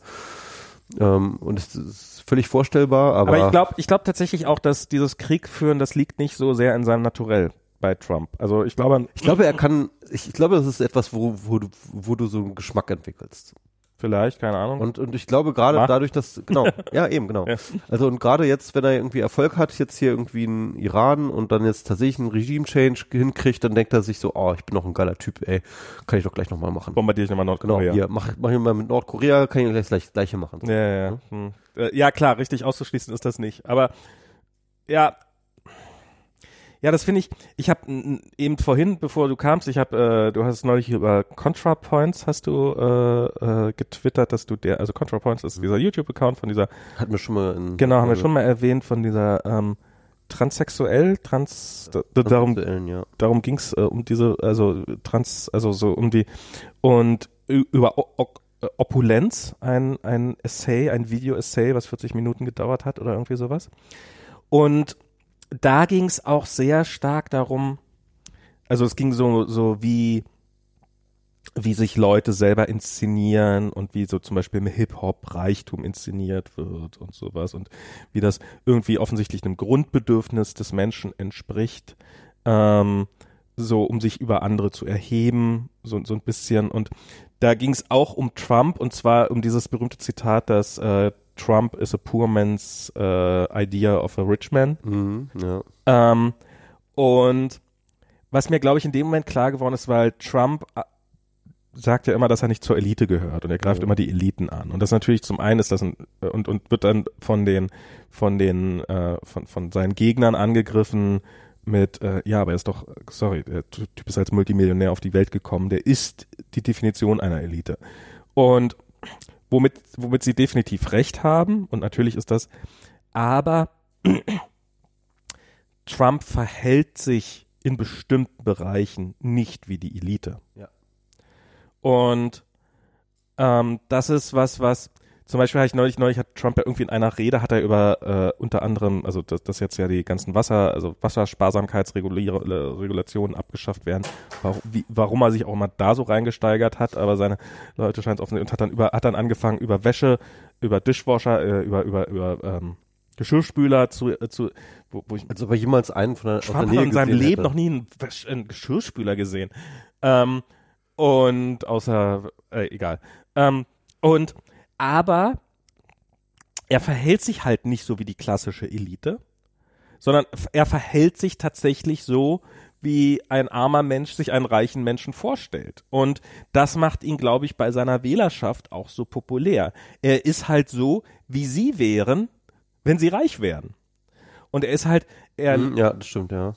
Ähm, und es ist völlig vorstellbar, aber, Aber ich glaube, ich glaube tatsächlich auch, dass dieses Krieg führen, das liegt nicht so sehr in seinem Naturell bei Trump. Also ich glaube, Ich glaube, er kann, ich, ich glaube, das ist etwas, wo, wo, du, wo du so einen Geschmack entwickelst. Vielleicht, keine Ahnung. Und, und ich glaube gerade dadurch, dass, genau, ja, eben, genau. Ja. Also und gerade jetzt, wenn er irgendwie Erfolg hat, jetzt hier irgendwie in Iran und dann jetzt tatsächlich einen Regime-Change hinkriegt, dann denkt er sich so, oh, ich bin doch ein geiler Typ, ey, kann ich doch gleich nochmal machen. Bombardiere ich nochmal Genau, Nordkorea. hier, mach, mach ich mal mit Nordkorea, kann ich gleich das gleich, gleiche machen. Ja, ja, ja. Hm. Äh, ja, klar, richtig auszuschließen ist das nicht. Aber ja, ja, das finde ich. Ich habe eben vorhin, bevor du kamst, ich habe, äh, du hast neulich über ContraPoints hast du äh, äh, getwittert, dass du der, also ContraPoints ist dieser YouTube-Account von dieser, Hatten wir schon mal in genau, haben wir schon mal erwähnt, von dieser ähm, transsexuell, trans, da, da, darum ja. darum ging's äh, um diese, also trans, also so um die und über o o Opulenz, ein, ein Essay, ein Video-Essay, was 40 Minuten gedauert hat oder irgendwie sowas. Und da ging's auch sehr stark darum, also es ging so, so wie, wie sich Leute selber inszenieren und wie so zum Beispiel im Hip-Hop Reichtum inszeniert wird und sowas und wie das irgendwie offensichtlich einem Grundbedürfnis des Menschen entspricht, ähm, so um sich über andere zu erheben, so, so ein bisschen. Und da ging es auch um Trump und zwar um dieses berühmte Zitat, dass äh, Trump is a poor man's äh, idea of a rich man. Mhm, ja. Ähm, und was mir, glaube ich, in dem Moment klar geworden ist, weil Trump äh, sagt ja immer, dass er nicht zur Elite gehört und er greift Ja. immer die Eliten an. Und das natürlich zum einen ist das ein, und, und wird dann von den, von den, äh, von, von seinen Gegnern angegriffen mit, äh, ja, aber er ist doch, sorry, der Typ ist als Multimillionär auf die Welt gekommen, der ist die Definition einer Elite. Und womit, womit sie definitiv recht haben, und natürlich ist das, aber Trump verhält sich in bestimmten Bereichen nicht wie die Elite. Ja. Und ähm, das ist was, was zum Beispiel habe ich neulich, neulich hat Trump ja irgendwie in einer Rede hat er über äh, unter anderem, also dass, dass jetzt ja die ganzen Wasser, also Wassersparsamkeitsregulationen abgeschafft werden, warum, wie, warum er sich auch immer da so reingesteigert hat, aber seine Leute scheint es offen und hat dann über, hat dann angefangen über Wäsche, über Dishwasher, äh, über über über ähm, Geschirrspüler zu, äh, zu wo, wo ich Als ob er jemals einen von der, aus der Trump Nähe hat in seinem Leben hätte. noch nie einen, Wäsch- einen Geschirrspüler gesehen. Ähm, und außer, äh, egal. Ähm, und, aber er verhält sich halt nicht so wie die klassische Elite, sondern er verhält sich tatsächlich so, wie ein armer Mensch sich einen reichen Menschen vorstellt. Und das macht ihn, glaube ich, bei seiner Wählerschaft auch so populär. Er ist halt so, wie sie wären, wenn sie reich wären. Und er ist halt, er, Hm, Ja, das stimmt, ja.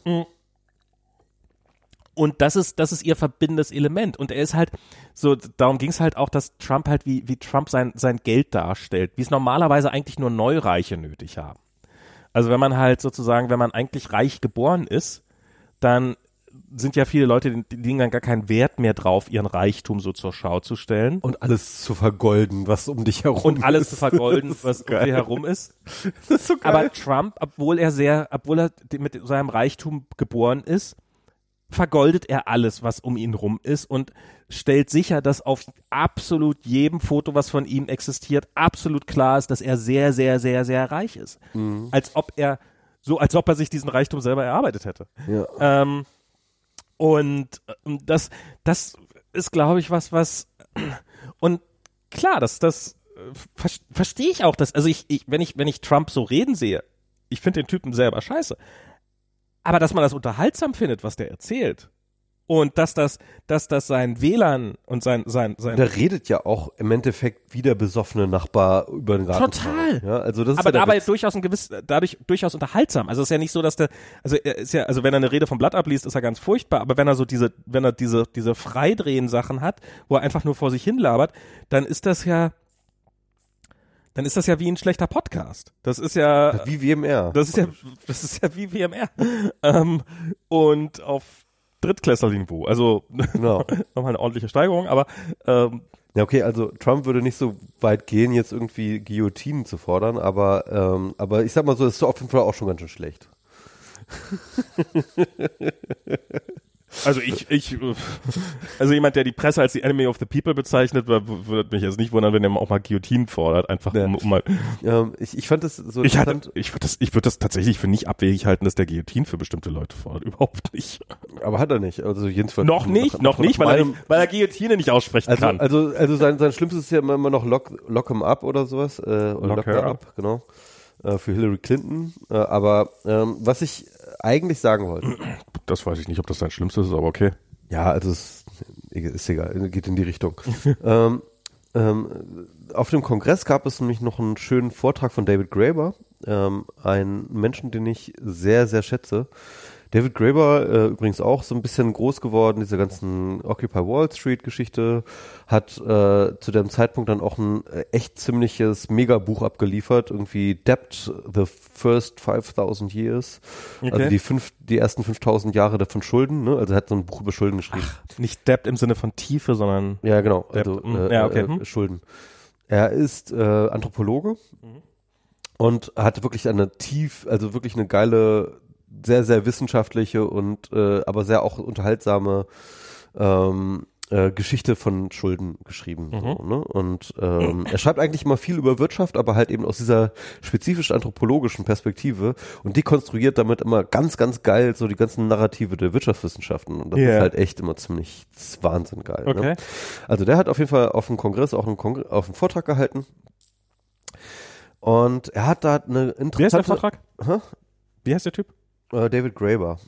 Und das ist, das ist ihr verbindendes Element. Und er ist halt, so, darum ging es halt auch, dass Trump halt, wie, wie Trump sein, sein Geld darstellt, wie es normalerweise eigentlich nur Neureiche nötig haben. Also wenn man halt sozusagen, wenn man eigentlich reich geboren ist, dann sind ja viele Leute, die, legen dann gar keinen Wert mehr drauf, ihren Reichtum so zur Schau zu stellen. Und alles zu vergolden, was um dich herum Und alles ist. zu vergolden, ist was um geil. sie herum ist. Das ist so geil. Aber Trump, obwohl er sehr, obwohl er mit seinem Reichtum geboren ist, vergoldet er alles, was um ihn rum ist und stellt sicher, dass auf absolut jedem Foto, was von ihm existiert, absolut klar ist, dass er sehr, sehr, sehr, sehr reich ist. Mhm. Als ob er, so als ob er sich diesen Reichtum selber erarbeitet hätte. ja. Ähm, und ähm, das, das ist, glaube ich, was, was und klar, das, das äh, ver verstehe ich auch, dass, also ich, ich, wenn ich, wenn ich Trump so reden sehe, ich finde den Typen selber scheiße. Aber dass man das unterhaltsam findet, was der erzählt. Und dass das, dass das sein WLAN und sein, sein, sein Der redet ja auch im Endeffekt wie der besoffene Nachbar über den Garten. Total. Ja, also das ist aber ja dabei Witz. durchaus ein gewiss, dadurch durchaus unterhaltsam. Also es ist ja nicht so, dass der, also er ist ja, also wenn er eine Rede vom Blatt abliest, ist er ganz furchtbar, aber wenn er so diese, wenn er diese, diese Freidrehen-Sachen hat, wo er einfach nur vor sich hin labert, dann ist das ja, dann ist das ja wie ein schlechter Podcast. Das ist ja, Wie WMR. das ist ja, das ist ja wie WMR. Ähm, und auf Drittklässlerniveau. Also Genau. nochmal eine ordentliche Steigerung, aber ähm, Ja, okay, also Trump würde nicht so weit gehen, jetzt irgendwie Guillotinen zu fordern, aber, ähm, aber ich sag mal so, es ist auf jeden Fall auch schon ganz schön schlecht. Also ich, ich, äh, also jemand, der die Presse als die Enemy of the People bezeichnet, würde mich jetzt nicht wundern, wenn er auch mal Guillotine fordert, einfach Ja. um, um mal. Ähm, ich, ich fand das so Ich hatte, ich würde das, ich würde das tatsächlich für nicht abwegig halten, dass der Guillotine für bestimmte Leute fordert, überhaupt nicht. aber hat er nicht. Also jedenfalls Noch nicht, noch nicht, weil er, weil er Guillotine nicht aussprechen Also, kann. also, also sein, sein Schlimmstes ist ja immer, immer noch Lock, lock him up oder sowas. Äh, oder Lock lock, her her up, genau. Äh, für Hillary Clinton. Äh, aber ähm, was ich eigentlich sagen wollte, Das weiß ich nicht, ob das sein Schlimmstes ist, aber okay. ja, also es ist egal, geht in die Richtung. ähm, ähm, auf dem Kongress gab es nämlich noch einen schönen Vortrag von David Graeber, ähm, ein Menschen, den ich sehr, sehr schätze. David Graeber, äh, übrigens auch so ein bisschen groß geworden, diese ganzen Occupy Wall Street Geschichte, hat äh, zu dem Zeitpunkt dann auch ein äh, echt ziemliches Megabuch abgeliefert, irgendwie Debt, The First 5000 Years, Okay. also die fünf, die ersten 5000 Jahre davon Schulden, ne? also er hat so ein Buch über Schulden geschrieben. Nicht Debt im Sinne von Tiefe, sondern Ja, genau. Debt, Also mm, äh, ja, okay, äh, hm. Schulden. Er ist äh, Anthropologe und hat wirklich eine tief, also wirklich eine geile, sehr, sehr wissenschaftliche und äh, aber sehr auch unterhaltsame ähm, äh, Geschichte von Schulden geschrieben. So, ne? Und ähm, er schreibt eigentlich immer viel über Wirtschaft, aber halt eben aus dieser spezifisch anthropologischen Perspektive und die konstruiert damit immer ganz, ganz geil so die ganzen Narrative der Wirtschaftswissenschaften. Und das Ja. ist halt echt immer ziemlich Wahnsinn geil. okay. Ne? Also der hat auf jeden Fall auf dem Kongress auch einen, Kongr auf einen Vortrag gehalten. Und er hat da eine Wie heißt der interessante Vortrag? Hä? Wie heißt der Typ? Äh, David Graeber.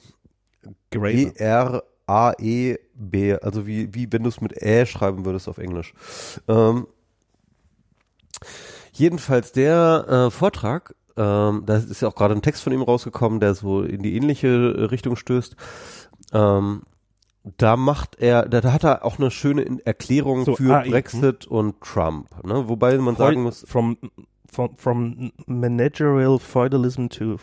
Graeber. G-R A-E-B, also wie, wie wenn du es mit Ä schreiben würdest auf Englisch. Ähm, jedenfalls der äh, Vortrag, ähm, da ist ja auch gerade ein Text von ihm rausgekommen, der so in die ähnliche Richtung stößt. Ähm, da macht er, da, da hat er auch eine schöne Erklärung So, für AI, Brexit und Trump, ne? Wobei man sagen muss, from, from, from managerial feudalism to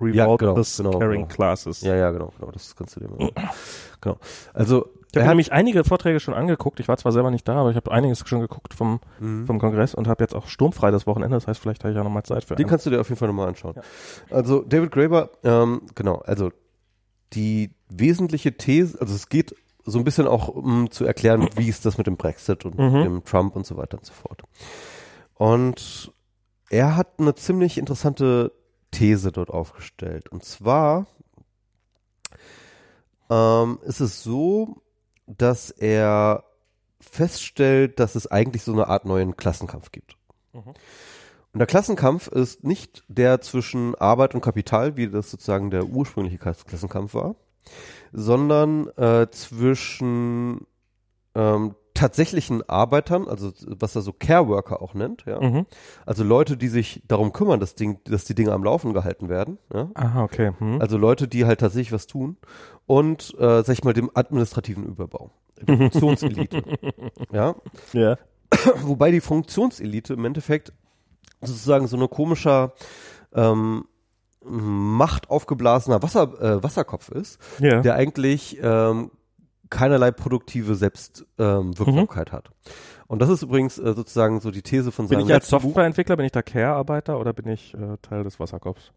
Ja, revoltless genau, genau, carrying genau. classes. ja, ja, genau, genau, das kannst du dir mal. genau. Also, Ich habe nämlich einige Vorträge schon angeguckt. Ich war zwar selber nicht da, aber ich habe einiges schon geguckt vom, Mhm. vom Kongress und habe jetzt auch sturmfrei das Wochenende. Das heißt, vielleicht habe ich ja nochmal Zeit für Den einen. kannst du dir auf jeden Fall nochmal anschauen. Ja. Also David Graeber, ähm, genau, also die wesentliche These, also es geht so ein bisschen auch um zu erklären, wie ist das mit dem Brexit und Mhm. dem Trump und so weiter und so fort. Und er hat eine ziemlich interessante These dort aufgestellt. Und zwar ähm, ist es so, dass er feststellt, dass es eigentlich so eine Art neuen Klassenkampf gibt. Mhm. Und der Klassenkampf ist nicht der zwischen Arbeit und Kapital, wie das sozusagen der ursprüngliche Klass- Klassenkampf war, sondern äh, zwischen ähm, tatsächlichen Arbeitern, also was er so Care Worker auch nennt, ja, Mhm. also Leute, die sich darum kümmern, dass, Ding, dass die Dinge am Laufen gehalten werden, ja, Aha, okay. Hm. also Leute, die halt tatsächlich was tun und, äh, sag ich mal, dem administrativen Überbau, der Funktionselite, ja, ja. wobei die Funktionselite im Endeffekt sozusagen so eine komischer ähm, Macht aufgeblasener Wasser, äh, Wasserkopf ist, Ja. der eigentlich ähm, keinerlei produktive Selbstwirksamkeit hat. Und das ist übrigens äh, sozusagen so die These von bin seinem ich als. Softwareentwickler, bin ich da Care-Arbeiter oder bin ich äh, Teil des Wasserkopfs?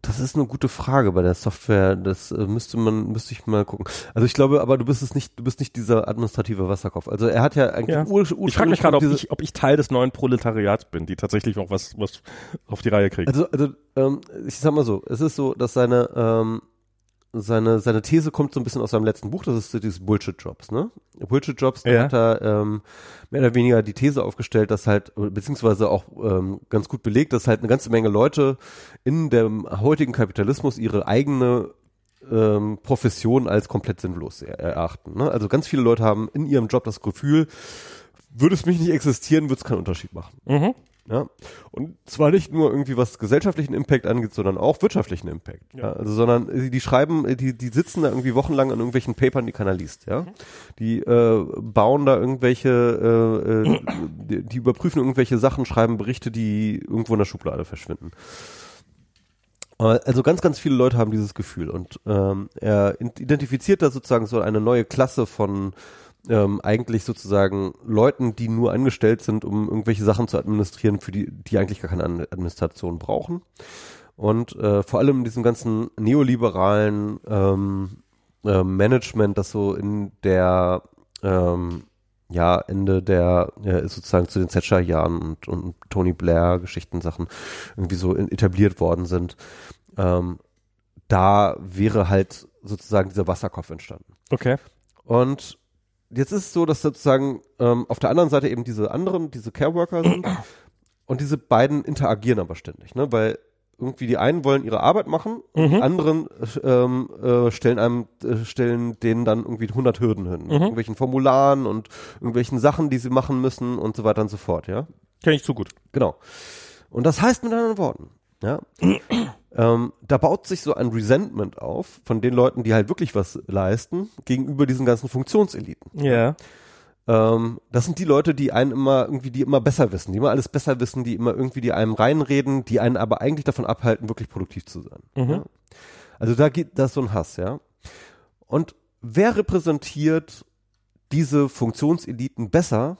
Das ist eine gute Frage bei der Software. Das äh, müsste man, müsste ich mal gucken. Also ich glaube, aber du bist es nicht, du bist nicht dieser administrative Wasserkopf. Also er hat ja eigentlich Ja. ur, Ich frage mich gerade, ob ich, ob ich Teil des neuen Proletariats bin, die tatsächlich auch was, was auf die Reihe kriegen. Also, also ähm, ich sag mal so, es ist so, dass seine ähm, seine seine These kommt so ein bisschen aus seinem letzten Buch, das ist dieses Bullshit Jobs, ne? Bullshit Jobs, da Ja. hat er ähm, mehr oder weniger die These aufgestellt, dass halt beziehungsweise auch ähm, ganz gut belegt, dass halt eine ganze Menge Leute in dem heutigen Kapitalismus ihre eigene ähm, Profession als komplett sinnlos er- erachten. Ne? Also ganz viele Leute haben in ihrem Job das Gefühl, würde es mich nicht existieren, würde es keinen Unterschied machen. mhm. Ja. Und zwar nicht nur irgendwie was gesellschaftlichen Impact angeht, sondern auch wirtschaftlichen Impact. Ja. Ja. also, sondern äh, die schreiben, äh, die, die sitzen da irgendwie wochenlang an irgendwelchen Papern, die keiner liest, ja. Die äh, bauen da irgendwelche, äh, äh, die, die überprüfen irgendwelche Sachen, schreiben Berichte, die irgendwo in der Schublade verschwinden. Also ganz, ganz viele Leute haben dieses Gefühl und ähm, er identifiziert da sozusagen so eine neue Klasse von ähm, eigentlich sozusagen Leuten, die nur angestellt sind, um irgendwelche Sachen zu administrieren, für die, die eigentlich gar keine Administration brauchen. Und äh, vor allem in diesem ganzen neoliberalen ähm, äh, Management, das so in der ähm, ja, Ende der, ja, ist sozusagen zu den Thatcher-Jahren und, und Tony Blair-Geschichten, Sachen irgendwie so in, etabliert worden sind, ähm, da wäre halt sozusagen dieser Wasserkopf entstanden. Okay. Und jetzt ist es so, dass sozusagen ähm, auf der anderen Seite eben diese anderen, diese Care-Worker sind und diese beiden interagieren aber ständig, ne? Weil irgendwie die einen wollen ihre Arbeit machen, und die Mhm. anderen ähm, äh, stellen einem, äh, stellen denen dann irgendwie 100 Hürden hin, mit Mhm. irgendwelchen Formularen und irgendwelchen Sachen, die sie machen müssen und so weiter und so fort, ja. Kenn ich zu gut. Genau. Und das heißt mit anderen Worten, ja, ähm, da baut sich so ein Resentment auf von den Leuten, die halt wirklich was leisten, gegenüber diesen ganzen Funktionseliten. Ja. Ähm, das sind die Leute, die einen immer irgendwie, die immer besser wissen, die immer alles besser wissen, die immer irgendwie die einem reinreden, die einen aber eigentlich davon abhalten, wirklich produktiv zu sein. Mhm. Ja? Also da geht das so ein Hass, ja. Und wer repräsentiert diese Funktionseliten besser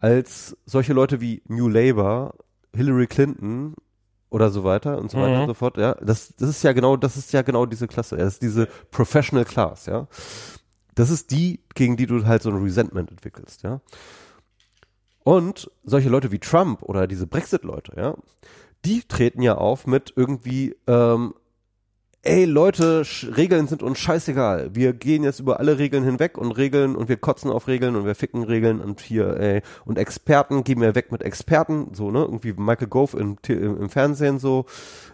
als solche Leute wie New Labour, Hillary Clinton oder so weiter und so weiter Mhm. und so fort, ja. Das, das ist ja genau, das ist ja genau diese Klasse. Das ist diese Professional Class, ja. Das ist die, gegen die du halt so ein Resentment entwickelst, ja. Und solche Leute wie Trump oder diese Brexit-Leute, ja, die treten ja auf mit irgendwie, ähm, ey Leute, Regeln sind uns scheißegal. Wir gehen jetzt über alle Regeln hinweg und Regeln und wir kotzen auf Regeln und wir ficken Regeln und hier, ey, und Experten gehen wir weg mit Experten, so, ne, irgendwie Michael Gove im, im, Fernsehen so,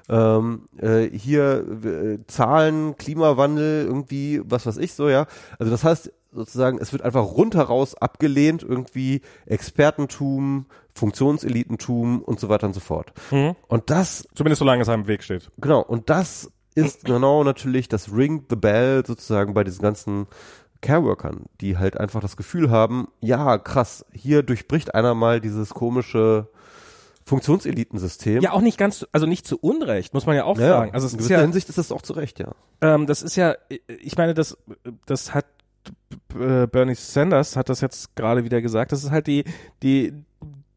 ähm, äh, hier äh, Zahlen, Klimawandel, irgendwie, was weiß ich so, ja. Also das heißt, sozusagen, es wird einfach rundheraus abgelehnt, irgendwie Expertentum, Funktionselitentum und so weiter und so fort. Mhm. Und das, Zumindest solange es einem Weg steht. genau, und das ist genau natürlich das Ring the Bell sozusagen bei diesen ganzen Careworkern, die halt einfach das Gefühl haben, ja, krass, hier durchbricht einer mal dieses komische Funktionselitensystem. Ja, auch nicht ganz, also nicht zu Unrecht, muss man ja auch Ja, sagen. Also in gewisser ja, Hinsicht ist das auch zu Recht, ja. ähm, das ist ja, ich meine, das, das hat äh, Bernie Sanders hat das jetzt gerade wieder gesagt. Das ist halt die, die,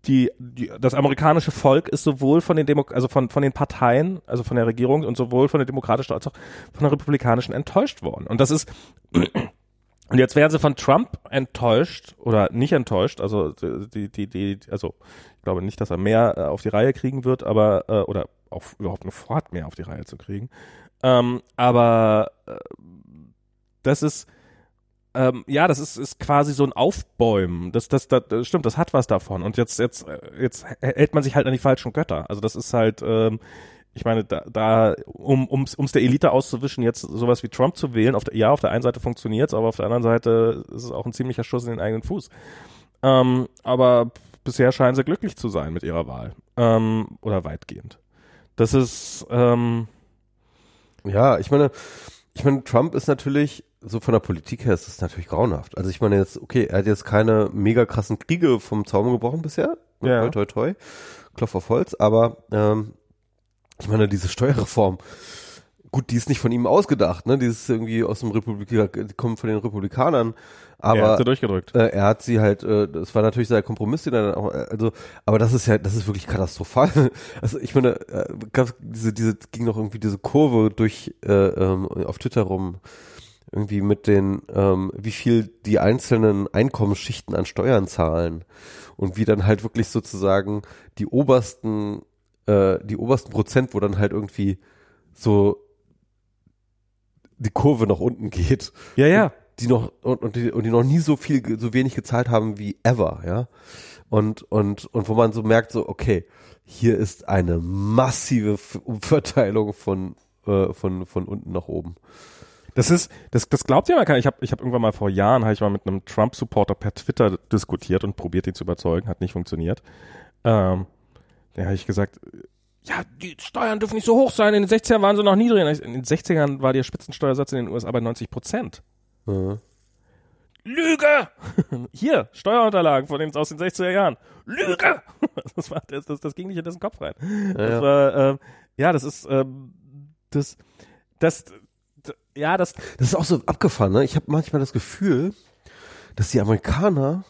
die, die, das amerikanische Volk ist sowohl von den Demo also von, von den Parteien, also von der Regierung und sowohl von der demokratischen als auch von der republikanischen enttäuscht worden. Und das ist, und jetzt werden sie von Trump enttäuscht oder nicht enttäuscht, also die, die, die, also ich glaube nicht, dass er mehr äh, auf die Reihe kriegen wird, aber, äh, oder auch überhaupt nur vorhat, mehr auf die Reihe zu kriegen. Ähm, aber äh, das ist, ähm, ja, das ist, ist quasi so ein Aufbäumen. Das, das, das, das stimmt, das hat was davon. Und jetzt, jetzt, äh, jetzt hält man sich halt an die falschen Götter. Also das ist halt, ähm, ich meine, da, da um ums, ums der Elite auszuwischen, jetzt sowas wie Trump zu wählen, auf der, ja, auf der einen Seite funktioniert's, aber auf der anderen Seite ist es auch ein ziemlicher Schuss in den eigenen Fuß. Ähm, aber bisher scheinen sie glücklich zu sein mit ihrer Wahl. Ähm, oder weitgehend. Das ist, ähm, Ja, ich meine, ich meine, Trump ist natürlich, so von der Politik her ist es natürlich grauenhaft. Also ich meine jetzt, okay, er hat jetzt keine mega krassen Kriege vom Zaum gebrochen bisher. Ja. Toi, toi, toi. Klopf auf Holz, aber ähm, ich meine, diese Steuerreform, gut, die ist nicht von ihm ausgedacht, ne? Die ist irgendwie aus dem Republik, die kommt von den Republikanern. Aber er hat sie durchgedrückt. äh, er hat sie halt, äh, das war natürlich sein Kompromiss, den er dann auch, äh, also, aber das ist ja, das ist wirklich katastrophal. Also ich meine, äh, gab diese, diese, ging noch irgendwie diese Kurve durch äh, ähm, auf Twitter rum, irgendwie mit den, ähm, wie viel die einzelnen Einkommensschichten an Steuern zahlen und wie dann halt wirklich sozusagen die obersten, äh, die obersten Prozent, wo dann halt irgendwie so die Kurve nach unten geht Ja, ja. die noch und, und, die, und die noch nie so viel so wenig gezahlt haben wie ever, ja. Und und und wo man so merkt so okay, hier ist eine massive Umverteilung von äh, von von unten nach oben. Das ist, das, das glaubt ja mal keiner. Ich habe ich hab irgendwann mal vor Jahren, habe ich mal mit einem Trump-Supporter per Twitter diskutiert und probiert, ihn zu überzeugen. Hat nicht funktioniert. Ähm, da habe ich gesagt, ja, die Steuern dürfen nicht so hoch sein. In den 60ern waren sie noch niedriger. In den 60ern war der Spitzensteuersatz in den USA bei 90 Prozent. Ja. Lüge! Hier, Steuerunterlagen von den, aus den 60er Jahren. Lüge! Das, war, das, das, das ging nicht in dessen Kopf rein. Das ja. war, ähm, ja, das ist, ähm, das, das, ja, das, Das ist auch so abgefahren, ne? Ich habe manchmal das Gefühl, dass die Amerikaner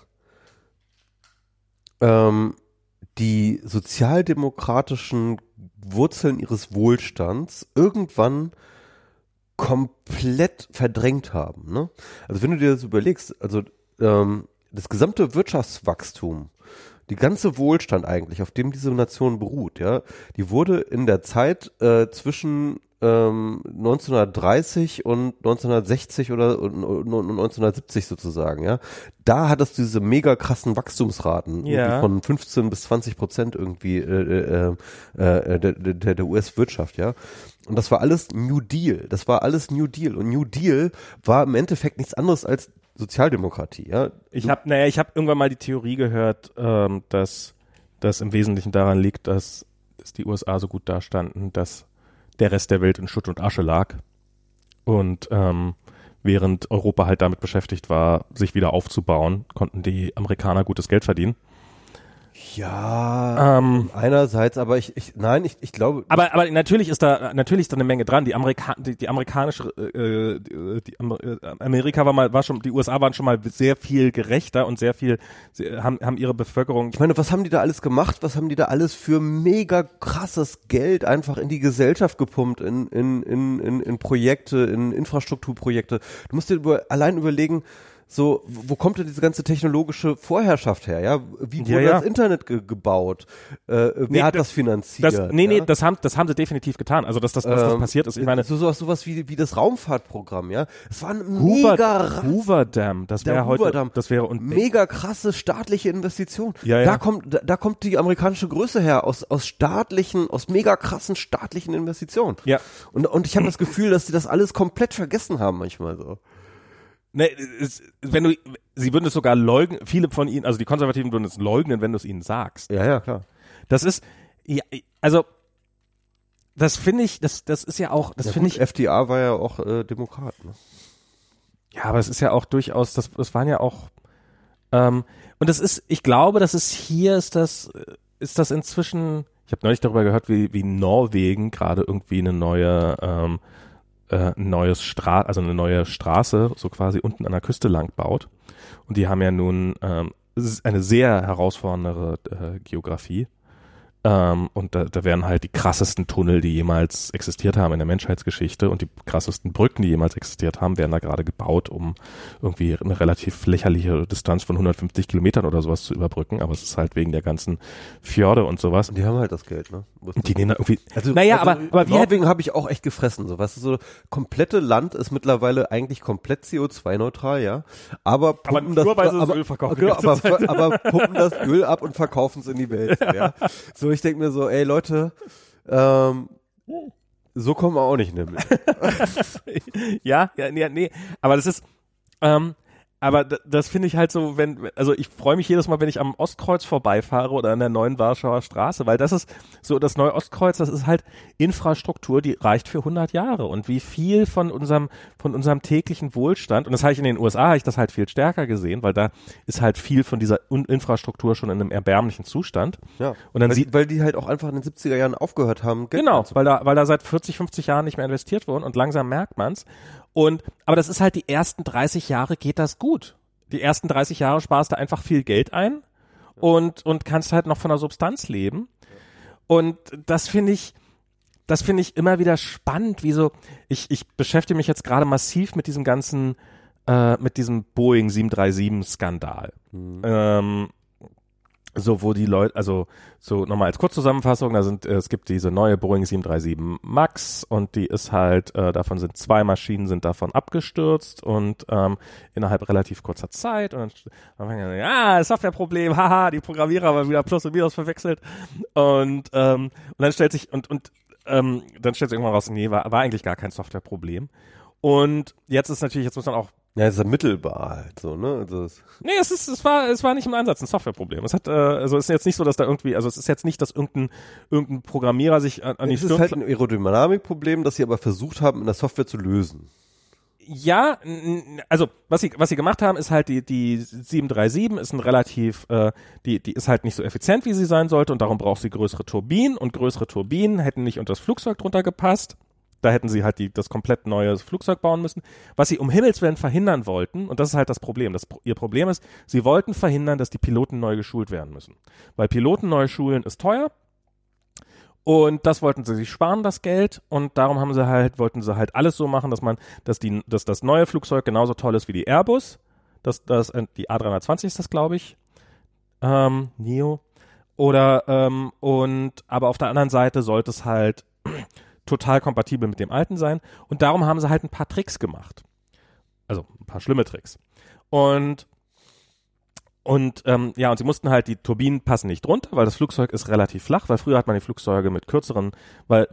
ähm, die sozialdemokratischen Wurzeln ihres Wohlstands irgendwann komplett verdrängt haben. Ne? Also wenn du dir das überlegst, also ähm, das gesamte Wirtschaftswachstum, die ganze Wohlstand eigentlich, auf dem diese Nation beruht, ja, die wurde in der Zeit äh, zwischen ähm, 1930 und 1960 oder und, und, und 1970 sozusagen, ja. Da hattest du diese mega krassen Wachstumsraten Ja. von 15 bis 20 Prozent irgendwie äh, äh, äh, der, der, der US-Wirtschaft, ja. Und das war alles New Deal. Das war alles New Deal. Und New Deal war im Endeffekt nichts anderes als Sozialdemokratie, ja. Ich habe, naja, ich habe irgendwann mal die Theorie gehört, ähm, dass das im Wesentlichen daran liegt, dass, dass die USA so gut dastanden, dass der Rest der Welt in Schutt und Asche lag und ähm, während Europa halt damit beschäftigt war, sich wieder aufzubauen, konnten die Amerikaner gutes Geld verdienen. Ja, Ähm, einerseits, aber ich, ich nein, ich, ich glaube, aber, aber natürlich ist da natürlich ist da eine Menge dran. Die Amerika die, die amerikanische äh, die, die Amer äh, Amerika war mal war schon die USA waren schon mal sehr viel gerechter und sehr viel sie, haben haben ihre Bevölkerung ich meine, was haben die da alles gemacht? Was haben die da alles für mega krasses Geld einfach in die Gesellschaft gepumpt, in, in, in, in, in Projekte, in Infrastrukturprojekte? Du musst dir über, allein überlegen, so, wo kommt denn diese ganze technologische Vorherrschaft her, ja? Wie wurde Ja, ja. das Internet ge gebaut? Äh, wer Nee, hat das- das finanziert? Das, nee, nee, ja? das haben, das haben sie definitiv getan. Also, dass das, dass das Ähm, passiert ist. Ich meine, so sowas, sowas wie, wie das Raumfahrtprogramm, ja? Es war ein Hoover, mega, Hoover Dam, das wäre heute, Dam. das wäre und mega krasse staatliche Investition. Ja, ja. Da kommt, da, da kommt die amerikanische Größe her, aus, aus staatlichen, aus mega krassen staatlichen Investitionen. Ja. Und, und ich habe das Gefühl, dass sie das alles komplett vergessen haben manchmal so. Ne, es, wenn du, sie würden es sogar leugnen, viele von ihnen, also die Konservativen würden es leugnen, wenn du es ihnen sagst. Ja, ja, klar. Das ist, ja, also, das finde ich, das, das ist ja auch, das Ja, finde ich, FDA war ja auch äh, Demokrat. Ne? ja, aber es ist ja auch durchaus, das, das waren ja auch, ähm, und das ist, ich glaube, das ist hier, ist das, ist das inzwischen, ich habe neulich darüber gehört, wie, wie Norwegen gerade irgendwie eine neue, ähm, äh, ein neues Stra also eine neue Straße so quasi unten an der Küste lang baut. Und die haben ja nun ähm, eine sehr herausfordernde äh, Geografie. Ähm, und da, da werden halt die krassesten Tunnel, die jemals existiert haben in der Menschheitsgeschichte und die krassesten Brücken, die jemals existiert haben, werden da gerade gebaut, um irgendwie eine relativ lächerliche Distanz von 150 Kilometern oder sowas zu überbrücken. Aber es ist halt wegen der ganzen Fjorde und sowas. Und die haben halt das Geld, ne? Die nehmen da irgendwie. Also, naja, also aber, aber wie Norwegen habe ich auch echt gefressen. So, weißt du, so komplette Land ist mittlerweile eigentlich komplett CO2-neutral, ja. Aber pumpen nur, das, weil sie das aber, Öl verkaufen Genau, aber, aber pumpen das Öl ab und verkaufen es in die Welt. Ja. So, ich denke mir so, ey Leute, ähm, so kommen wir auch nicht nämlich. ja, ja, nee, nee, aber das ist, ähm, aber das finde ich halt so, wenn, also ich freue mich jedes Mal, wenn ich am Ostkreuz vorbeifahre oder an der neuen Warschauer Straße, weil das ist so, das neue Ostkreuz, das ist halt Infrastruktur, die reicht für 100 Jahre und wie viel von unserem, von unserem täglichen Wohlstand, und das habe ich in den USA, habe ich das halt viel stärker gesehen, weil da ist halt viel von dieser Un Infrastruktur schon in einem erbärmlichen Zustand. Ja. Und dann weil, sieht- die, weil die halt auch einfach in den 70er Jahren aufgehört haben. Geld Genau, weil da, weil da seit 40, 50 Jahren nicht mehr investiert wurden und langsam merkt man's. Und, aber das ist halt die ersten 30 Jahre geht das gut. Die ersten 30 Jahre sparst du einfach viel Geld ein und, und kannst halt noch von der Substanz leben. Und das finde ich, das finde ich immer wieder spannend, wie so, ich, ich beschäftige mich jetzt gerade massiv mit diesem ganzen, äh, mit diesem Boeing 737-Skandal. Ähm, so, wo die Leute, also so nochmal als Kurzzusammenfassung, da sind, äh, es gibt diese neue Boeing 737 MAX und die ist halt, äh, davon sind zwei Maschinen sind davon abgestürzt und ähm, innerhalb relativ kurzer Zeit und dann, dann ja, Softwareproblem, haha, die Programmierer haben wieder Plus und Minus verwechselt und ähm, und dann stellt sich und und ähm, dann stellt sich irgendwann raus, nee, war, war eigentlich gar kein Softwareproblem. Und jetzt ist natürlich, jetzt muss man auch Ja, ist ja mittelbar halt so, ne? Also es, Nee, es ist, es war, es war nicht im Einsatz ein Softwareproblem. Es hat, äh, also es ist jetzt nicht so, dass da irgendwie, also es ist jetzt nicht, dass irgendein, irgendein Programmierer sich an, an die es ist halt ein Aerodynamikproblem, das sie aber versucht haben, in der Software zu lösen. Ja, also was sie was sie gemacht haben, ist halt die die 737 ist ein relativ äh, die die ist halt nicht so effizient, wie sie sein sollte und darum braucht sie größere Turbinen und größere Turbinen hätten nicht unter das Flugzeug drunter gepasst. Da hätten sie halt die, das komplett neue Flugzeug bauen müssen. Was sie um Himmels Willen verhindern wollten, und das ist halt das Problem. Das, ihr Problem ist, sie wollten verhindern, dass die Piloten neu geschult werden müssen. Weil Piloten neu schulen ist teuer. Und das wollten sie sich sparen, das Geld. Und darum haben sie halt, wollten sie halt alles so machen, dass man, dass die, dass das neue Flugzeug genauso toll ist wie die Airbus. Das, das, äh, die A320 ist das, glaube ich. Ähm, Neo. Oder, ähm, und, aber auf der anderen Seite sollte es halt total kompatibel mit dem alten sein. Und darum haben sie halt ein paar Tricks gemacht. Also ein paar schlimme Tricks. Und und ähm, ja, und sie mussten halt, die Turbinen passen nicht drunter, weil das Flugzeug ist relativ flach, weil früher hat man die Flugzeuge mit kürzeren, weil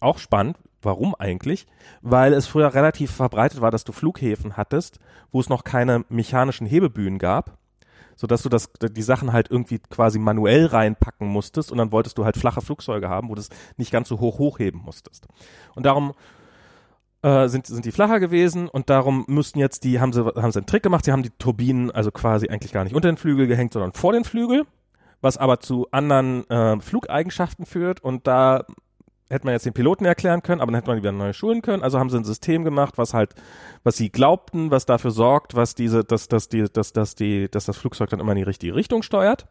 auch spannend, warum eigentlich? Weil es früher relativ verbreitet war, dass du Flughäfen hattest, wo es noch keine mechanischen Hebebühnen gab, so dass du das, die Sachen halt irgendwie quasi manuell reinpacken musstest und dann wolltest du halt flache Flugzeuge haben, wo du es nicht ganz so hoch hochheben musstest. Und darum äh, sind, sind die flacher gewesen und darum müssten jetzt die, haben sie, haben sie einen Trick gemacht, sie haben die Turbinen also quasi eigentlich gar nicht unter den Flügel gehängt, sondern vor den Flügel, was aber zu anderen äh, Flugeigenschaften führt und da hätte man jetzt den Piloten erklären können, aber dann hätte man wieder neu schulen können. Also haben sie ein System gemacht, was halt, was sie glaubten, was dafür sorgt, was diese, dass, dass die, dass, dass die, dass das Flugzeug dann immer in die richtige Richtung steuert.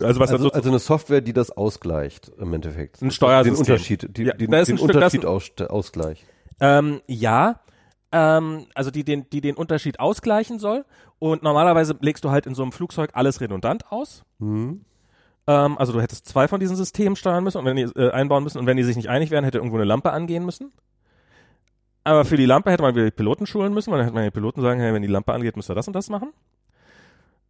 Also was Also, also, also eine Software, die das ausgleicht im Endeffekt. Ein Steuersystem. Den Unterschied, die, Ja, den, den ein Stück- Unterschied aus, ausgleicht. Ähm, ja, ähm, also die den, die den Unterschied ausgleichen soll. Und normalerweise legst du halt in so einem Flugzeug alles redundant aus. Mhm. Ähm, also du hättest zwei von diesen Systemen steuern müssen und wenn die äh, einbauen müssen und wenn die sich nicht einig wären, hätte irgendwo eine Lampe angehen müssen. Aber für die Lampe hätte man wieder die Piloten schulen müssen, weil dann hätte man die Piloten sagen, hey, wenn die Lampe angeht, müsst ihr das und das machen.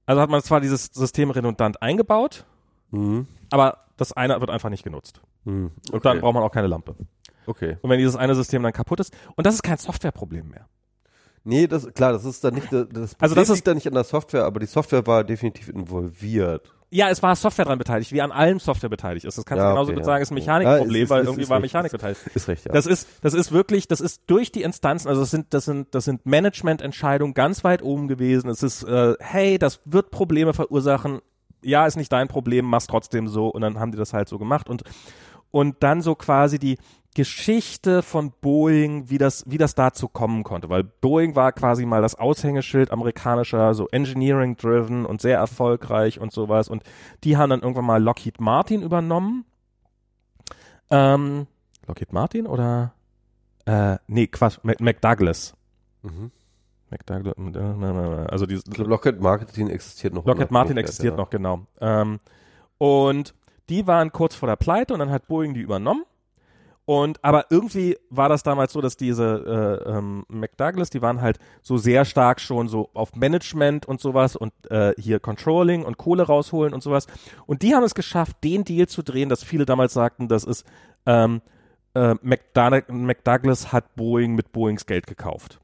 Also hat man zwar dieses System redundant eingebaut, Mhm. aber das eine wird einfach nicht genutzt. Mhm. Und dann braucht man auch keine Lampe. okay. Und wenn dieses eine System dann kaputt ist, und das ist kein Softwareproblem mehr. Nee, das klar, das ist dann nicht das das Also das Problem ist- liegt dann nicht an der Software, aber die Software war definitiv involviert. Ja, es war Software dran beteiligt, wie an allem Software beteiligt ist. Das kannst Ja, du genauso okay, gut ja. sagen, ist ein Mechanikproblem, ist- weil irgendwie ist war recht. Mechanik beteiligt. Ist recht, ja. Das ist, das ist wirklich, das ist durch die Instanzen, also das sind, das sind, das sind Managemententscheidungen ganz weit oben gewesen. Es ist, äh, hey, das wird Probleme verursachen. Ja, ist nicht dein Problem, mach's trotzdem so. Und dann haben die das halt so gemacht und, und dann so quasi die Geschichte von Boeing, wie das, wie das dazu kommen konnte, weil Boeing war quasi mal das Aushängeschild amerikanischer, so Engineering driven und sehr erfolgreich und sowas und die haben dann irgendwann mal Lockheed Martin übernommen. Ähm, Lockheed Martin oder äh, nee, Quatsch, Mac McDouglas. Mhm. McDouglas, äh, also dieses Ich glaube, Lockheed Martin existiert noch. Lockheed Martin existiert ja. noch, genau. Ähm, und die waren kurz vor der Pleite und dann hat Boeing die übernommen. Und aber irgendwie war das damals so, dass diese äh, ähm, McDouglas, die waren halt so sehr stark schon so auf Management und sowas und äh, hier Controlling und Kohle rausholen und sowas. Und die haben es geschafft, den Deal zu drehen, dass viele damals sagten, das ist ähm, äh, McDoug McDouglas hat Boeing mit Boeings Geld gekauft.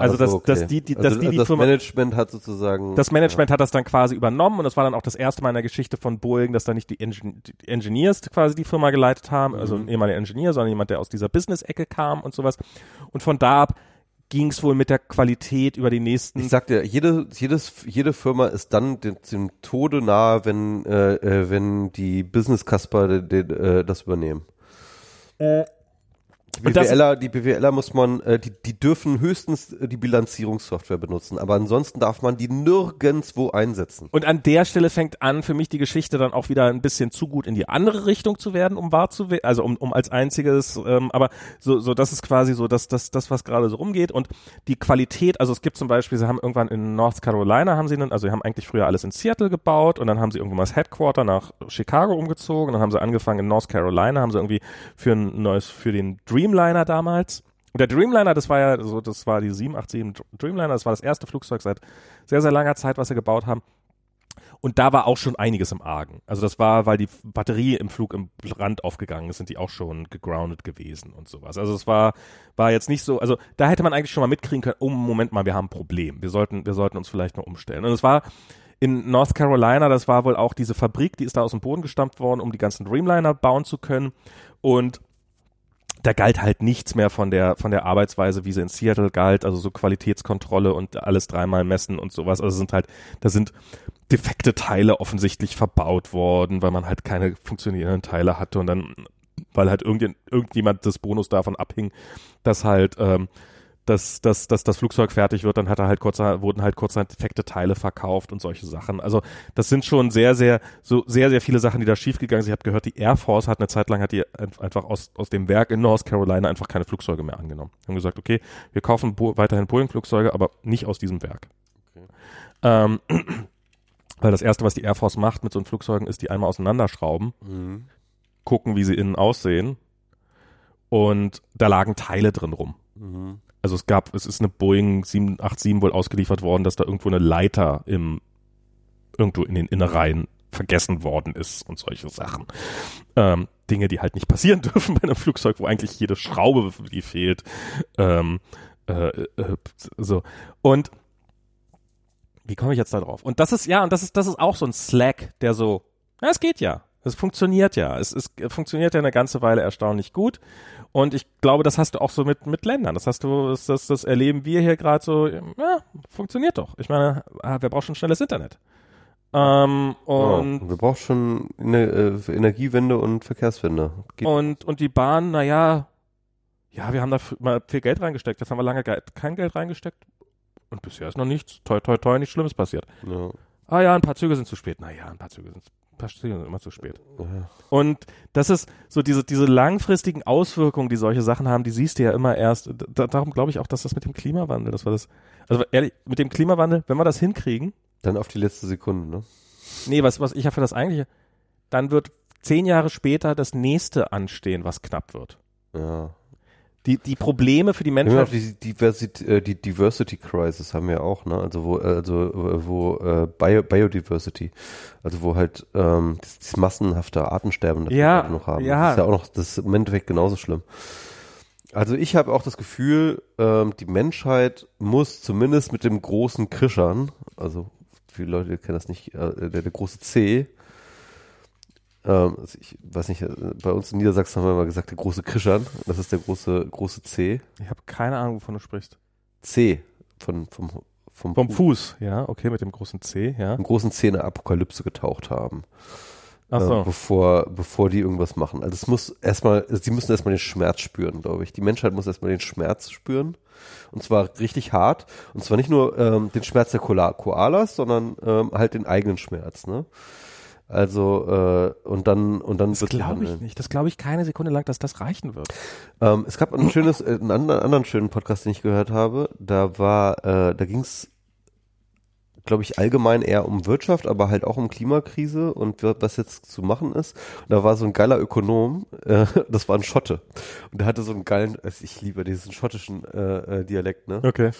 Also, so, dass- dass die- die- dass also, die die das Firma- Management hat sozusagen. Das Management hat das dann quasi übernommen und das war dann auch das erste Mal in der Geschichte von Boeing, dass da nicht die, Engin die Engineers quasi die Firma geleitet haben, also Mhm. ein ehemaliger Ingenieur, sondern jemand, der aus dieser Business-Ecke kam und sowas. Und von da ab ging es wohl mit der Qualität über die nächsten. Ich sag dir, jede, jedes, jede Firma ist dann dem, dem Tode nahe, wenn, äh, äh, wenn die Business Casper de, de, äh, das übernehmen. Das- BWLer, die BWLer muss man, äh, die, die dürfen höchstens äh, die Bilanzierungssoftware benutzen, aber ansonsten darf man die nirgendwo einsetzen. Und an der Stelle fängt an, für mich die Geschichte dann auch wieder ein bisschen zu gut in die andere Richtung zu werden, um wahr zu werden, also um, um als einziges, ähm, aber so, so das ist quasi so das, das, das, was gerade so rumgeht und die Qualität, also es gibt zum Beispiel, sie haben irgendwann in North Carolina haben sie einen, also sie haben eigentlich früher alles in Seattle gebaut und dann haben sie irgendwann mal das Headquarter nach Chicago umgezogen, dann haben sie angefangen in North Carolina, haben sie irgendwie für ein neues, für den Dreamliner damals und der Dreamliner, das war ja so, das war die 787 Dreamliner, das war das erste Flugzeug seit sehr, sehr langer Zeit, was sie gebaut haben. Und da war auch schon einiges im Argen. Also das war, weil die Batterie im Flug im Brand aufgegangen ist, sind die auch schon gegroundet gewesen und sowas. Also es war, war jetzt nicht so, also da hätte man eigentlich schon mal mitkriegen können, oh, Moment mal, wir haben ein Problem. Wir sollten, wir sollten uns vielleicht mal umstellen. Und es war in North Carolina, das war wohl auch diese Fabrik, die ist da aus dem Boden gestampft worden, um die ganzen Dreamliner bauen zu können. Und da galt halt nichts mehr von der von der Arbeitsweise, wie sie in Seattle galt, also so Qualitätskontrolle und alles dreimal messen und sowas. Also sind halt, da sind defekte Teile offensichtlich verbaut worden, weil man halt keine funktionierenden Teile hatte und dann, weil halt irgendjemand, des Bonus davon abhing, dass halt ähm, dass, dass, dass das Flugzeug fertig wird, dann hat er halt kurz, wurden halt kurz defekte Teile verkauft und solche Sachen. Also das sind schon sehr, sehr, so sehr, sehr viele Sachen, die da schiefgegangen sind. Ich habe gehört, die Air Force hat eine Zeit lang hat die ein- einfach aus, aus dem Werk in North Carolina einfach keine Flugzeuge mehr angenommen. Haben gesagt, okay, wir kaufen Bo weiterhin Boeing-Flugzeuge, aber nicht aus diesem Werk. Okay. Ähm, weil das erste, was die Air Force macht mit so einem Flugzeugen, ist die einmal auseinanderschrauben, Mhm. gucken, wie sie innen aussehen. Und da lagen Teile drin rum. Mhm. Also es gab, es ist eine Boeing 787 wohl ausgeliefert worden, dass da irgendwo eine Leiter im, irgendwo in den Innereien vergessen worden ist und solche Sachen. Ähm, Dinge, die halt nicht passieren dürfen bei einem Flugzeug, wo eigentlich jede Schraube, die fehlt. Ähm, äh, äh, so. Und wie komme ich jetzt da drauf? Und das ist, ja, und das ist, das ist auch so ein Slack, der so, ja, es geht ja. Es funktioniert ja. Es, es funktioniert ja eine ganze Weile erstaunlich gut. Und ich glaube, das hast du auch so mit, mit Ländern. Das hast du, das, das, das erleben wir hier gerade so, ja, funktioniert doch. Ich meine, ah, wer braucht schon schnelles Internet? Ähm, und, ja, wir brauchen schon eine äh, Energiewende und Verkehrswende. Geht und, und die Bahn, naja, ja, wir haben da mal viel Geld reingesteckt. Jetzt haben wir lange Ge kein Geld reingesteckt. Und bisher ist noch nichts, toi, toi, toi, nichts Schlimmes passiert. ja. Ah ja, ein paar Züge sind zu spät. Naja, ein paar Züge sind passieren immer zu spät. Ja. Und das ist so diese, diese langfristigen Auswirkungen, die solche Sachen haben, die siehst du ja immer erst. Da, darum glaube ich auch, dass das mit dem Klimawandel, das war das, also ehrlich, mit dem Klimawandel, wenn wir das hinkriegen, Dann auf die letzte Sekunde, ne? nee, was, was ich ja für das eigentliche, dann wird zehn Jahre später das nächste anstehen, was knapp wird. Ja. Die, die Probleme für die Menschheit. die, Diversity, äh, die Diversity Crisis haben wir auch, ne? Also wo, äh, also äh, wo äh, Bio, Biodiversity, also wo halt ähm, das, das massenhafte Artensterben das Ja, wir noch haben. ja. Das ist ja auch noch, das ist im Endeffekt genauso schlimm. Also ich habe auch das Gefühl, ähm, die Menschheit muss zumindest mit dem großen Krischern, also viele Leute kennen das nicht, äh, der, der große C, ähm, also ich weiß nicht, äh, bei uns in Niedersachsen haben wir immer gesagt, der große Krischern, das ist der große, große C. Ich habe keine Ahnung, wovon du sprichst. C von, vom, vom, Vom Fu- Fuß, ja, okay, mit dem großen C, ja. Im großen C in der Apokalypse getaucht haben. Ach äh, so. bevor, bevor die irgendwas machen. Also es muss erstmal, also die müssen erstmal den Schmerz spüren, glaube ich. Die Menschheit muss erstmal den Schmerz spüren. Und zwar richtig hart. Und zwar nicht nur ähm, den Schmerz der Koala Koalas, sondern ähm, halt den eigenen Schmerz, ne? Also, äh, und dann, und dann Das glaube ich nicht. Das glaube ich keine Sekunde lang, dass das reichen wird. Ähm, es gab ein schönes, äh, einen anderen, anderen schönen Podcast, den ich gehört habe. Da war, äh, da ging es, glaube ich, allgemein eher um Wirtschaft, aber halt auch um Klimakrise und was jetzt zu machen ist. Und da war so ein geiler Ökonom, äh, das war ein Schotte. Und der hatte so einen geilen, also ich liebe diesen schottischen äh, äh, Dialekt, ne? Okay.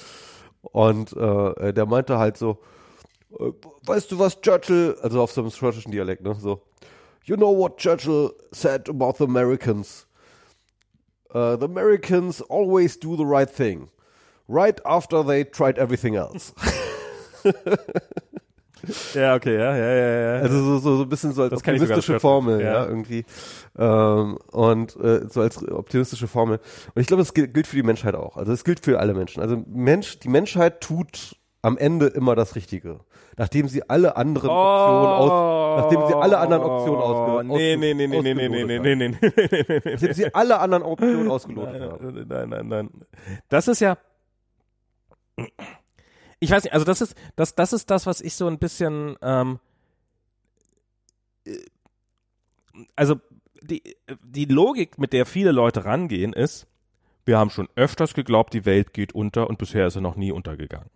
Und äh, der meinte halt so, äh, weißt du was Churchill, also auf so einem schottischen Dialekt, ne? So, you know what Churchill said about the Americans? Uh, the Americans always do the right thing, right after they tried everything else. Ja, okay, ja, ja, ja, ja. Also so, so, so ein bisschen so als Das optimistische Formel, ja, ja. irgendwie. Ähm, und äh, so als optimistische Formel. Und ich glaube, das gilt, gilt für die Menschheit auch. Also es gilt für alle Menschen. Also Mensch, die Menschheit tut am Ende immer das Richtige. Nachdem sie alle anderen Optionen aus, nachdem sie alle anderen Optionen Oh, Nee, nee, nee, nee, nee, nee, nee, nee, nee, nee, nee, nee, nee, nee. Nachdem sie alle anderen Optionen ausgelotet haben. Nein, nein, nein, nein. Das ist ja. Ich weiß nicht, also das ist, das, das ist das, was ich so ein bisschen, ähm, äh, also die, die Logik, mit der viele Leute rangehen, ist, wir haben schon öfters geglaubt, die Welt geht unter und bisher ist sie noch nie untergegangen.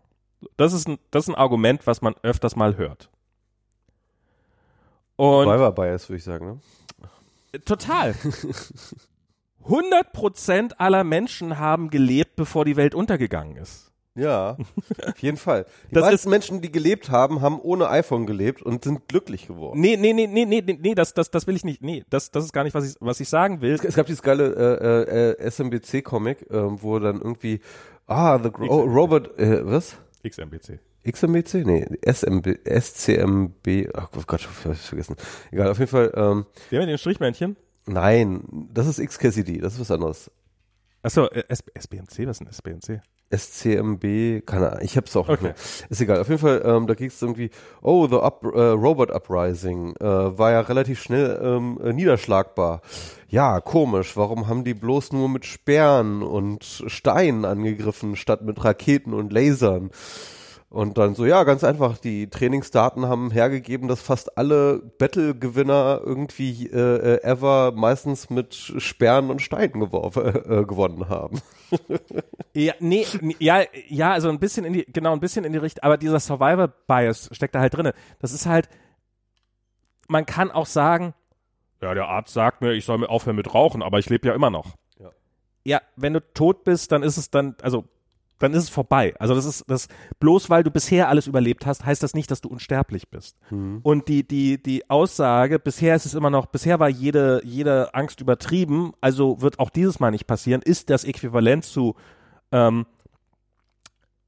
Das ist ein, das ist ein Argument, was man öfters mal hört. Und Survivor Bias, würde ich sagen. Ne? Total. 100% aller Menschen haben gelebt, bevor die Welt untergegangen ist. Ja, auf jeden Fall. Die Das meisten Menschen, die gelebt haben, haben ohne iPhone gelebt und sind glücklich geworden. Nee, nee, nee, nee, nee, nee, nee das, das, das will ich nicht. Nee, das, das ist gar nicht, was ich, was ich sagen will. Es gab dieses geile äh, äh, SMBC-Comic, äh, wo dann irgendwie, ah, the oh, Robert, äh, was? XMBC. XMBC? Nee, SMB, SCMB, ach oh Gott, ich hab's vergessen. Egal, auf jeden Fall, ähm, Der mit dem Strichmännchen? nein, das ist XKCD, das ist was anderes. Achso, äh, SBMC, was ist denn SBMC? SCMB, keine Ahnung, ich hab's auch nicht Okay. mehr. Ist egal. Auf jeden Fall, ähm, da ging es irgendwie, oh, the up, äh, Robot Uprising äh, war ja relativ schnell ähm, äh, niederschlagbar. Ja, komisch, warum haben die bloß nur mit Sperren und Steinen angegriffen, statt mit Raketen und Lasern? Und dann so, ja, ganz einfach, die Trainingsdaten haben hergegeben, dass fast alle Battle-Gewinner irgendwie äh, ever meistens mit Sperren und Steinen geworfen, äh, gewonnen haben. Ja, nee, ja, ja, also ein bisschen in die, genau, ein bisschen in die Richtung, aber dieser Survivor Bias steckt da halt drinne. Das ist halt, man kann auch sagen, ja, der Arzt sagt mir, ich soll mir aufhören mit Rauchen, aber ich lebe ja immer noch. Ja. Ja, wenn du tot bist, dann ist es dann, also, dann ist es vorbei. Also das ist, das, bloß weil du bisher alles überlebt hast, heißt das nicht, dass du unsterblich bist. Und die, die, die Aussage, bisher ist es immer noch, bisher war jede, jede Angst übertrieben, also wird auch dieses Mal nicht passieren, ist das Äquivalent zu, ähm,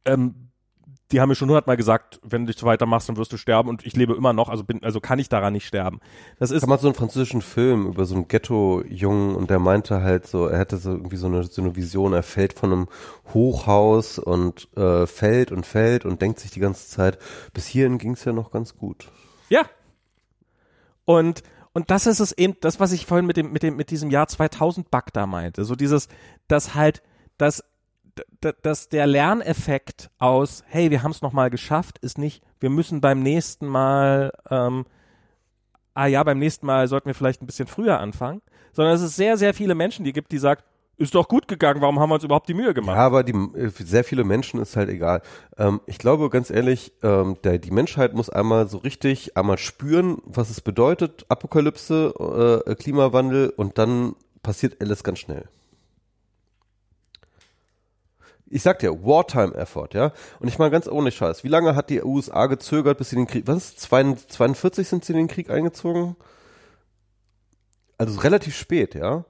ähm, die haben mir schon hundertmal gesagt, wenn du dich so weitermachst, dann wirst du sterben und ich lebe immer noch, also bin, also kann ich daran nicht sterben. Das ist, gab mal so einen französischen Film über so einen Ghetto-Jungen und der meinte halt so, er hätte so irgendwie so eine, so eine Vision, er fällt von einem Hochhaus und äh, fällt und fällt und denkt sich die ganze Zeit, bis hierhin ging es ja noch ganz gut. Ja. Und und das ist es eben, das was ich vorhin mit dem mit dem mit diesem Jahr 2000 Bug da meinte, so dieses, dass halt das d- dass der Lerneffekt aus, hey, wir haben es nochmal geschafft, ist nicht, wir müssen beim nächsten Mal ähm, ah ja, beim nächsten Mal sollten wir vielleicht ein bisschen früher anfangen, sondern es ist sehr, sehr viele Menschen, die gibt, die sagt, ist doch gut gegangen, warum haben wir uns überhaupt die Mühe gemacht? Ja, aber die, äh, sehr viele Menschen ist halt egal. Ähm, ich glaube ganz ehrlich, ähm, der, die Menschheit muss einmal so richtig einmal spüren, was es bedeutet, Apokalypse, äh, Klimawandel und dann passiert alles ganz schnell. Ich sag dir, Wartime-Effort, ja. Und ich meine ganz ohne Scheiß, wie lange hat die USA gezögert, bis sie den Krieg, was, 42 sind sie in den Krieg eingezogen? Also relativ spät, ja.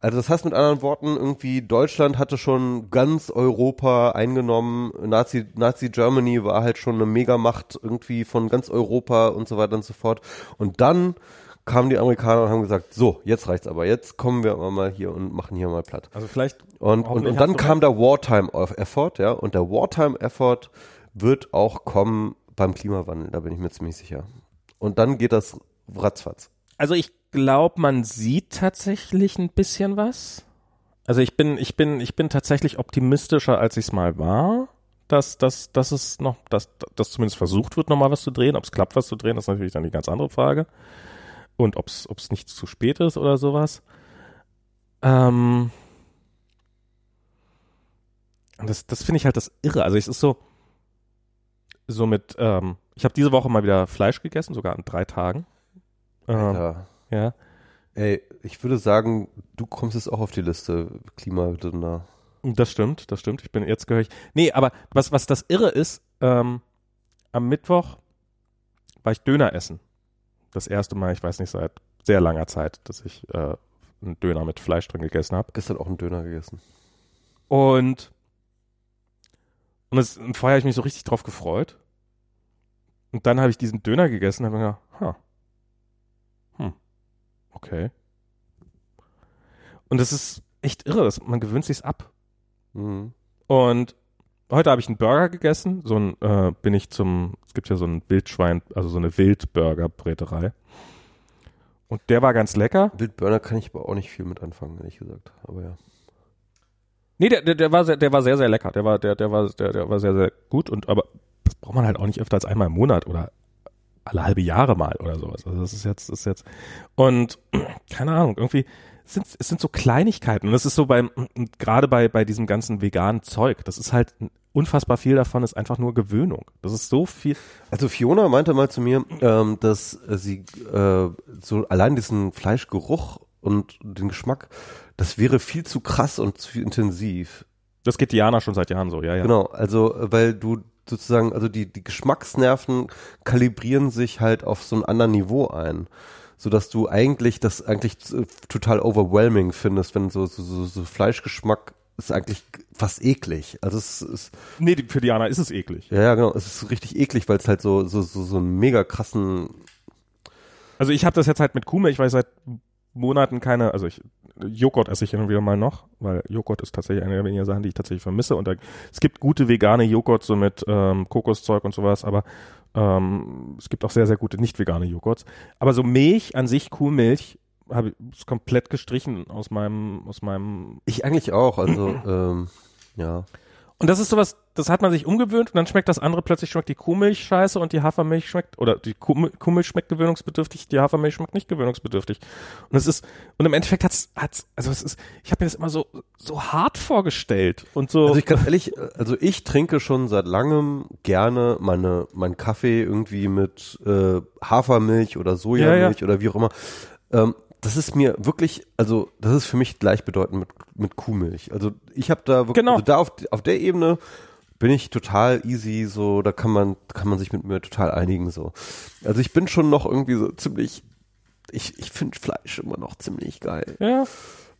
Also das heißt mit anderen Worten, irgendwie Deutschland hatte schon ganz Europa eingenommen, Nazi, Nazi Germany war halt schon eine Megamacht irgendwie von ganz Europa und so weiter und so fort. Und dann kamen die Amerikaner und haben gesagt, so, jetzt reicht's aber, jetzt kommen wir mal hier und machen hier mal platt. Also vielleicht. Und, und, und dann kam der Wartime Effort, ja, und der Wartime Effort wird auch kommen beim Klimawandel, da bin ich mir ziemlich sicher. Und dann geht das ratzfatz. Also ich glaube, man sieht tatsächlich ein bisschen was. Also ich bin, ich bin, ich bin tatsächlich optimistischer, als ich es mal war, dass, dass, dass es noch, dass, dass zumindest versucht wird, nochmal was zu drehen. Ob es klappt, was zu drehen, ist natürlich dann die ganz andere Frage. Und ob es nicht zu spät ist oder sowas. Ähm, das, das finde ich halt das Irre. Also es ist so, so mit, ähm, ich habe diese Woche mal wieder Fleisch gegessen, sogar an drei Tagen. Ähm, ja. Ey, ich würde sagen, du kommst jetzt auch auf die Liste Klimadünder. Das stimmt, das stimmt. Ich bin jetzt gehörig. Nee, aber was, was das Irre ist, ähm, am Mittwoch war ich Döner essen. Das erste Mal, ich weiß nicht, seit sehr langer Zeit, dass ich äh, einen Döner mit Fleisch drin gegessen habe. Gestern auch einen Döner gegessen. Und, und, das, und vorher habe ich mich so richtig drauf gefreut. Und dann habe ich diesen Döner gegessen und habe mir gedacht, ha, Okay. Und das ist echt irre, das, man gewöhnt sich's ab. Mhm. Und heute habe ich einen Burger gegessen, so ein, äh, bin ich zum, es gibt ja so ein Wildschwein, also so eine Wildburger-Bräterei. Und der war ganz lecker. Wildburger kann ich aber auch nicht viel mit anfangen, ehrlich gesagt, aber ja. Nee, der, der, der war sehr, der war sehr, sehr lecker. Der war, der, der war, der, der war sehr, sehr gut und aber das braucht man halt auch nicht öfter als einmal im Monat oder alle halbe Jahre mal oder sowas. Also das ist jetzt, das ist jetzt und keine Ahnung, irgendwie es sind es sind so Kleinigkeiten und das ist so beim gerade bei bei diesem ganzen veganen Zeug, das ist halt unfassbar viel davon ist einfach nur Gewöhnung. Das ist so viel. Also Fiona meinte mal zu mir, ähm, dass sie äh, so allein diesen Fleischgeruch und den Geschmack, das wäre viel zu krass und zu intensiv. Das geht Diana schon seit Jahren so, ja, ja. Genau, also weil du sozusagen, also die, die Geschmacksnerven kalibrieren sich halt auf so ein anderen Niveau ein. So dass du eigentlich das eigentlich total overwhelming findest, wenn so, so, so, so Fleischgeschmack ist eigentlich fast eklig. Also es ist. Nee, für Diana ist es eklig. Ja, ja, genau. Es ist richtig eklig, weil es halt so, so, so, so einen mega krassen. Also ich habe das jetzt halt mit Kuhmilch, weil ich seit Monaten keine, also ich, Joghurt esse ich hin und wieder mal noch, weil Joghurt ist tatsächlich eine der wenigen Sachen, die ich tatsächlich vermisse. Und da, es gibt gute vegane Joghurt so mit ähm, Kokoszeug und sowas, aber ähm, es gibt auch sehr, sehr gute nicht vegane Joghurts. Aber so Milch an sich, Kuhmilch, habe ich komplett gestrichen aus meinem, aus meinem. Ich eigentlich auch, also ähm, ja. Und das ist sowas, das hat man sich umgewöhnt und dann schmeckt das andere plötzlich schmeckt die Kuhmilch scheiße und die Hafermilch schmeckt, oder die Kuhmilch schmeckt gewöhnungsbedürftig, die Hafermilch schmeckt nicht gewöhnungsbedürftig. Und es ist, und im Endeffekt hat's, hat's, also es ist, ich habe mir das immer so, so hart vorgestellt und so. Also ich kann ehrlich, also ich trinke schon seit langem gerne meine, mein Kaffee irgendwie mit äh, Hafermilch oder Sojamilch ja, ja. oder wie auch immer. Ähm, das ist mir wirklich, also das ist für mich gleichbedeutend mit, mit Kuhmilch. Also ich habe da wirklich, genau. also da auf, auf der Ebene bin ich total easy, so, da kann man, kann man sich mit mir total einigen, so. Also ich bin schon noch irgendwie so ziemlich, ich, ich finde Fleisch immer noch ziemlich geil. Ja.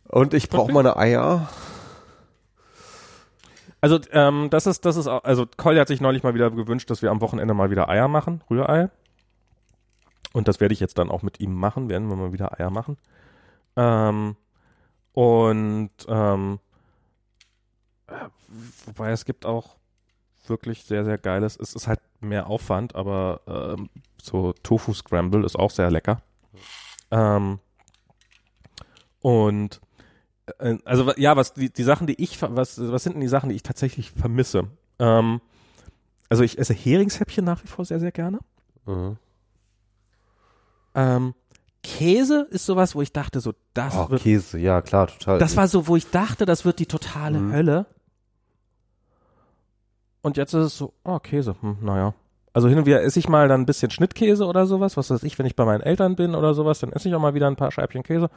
Und ich brauche meine Eier. Also, ähm, das ist, das ist auch, also Colli hat sich neulich mal wieder gewünscht, dass wir am Wochenende mal wieder Eier machen, Rührei. Und das werde ich jetzt dann auch mit ihm machen, werden wir mal wieder Eier machen. Ähm, und ähm, wobei es gibt auch wirklich sehr, sehr geiles. Es ist halt mehr Aufwand, aber ähm, so Tofu Scramble ist auch sehr lecker. Ähm, und äh, also ja, was die, die Sachen, die ich was was sind denn die Sachen, die ich tatsächlich vermisse? Ähm, also ich esse Heringshäppchen nach wie vor sehr sehr gerne. Mhm. Ähm, Käse ist sowas, wo ich dachte, so, das Oh, wird, Käse, ja klar, total. das war so, wo ich dachte, das wird die totale Mhm. Hölle. Und jetzt ist es so, oh, Käse, hm, naja. Also hin und wieder esse ich mal dann ein bisschen Schnittkäse oder sowas, was weiß ich, wenn ich bei meinen Eltern bin oder sowas, dann esse ich auch mal wieder ein paar Scheibchen Käse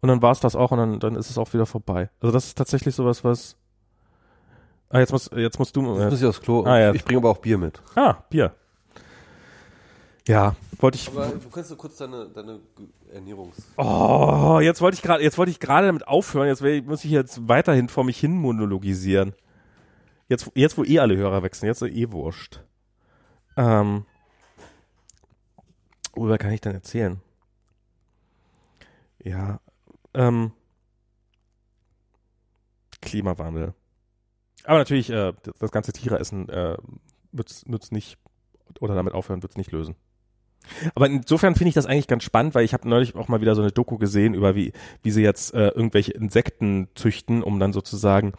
und dann war's das auch und dann, dann ist es auch wieder vorbei. Also das ist tatsächlich sowas, was. Ah, jetzt musst, jetzt musst du. Jetzt muss ich aufs Klo. Ah, ja. Ich bringe aber auch Bier mit. Ah, Bier. Ja, wollte ich. Aber du kannst so kurz deine, deine Ernährungs... Oh, jetzt wollte ich gerade, jetzt wollte ich gerade damit aufhören. Jetzt muss ich jetzt weiterhin vor mich hin monologisieren. Jetzt, jetzt wo eh alle Hörer wechseln, jetzt ist eh wurscht. Ähm, worüber kann ich denn erzählen? Ja, ähm, Klimawandel. Aber natürlich, äh, das- ganze Tiereessen äh, wird's, wird's nicht, oder damit aufhören wird's nicht lösen. Aber insofern finde ich das eigentlich ganz spannend, weil ich habe neulich auch mal wieder so eine Doku gesehen über wie wie sie jetzt äh, irgendwelche Insekten züchten, um dann sozusagen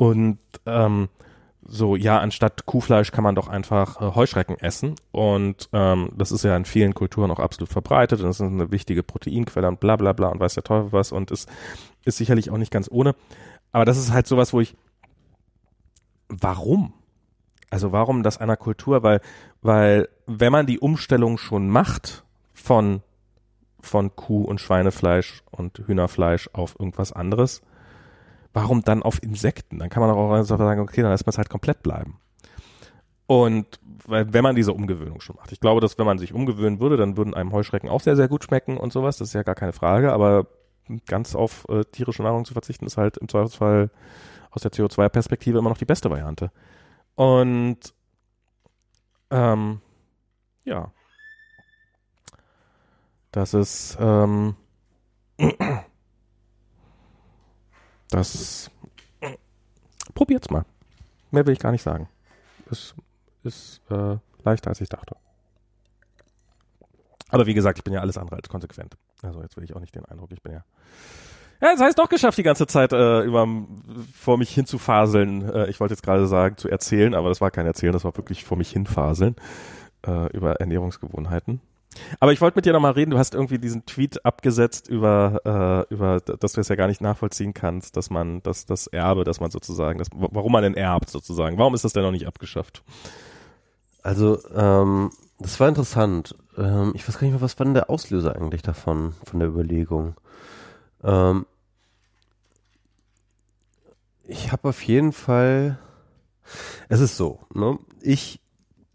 und ähm, so ja anstatt Kuhfleisch kann man doch einfach äh, Heuschrecken essen und ähm, das ist ja in vielen Kulturen auch absolut verbreitet und das ist eine wichtige Proteinquelle und bla bla bla und weiß der Teufel was und ist ist sicherlich auch nicht ganz ohne, aber das ist halt sowas, wo ich warum? Also warum das einer Kultur? Weil, weil wenn man die Umstellung schon macht von, von Kuh- und Schweinefleisch und Hühnerfleisch auf irgendwas anderes, warum dann auf Insekten? Dann kann man auch sagen, okay, dann lässt man es halt komplett bleiben. Und wenn man diese Umgewöhnung schon macht. Ich glaube, dass wenn man sich umgewöhnen würde, dann würden einem Heuschrecken auch sehr, sehr gut schmecken und sowas. Das ist ja gar keine Frage. Aber ganz auf äh, tierische Nahrung zu verzichten, ist halt im Zweifelsfall aus der CO2-Perspektive immer noch die beste Variante. Und ähm, ja. Das ist ähm, das probiert's mal. Mehr will ich gar nicht sagen. Es ist äh, leichter als ich dachte. Aber wie gesagt, ich bin ja alles andere als konsequent. Also jetzt will ich auch nicht den Eindruck, ich bin ja ja, das heißt doch geschafft, die ganze Zeit äh, über vor mich hinzufaseln. Äh, ich wollte jetzt gerade sagen, zu erzählen, aber das war kein Erzählen, das war wirklich vor mich hinfaseln äh, über Ernährungsgewohnheiten. Aber ich wollte mit dir nochmal reden, du hast irgendwie diesen Tweet abgesetzt über, äh, über, dass du es ja gar nicht nachvollziehen kannst, dass man, dass das Erbe, dass man sozusagen, das, warum man denn erbt sozusagen. Warum ist das denn noch nicht abgeschafft? Also, ähm, das war interessant. Ähm, ich weiß gar nicht mehr, was war denn der Auslöser eigentlich davon, von der Überlegung. Ähm, ich habe auf jeden Fall, es ist so, ne? ich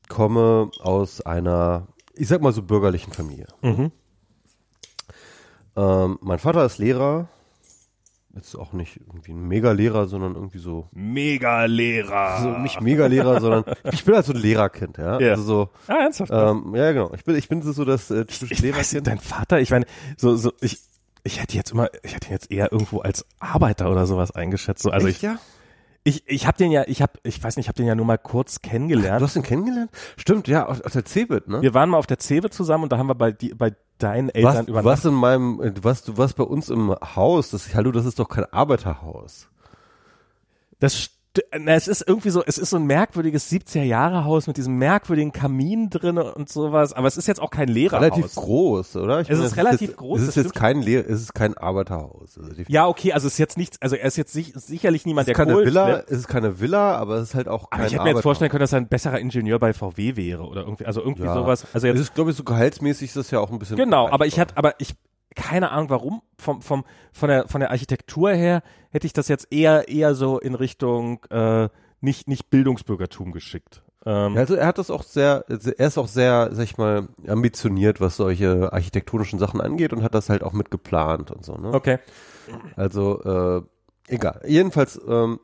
komme aus einer, ich sag mal so bürgerlichen Familie. Mhm. Ähm, mein Vater ist Lehrer, jetzt auch nicht irgendwie ein Mega-Lehrer, sondern irgendwie so, Mega-Lehrer. so nicht Mega-Lehrer, sondern ich bin halt so ein Lehrerkind, ja. Ja. Also so, Ah, ernsthaft? ähm, ja genau. Ich bin, ich bin so das äh, ich, typische ich weiß Lehrerkind. dein Vater, ich meine, so, so, ich, ich hätte jetzt immer, ich hätte ihn jetzt eher irgendwo als Arbeiter oder sowas eingeschätzt. So, also Echt, ich, ja? Ich, ich habe den ja, ich habe, ich weiß nicht, ich habe den ja nur mal kurz kennengelernt. Du hast ihn kennengelernt? Stimmt, ja, aus, aus der Cebit, ne? Wir waren mal auf der Cewe zusammen und da haben wir bei, die, bei deinen Eltern was, über was in meinem, äh, was, du warst bei uns im Haus, das, hallo, das ist doch kein Arbeiterhaus. Das st- na, es ist irgendwie so, es ist so ein merkwürdiges 70er-Jahre-Haus mit diesem merkwürdigen Kamin drin und sowas, aber es ist jetzt auch kein Lehrerhaus. Relativ groß, oder? Ich Es meine, ist relativ jetzt, groß, Es ist jetzt kein Lehr, es ist kein Arbeiterhaus. Also Ja, okay, also es ist jetzt nichts, also er ist jetzt sich, sicherlich niemand, es ist der keine Kohl Villa, schleppt. es ist keine Villa, aber es ist halt auch kein Aber ich hätte mir jetzt vorstellen können, dass er ein besserer Ingenieur bei VW wäre oder irgendwie, also irgendwie Ja. sowas. Also Es jetzt, ist, glaube ich, so gehaltsmäßig ist das ja auch ein bisschen. genau, aber ich hatte, aber ich, keine Ahnung warum, vom, vom, von der, von der Architektur her hätte ich das jetzt eher, eher so in Richtung, äh, nicht, nicht Bildungsbürgertum geschickt. Ähm, also er hat das auch sehr, er ist auch sehr, sag ich mal, ambitioniert, was solche architektonischen Sachen angeht und hat das halt auch mit geplant und so, ne? Okay. Also, äh, egal. Jedenfalls, ähm,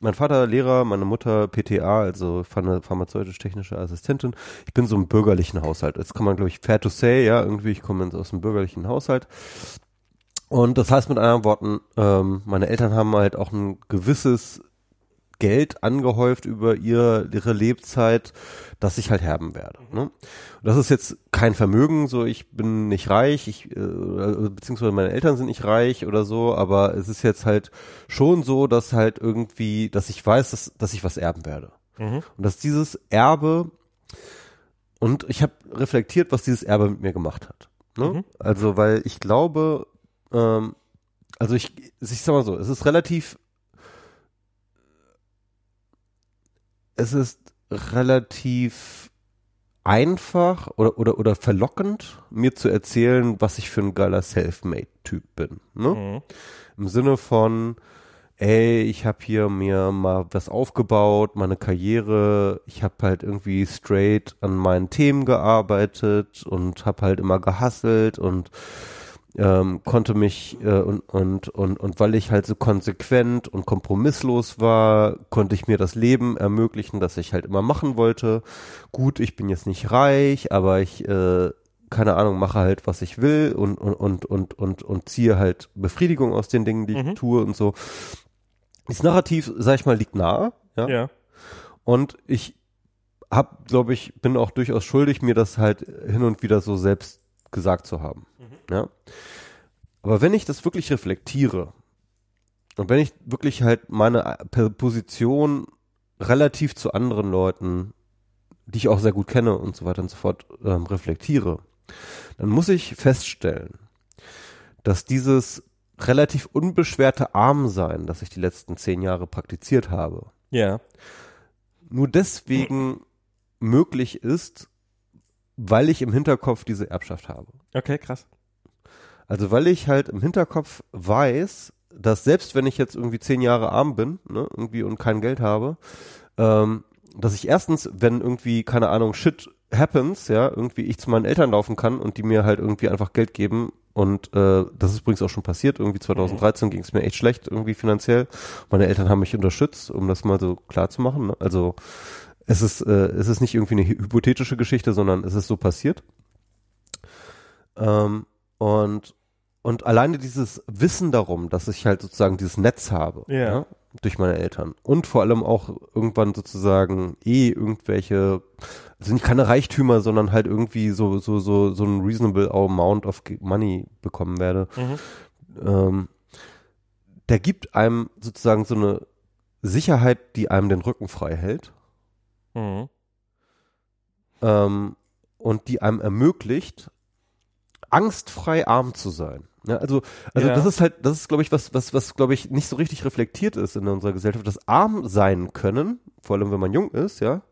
mein Vater Lehrer, meine Mutter PTA, also pharma- pharmazeutisch-technische Assistentin. Ich bin so im bürgerlichen Haushalt. Jetzt kann man, glaube ich, fair to say, ja, irgendwie, ich komme aus einem bürgerlichen Haushalt. Und das heißt mit anderen Worten, ähm, meine Eltern haben halt auch ein gewisses Geld angehäuft über ihr, ihre Lebzeit, dass ich halt herben werde. Ne? Und das ist jetzt kein Vermögen, so ich bin nicht reich, ich, äh, oder- beziehungsweise meine Eltern sind nicht reich oder so, aber es ist jetzt halt schon so, dass halt irgendwie, dass ich weiß, dass, dass ich was erben werde. Mhm. Und dass dieses Erbe, und ich habe reflektiert, was dieses Erbe mit mir gemacht hat. Ne? Mhm. Also, weil ich glaube, ähm, also ich, ich sag mal so, es ist relativ, es ist relativ einfach oder, oder, oder verlockend, mir zu erzählen, was ich für ein geiler Selfmade-Typ bin. Ne? Mhm. Im Sinne von, ey, ich habe hier mir mal was aufgebaut, meine Karriere, ich habe halt irgendwie straight an meinen Themen gearbeitet und habe halt immer gehasselt und ähm, konnte mich äh, und, und, und, und weil ich halt so konsequent und kompromisslos war, konnte ich mir das Leben ermöglichen, das ich halt immer machen wollte. Gut, ich bin jetzt nicht reich, aber ich, äh, keine Ahnung, mache halt, was ich will und, und, und, und, und, und ziehe halt Befriedigung aus den Dingen, die Mhm. ich tue und so. Das Narrativ, sag ich mal, liegt nahe, ja. Ja. Und ich hab, glaube ich, bin auch durchaus schuldig, mir das halt hin und wieder so selbst gesagt zu haben. Ja. Aber wenn ich das wirklich reflektiere und wenn ich wirklich halt meine äh, Position relativ zu anderen Leuten, die ich auch sehr gut kenne und so weiter und so fort, ähm, reflektiere, dann muss ich feststellen, dass dieses relativ unbeschwerte Armsein, das ich die letzten zehn Jahre praktiziert habe, Ja. nur deswegen möglich ist, weil ich im Hinterkopf diese Erbschaft habe. Okay, krass. Also weil ich halt im Hinterkopf weiß, dass selbst wenn ich jetzt irgendwie zehn Jahre arm bin, ne, irgendwie und kein Geld habe, ähm, dass ich erstens, wenn irgendwie, keine Ahnung, shit happens, ja, irgendwie ich zu meinen Eltern laufen kann und die mir halt irgendwie einfach Geld geben und äh, das ist übrigens auch schon passiert, irgendwie 2013 ging es mir echt schlecht, irgendwie finanziell. Meine Eltern haben mich unterstützt, um das mal so klar zu machen. Ne? Also es ist, äh, es ist nicht irgendwie eine hy- hypothetische Geschichte, sondern es ist so passiert. Ähm, und, und alleine dieses Wissen darum, dass ich halt sozusagen dieses Netz habe, Ja. durch meine Eltern. Und vor allem auch irgendwann sozusagen eh irgendwelche, also nicht keine Reichtümer, sondern halt irgendwie so, so, so, so ein reasonable amount of money bekommen werde. Mhm. Ähm, der gibt einem sozusagen so eine Sicherheit, die einem den Rücken frei hält. Mhm. ähm, und die einem ermöglicht, angstfrei arm zu sein. Ja, also, also Ja. das ist halt, das ist, glaube ich, was, was, was, glaube ich, nicht so richtig reflektiert ist in unserer Gesellschaft, dass arm sein können, vor allem wenn man jung ist, ja,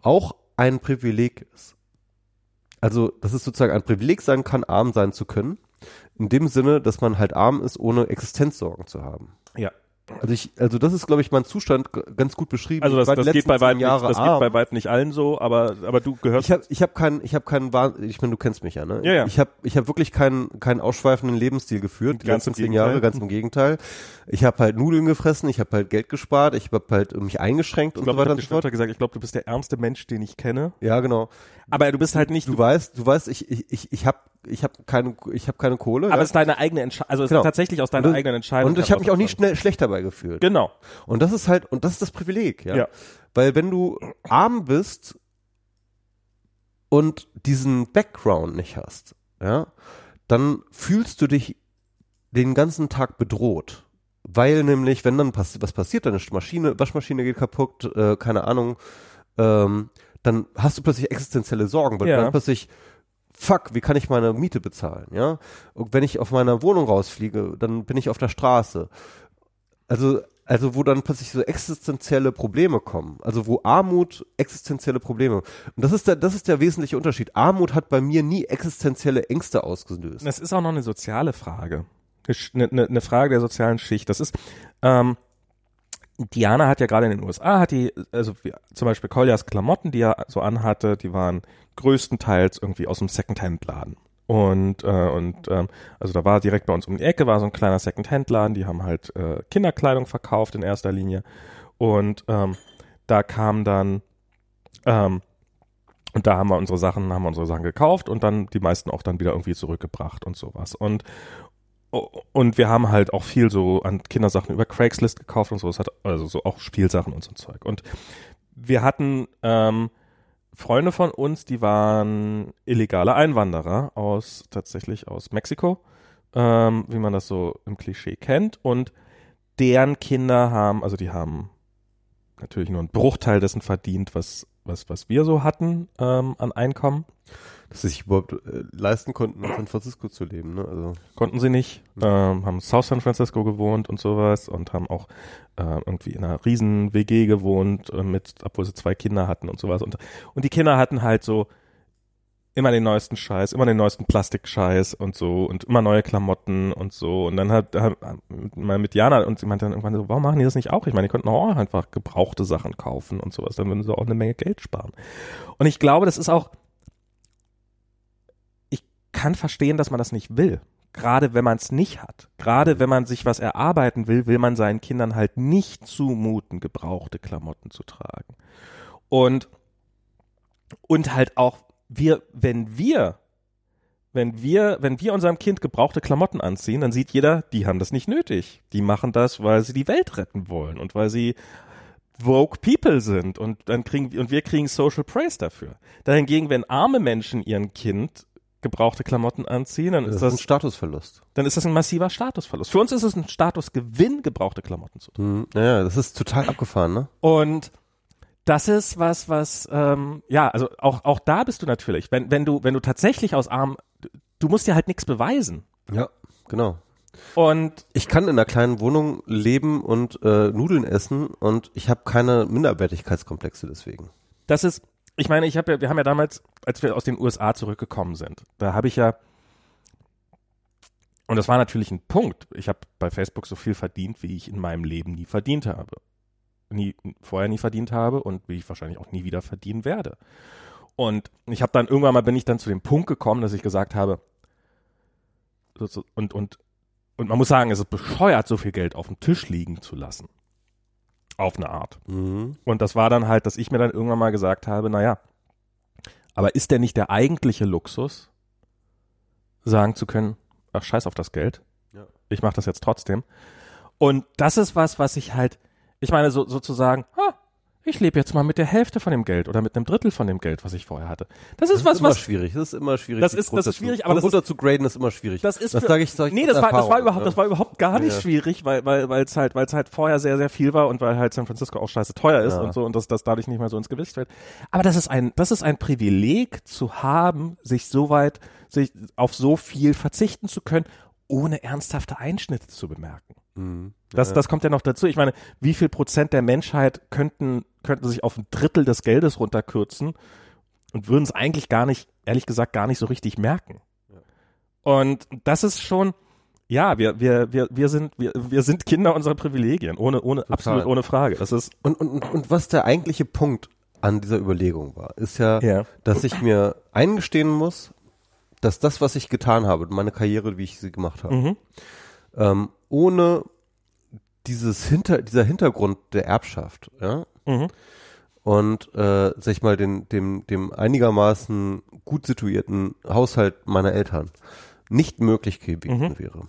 auch ein Privileg ist. Also, dass es sozusagen ein Privileg sein kann, arm sein zu können, in dem Sinne, dass man halt arm ist, ohne Existenzsorgen zu haben. Ja. Also ich, also das ist, glaube ich, mein Zustand ganz gut beschrieben. Also Ich das, das geht bei weitem nicht, das geht bei weitem nicht allen so, aber aber du gehörst Ich habe ich hab keinen, ich habe keinen, ich meine, du kennst mich ja, ne? Ja, ja. Ich habe ich hab wirklich keinen, keinen ausschweifenden Lebensstil geführt, die Ganz letzten zehn. Jahre, ganz im Gegenteil. Ich habe halt Nudeln gefressen, ich habe halt Geld gespart, ich habe halt mich eingeschränkt ich und glaube, so ich weiter habe und so fort. gesagt, ich glaube, du bist der ärmste Mensch, den ich kenne. Ja, genau. Aber du bist halt nicht, Du weißt, du weißt, ich, ich, ich, ich habe ich hab keine, ich habe keine Kohle. aber ja? es ist deine eigene Entscheidung, also es Genau. ist tatsächlich aus deiner Und- eigenen Entscheidung. und ich habe mich auch nie schnell schlecht dabei gefühlt. Genau. Und das ist halt, und das ist das Privileg, ja. Ja. Weil wenn du arm bist und diesen Background nicht hast, ja, dann fühlst du dich den ganzen Tag bedroht. Weil nämlich, wenn dann pass was passiert, deine Maschine, Waschmaschine geht kaputt, äh, keine Ahnung, ähm, dann hast du plötzlich existenzielle Sorgen, weil Ja. du dann plötzlich fuck, wie kann ich meine Miete bezahlen, ja? Und wenn ich auf meiner Wohnung rausfliege, dann bin ich auf der Straße. Also, also wo dann plötzlich so existenzielle Probleme kommen. Also wo Armut existenzielle Probleme. Und das ist der, das ist der wesentliche Unterschied. Armut hat bei mir nie existenzielle Ängste ausgelöst. Das ist auch noch eine soziale Frage. Eine, eine, eine Frage der sozialen Schicht. Das ist, ähm, Diana hat ja gerade in den USA, hat die, also wie, zum Beispiel Koljas Klamotten, die er so anhatte, die waren größtenteils irgendwie aus dem Secondhand-Laden. Und, äh, und ähm, also da war direkt bei uns um die Ecke, war so ein kleiner Secondhand-Laden, die haben halt äh, Kinderkleidung verkauft in erster Linie. Und ähm, da kam dann, ähm, und da haben wir unsere Sachen, haben wir unsere Sachen gekauft und dann die meisten auch dann wieder irgendwie zurückgebracht und sowas. Und und wir haben halt auch viel so an Kindersachen über Craigslist gekauft und so. Es hat also so auch Spielsachen und so ein Zeug. Und wir hatten ähm, Freunde von uns, die waren illegale Einwanderer aus tatsächlich aus Mexiko, ähm, wie man das so im Klischee kennt. Und deren Kinder haben, also die haben natürlich nur einen Bruchteil dessen verdient, was was, was wir so hatten ähm, an Einkommen. Dass sie sich überhaupt äh, leisten konnten, in San Francisco zu leben, ne? Also. Konnten sie nicht, ähm, haben South San Francisco gewohnt und sowas und haben auch äh, irgendwie in einer riesen WG gewohnt, äh, mit, obwohl sie zwei Kinder hatten und sowas. Und, und die Kinder hatten halt so immer den neuesten Scheiß, immer den neuesten Plastikscheiß und so und immer neue Klamotten und so. Und dann hat, hat mal mit Jana und sie meinte dann irgendwann so, warum machen die das nicht auch? Ich meine, die könnten auch einfach gebrauchte Sachen kaufen und sowas, dann würden sie auch eine Menge Geld sparen. Und ich glaube, das ist auch, ich kann verstehen, dass man das nicht will. Gerade wenn man es nicht hat. Gerade wenn man sich was erarbeiten will, will man seinen Kindern halt nicht zumuten, gebrauchte Klamotten zu tragen. Und, und halt auch wir, wenn wir, wenn wir, wenn wir unserem Kind gebrauchte Klamotten anziehen, dann sieht jeder, die haben das nicht nötig. Die machen das, weil sie die Welt retten wollen und weil sie woke people sind und dann kriegen und wir kriegen Social Praise dafür. Dahingegen, wenn arme Menschen ihren Kind gebrauchte Klamotten anziehen, dann Das ist das, ein Statusverlust. dann ist das ein massiver Statusverlust. Für uns ist es ein Statusgewinn, gebrauchte Klamotten zu tragen. Mhm. Ja, das ist total abgefahren, ne? Und das ist was, was, ähm, ja, also auch, auch da bist du natürlich, wenn, wenn du, wenn du tatsächlich aus arm, du musst dir halt nichts beweisen. Ja, genau. Und Ich kann in einer kleinen Wohnung leben und äh, Nudeln essen und ich habe keine Minderwertigkeitskomplexe deswegen. das ist, ich meine, ich habe ja, wir haben ja damals, als wir aus den USA zurückgekommen sind, da habe ich ja, und das war natürlich ein Punkt, ich habe bei Facebook so viel verdient, wie ich in meinem Leben nie verdient habe. Nie, vorher nie verdient habe und wie ich wahrscheinlich auch nie wieder verdienen werde. Und ich habe dann irgendwann mal bin ich dann zu dem Punkt gekommen, dass ich gesagt habe, und, und, und man muss sagen, es ist bescheuert, so viel Geld auf dem Tisch liegen zu lassen. Auf eine Art. Mhm. Und das war dann halt, dass ich mir dann irgendwann mal gesagt habe, naja, aber ist der nicht der eigentliche Luxus, sagen zu können, ach scheiß auf das Geld, Ja. ich mache das jetzt trotzdem. Und das ist was, was ich halt, ich meine so, sozusagen, ah, ich lebe jetzt mal mit der Hälfte von dem Geld oder mit einem Drittel von dem Geld, was ich vorher hatte. Das ist Das was, ist immer was schwierig. Das ist immer schwierig. Das ist- das ist schwierig, aber das runter zu graden ist immer schwierig. Das ist das für- sage ich, sag ich Nee, das war, das war überhaupt, das war überhaupt gar nicht Ja. schwierig, weil, weil, weil es halt, weil es halt vorher sehr, sehr viel war und weil halt San Francisco auch scheiße teuer ist Ja. und so und das, das dadurch nicht mehr so ins Gewicht fällt. Aber das ist ein, das ist ein Privileg zu haben, sich so weit, sich auf so viel verzichten zu können, ohne ernsthafte Einschnitte zu bemerken. Mhm. Das, das kommt ja noch dazu. Ich meine, wie viel Prozent der Menschheit könnten, könnten sich auf ein Drittel des Geldes runterkürzen und würden es eigentlich gar nicht, ehrlich gesagt, gar nicht so richtig merken. Und das ist schon, ja, wir, wir, wir, wir sind, wir, wir sind Kinder unserer Privilegien, ohne, ohne, absolut ohne Frage. Das ist, Und, und, und, und was der eigentliche Punkt an dieser Überlegung war, ist ja, Ja. dass ich mir eingestehen muss, dass das, was ich getan habe, meine Karriere, wie ich sie gemacht habe, mhm, ähm, ohne dieses Hinter, dieser Hintergrund der Erbschaft, ja, mhm, und äh, sag ich mal den, dem, dem einigermaßen gut situierten Haushalt meiner Eltern nicht möglich gewesen Mhm. wäre.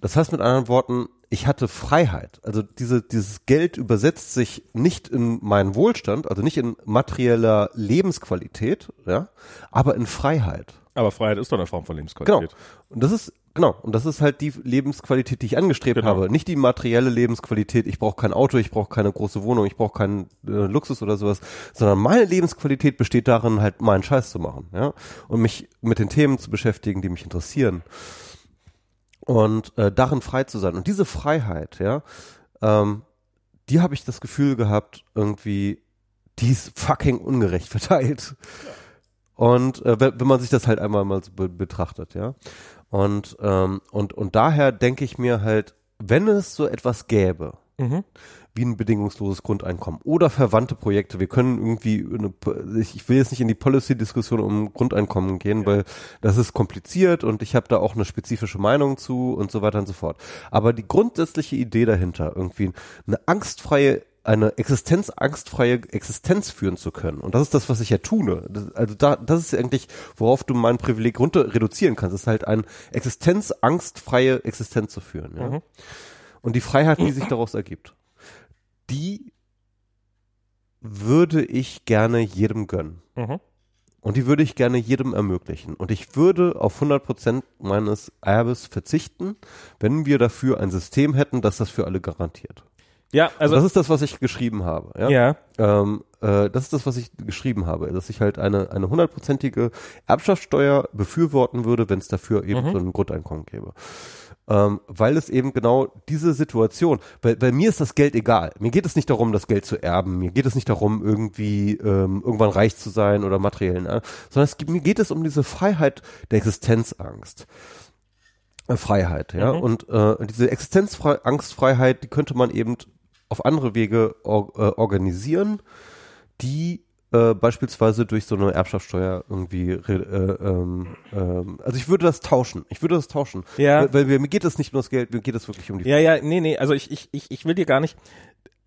Das heißt mit anderen Worten, ich hatte Freiheit. Also diese, dieses Geld übersetzt sich nicht in meinen Wohlstand, also nicht in materieller Lebensqualität, ja, aber in Freiheit. aber Freiheit ist doch eine Form von Genau. Lebensqualität. Und das ist genau. Und das ist halt die Lebensqualität, die ich angestrebt Genau. habe. Nicht die materielle Lebensqualität. Ich brauche kein Auto, ich brauche keine große Wohnung, ich brauche keinen äh, Luxus oder sowas, sondern meine Lebensqualität besteht darin, halt meinen Scheiß zu machen, ja, und mich mit den Themen zu beschäftigen, die mich interessieren und äh, darin frei zu sein. Und diese Freiheit, ja, ähm, die habe ich das Gefühl gehabt, irgendwie, die ist fucking ungerecht verteilt. Und äh, wenn, wenn man sich das halt einmal mal so be betrachtet, ja. Und, ähm, und, und daher denke ich mir halt, wenn es so etwas gäbe, Mhm. wie ein bedingungsloses Grundeinkommen oder verwandte Projekte. Wir können irgendwie, eine, ich ich will jetzt nicht in die Policy-Diskussion um Grundeinkommen gehen, weil das ist kompliziert und ich habe da auch eine spezifische Meinung zu und so weiter und so fort. Aber die grundsätzliche Idee dahinter, irgendwie eine angstfreie eine existenzangstfreie Existenz führen zu können. Und das ist das, was ich ja tue. Das, also da, das ist eigentlich, worauf du mein Privileg runter reduzieren kannst. Das ist halt eine existenzangstfreie Existenz zu führen. Ja? Mhm. Und die Freiheit, die sich daraus ergibt, die würde ich gerne jedem gönnen. Mhm. Und die würde ich gerne jedem ermöglichen. Und ich würde auf 100 Prozent meines Erbes verzichten, wenn wir dafür ein System hätten, das das für alle garantiert. Ja, Also also, das ist das, was ich geschrieben habe. Ja. ja, Ähm, äh, das ist das, was ich geschrieben habe, dass ich halt eine eine hundertprozentige Erbschaftssteuer befürworten würde, wenn es dafür eben Mhm. so ein Grundeinkommen gäbe. Ähm, weil es eben genau diese Situation, weil, weil mir ist das Geld egal. Mir geht es nicht darum, das Geld zu erben. Mir geht es nicht darum, irgendwie ähm, irgendwann reich zu sein oder materiellen, äh, sondern es, mir geht es um diese Freiheit der Existenzangst. Äh, Freiheit, ja. Mhm. Und äh, diese Existenzangstfreiheit, die könnte man eben auf andere Wege or äh, organisieren, die äh, beispielsweise durch so eine Erbschaftssteuer irgendwie, äh, ähm, ähm, also ich würde das tauschen. Ich würde das tauschen. Ja. Weil, weil mir, geht es nicht nur das Geld, mir geht es wirklich um die Ja, ja, nee, nee, also ich, ich, ich, ich will dir gar nicht.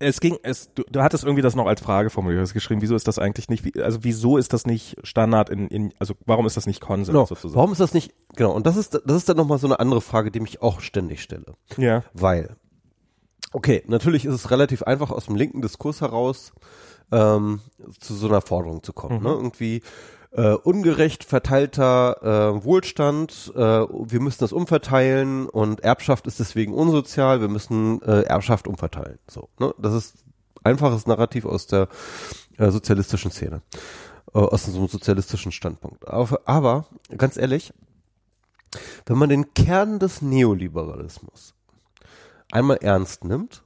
Es ging, es, du, du hattest irgendwie das noch als Frage formuliert, du hast geschrieben, wieso ist das eigentlich nicht, also wieso ist das nicht Standard in, in also warum ist das nicht Konsens Genau. sozusagen? Warum ist das nicht, genau, und das ist, das ist dann nochmal so eine andere Frage, die mich auch ständig stelle. Ja. Weil, okay, natürlich ist es relativ einfach aus dem linken Diskurs heraus ähm, zu so einer Forderung zu kommen. Ne? Irgendwie äh, ungerecht verteilter äh, Wohlstand, äh, wir müssen das umverteilen und Erbschaft ist deswegen unsozial, wir müssen äh, Erbschaft umverteilen. So, ne? Das ist einfaches Narrativ aus der äh, sozialistischen Szene, äh, aus so einem sozialistischen Standpunkt. Aber, aber ganz ehrlich, wenn man den Kern des Neoliberalismus einmal ernst nimmt,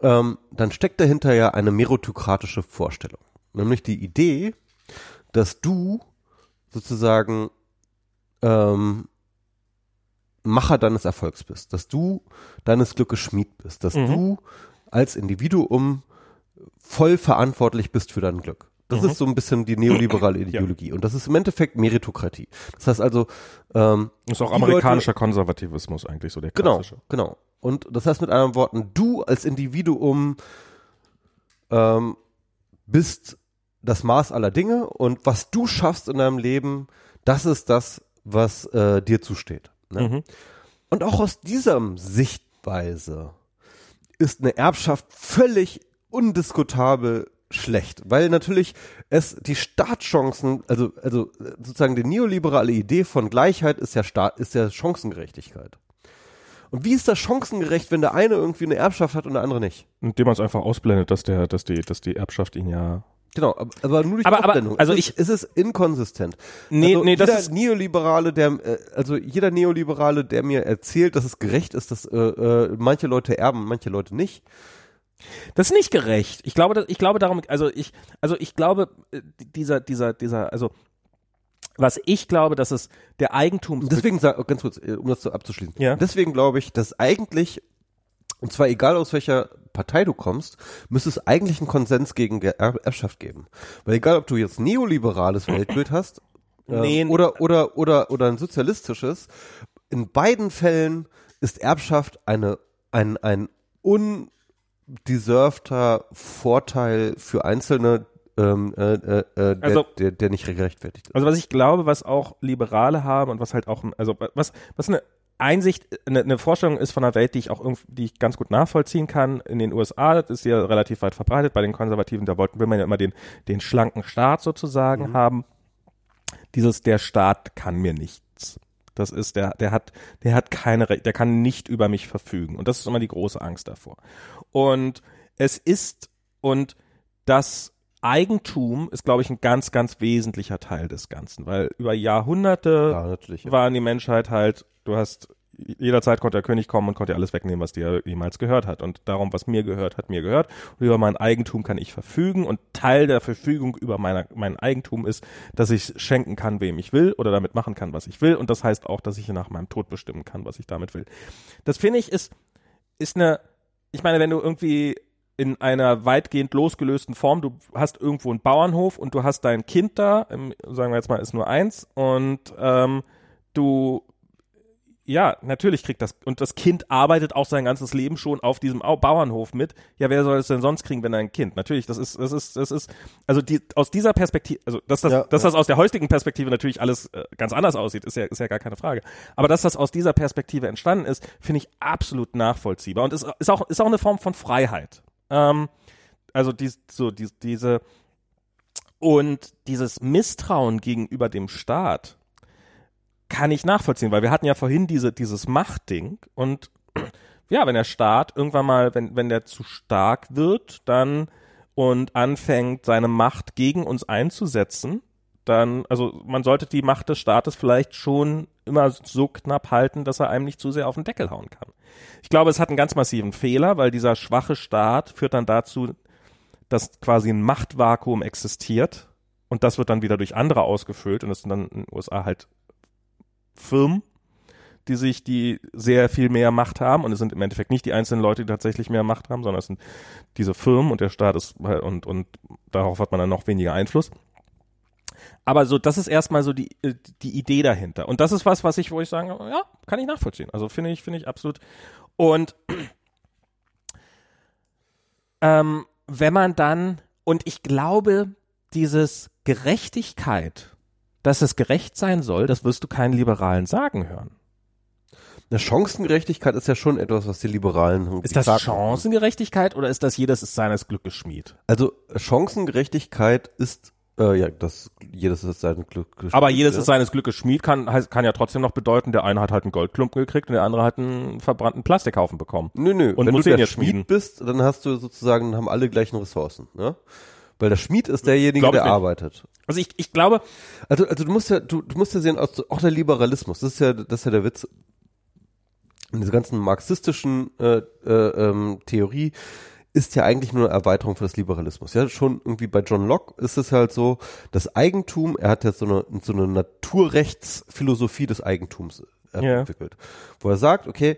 ähm, dann steckt dahinter ja eine meritokratische Vorstellung. Nämlich die Idee, dass du sozusagen ähm, Macher deines Erfolgs bist, dass du deines Glückes Schmied bist, dass Mhm. du als Individuum voll verantwortlich bist für dein Glück. Das Mhm. ist so ein bisschen die neoliberale Ideologie. Und das ist im Endeffekt Meritokratie. Das heißt also, ähm, Ist auch amerikanischer Konservativismus eigentlich so der Genau, klassische. genau. Und das heißt mit anderen Worten, du als Individuum ähm, bist das Maß aller Dinge und was du schaffst in deinem Leben, das ist das, was äh, dir zusteht. Ne? Mhm. Und auch aus dieser Sichtweise ist eine Erbschaft völlig undiskutabel schlecht, weil natürlich es die Startchancen, also also sozusagen die neoliberale Idee von Gleichheit ist ja Staat, ist ja Chancengerechtigkeit. Und wie ist das chancengerecht, wenn der eine irgendwie eine Erbschaft hat und der andere nicht? Indem man es einfach ausblendet, dass der, dass die, dass die Erbschaft ihn ja. Genau, aber, nur durch Aber- die aber, Ausblendung. also es ich- ist, es ist inkonsistent. Nee, also nee, das jeder ist- Neoliberale, der, äh, also jeder Neoliberale, der mir erzählt, dass es gerecht ist, dass äh, äh, manche Leute erben, manche Leute nicht, Das ist nicht gerecht. Ich glaube, dass- ich glaube darum, also ich, also ich glaube, äh, dieser, dieser, dieser, also was ich glaube, dass es der Eigentum Deswegen ganz kurz, äh, um das so abzuschließen. Ja. Deswegen glaube ich, dass eigentlich, und zwar egal aus welcher Partei du kommst, müsste es eigentlich einen Konsens gegen Ge- Er- Erbschaft geben. Weil egal, ob du jetzt neoliberales Weltbild hast äh, Nee. oder oder oder oder ein sozialistisches, in beiden Fällen ist Erbschaft eine ein ein undeservter Vorteil für Einzelne, ähm, äh, äh, äh, der, Also- der, der nicht gerechtfertigt ist. Also was ich glaube, was auch Liberale haben und was halt auch, also was, was eine Einsicht, eine, eine Vorstellung ist von einer Welt, die ich auch irgendwie, die ich ganz gut nachvollziehen kann. In den USA, das ist ja relativ weit verbreitet. Bei den Konservativen, da wollten, will man ja immer den, den schlanken Staat sozusagen haben. Dieses, der Staat kann mir nichts. Das ist, der, der hat, der hat keine der kann nicht über mich verfügen. Und das ist immer die große Angst davor. Und es ist, und das Eigentum ist, glaube ich, ein ganz, ganz wesentlicher Teil des Ganzen, weil über Jahrhunderte Ja, waren die Menschheit halt, du hast, jederzeit konnte der König kommen und konnte alles wegnehmen, was dir jemals gehört hat. Und darum, was mir gehört, hat mir gehört. Und über mein Eigentum kann ich verfügen. Und Teil der Verfügung über meiner, mein Eigentum ist, dass ich schenken kann, wem ich will oder damit machen kann, was ich will. Und das heißt auch, dass ich nach meinem Tod bestimmen kann, was ich damit will. Das finde ich ist, ist eine, ich meine, wenn du irgendwie in einer weitgehend losgelösten Form, du hast irgendwo einen Bauernhof und du hast dein Kind da, ähm, sagen wir jetzt mal, ist nur eins und ähm, du ja, natürlich kriegt das, und das Kind arbeitet auch sein ganzes Leben schon auf diesem Au Bauernhof mit. Ja, wer soll es denn sonst kriegen, wenn ein Kind? Natürlich, das ist, das ist, das ist, also die, aus dieser Perspektive, also, dass das, Ja, dass ja. das aus der heutigen Perspektive natürlich alles äh, ganz anders aussieht, ist ja, ist ja gar keine Frage. Aber dass das aus dieser Perspektive entstanden ist, finde ich absolut nachvollziehbar und ist, ist auch, ist auch eine Form von Freiheit. Ähm, also dies, so, dies, diese, und dieses Misstrauen gegenüber dem Staat, kann ich nachvollziehen, weil wir hatten ja vorhin diese, dieses Machtding und ja, wenn der Staat irgendwann mal, wenn, wenn der zu stark wird, dann und anfängt, seine Macht gegen uns einzusetzen, dann, also man sollte die Macht des Staates vielleicht schon immer so knapp halten, dass er einem nicht zu sehr auf den Deckel hauen kann. Ich glaube, es hat einen ganz massiven Fehler, weil dieser schwache Staat führt dann dazu, dass quasi ein Machtvakuum existiert und das wird dann wieder durch andere ausgefüllt und das sind dann in den USA halt Firmen, die sich, die sehr viel mehr Macht haben und es sind im Endeffekt nicht die einzelnen Leute, die tatsächlich mehr Macht haben, sondern es sind diese Firmen und der Staat ist und und darauf hat man dann noch weniger Einfluss. Aber so, das ist erstmal so die, die Idee dahinter. Und das ist was, was ich, wo ich sagen, ja, kann ich nachvollziehen. Also finde ich, finde ich absolut. Und ähm, wenn man dann, und ich glaube, dieses Gerechtigkeit, dass es gerecht sein soll, das wirst du keinen Liberalen sagen hören. Eine Chancengerechtigkeit ist ja schon etwas, was die Liberalen Ist das sagen. Chancengerechtigkeit oder ist das jedes ist seines Glückes Schmied? Also Chancengerechtigkeit ist äh, ja, das jedes ist seines Glückes Aber jedes ja. ist seines Glückes Schmied kann, kann ja trotzdem noch bedeuten, der eine hat halt einen Goldklumpen gekriegt und der andere hat einen verbrannten Plastikhaufen bekommen. Nö, nö. Und Wenn muss du den der jetzt Schmied schmieden. bist, dann hast du sozusagen, haben alle gleichen Ressourcen, ne? Weil der Schmied ist derjenige, der nicht. arbeitet. Also ich, ich glaube, Also, also du musst ja, du, du musst ja sehen, auch der Liberalismus, das ist ja, das ist ja der Witz. In dieser ganzen marxistischen äh, äh, ähm, Theorie ist ja eigentlich nur eine Erweiterung für das Liberalismus. Ja, schon irgendwie bei John Locke ist es halt so, das Eigentum, er hat ja so eine, so eine Naturrechtsphilosophie des Eigentums entwickelt, wo er sagt, okay,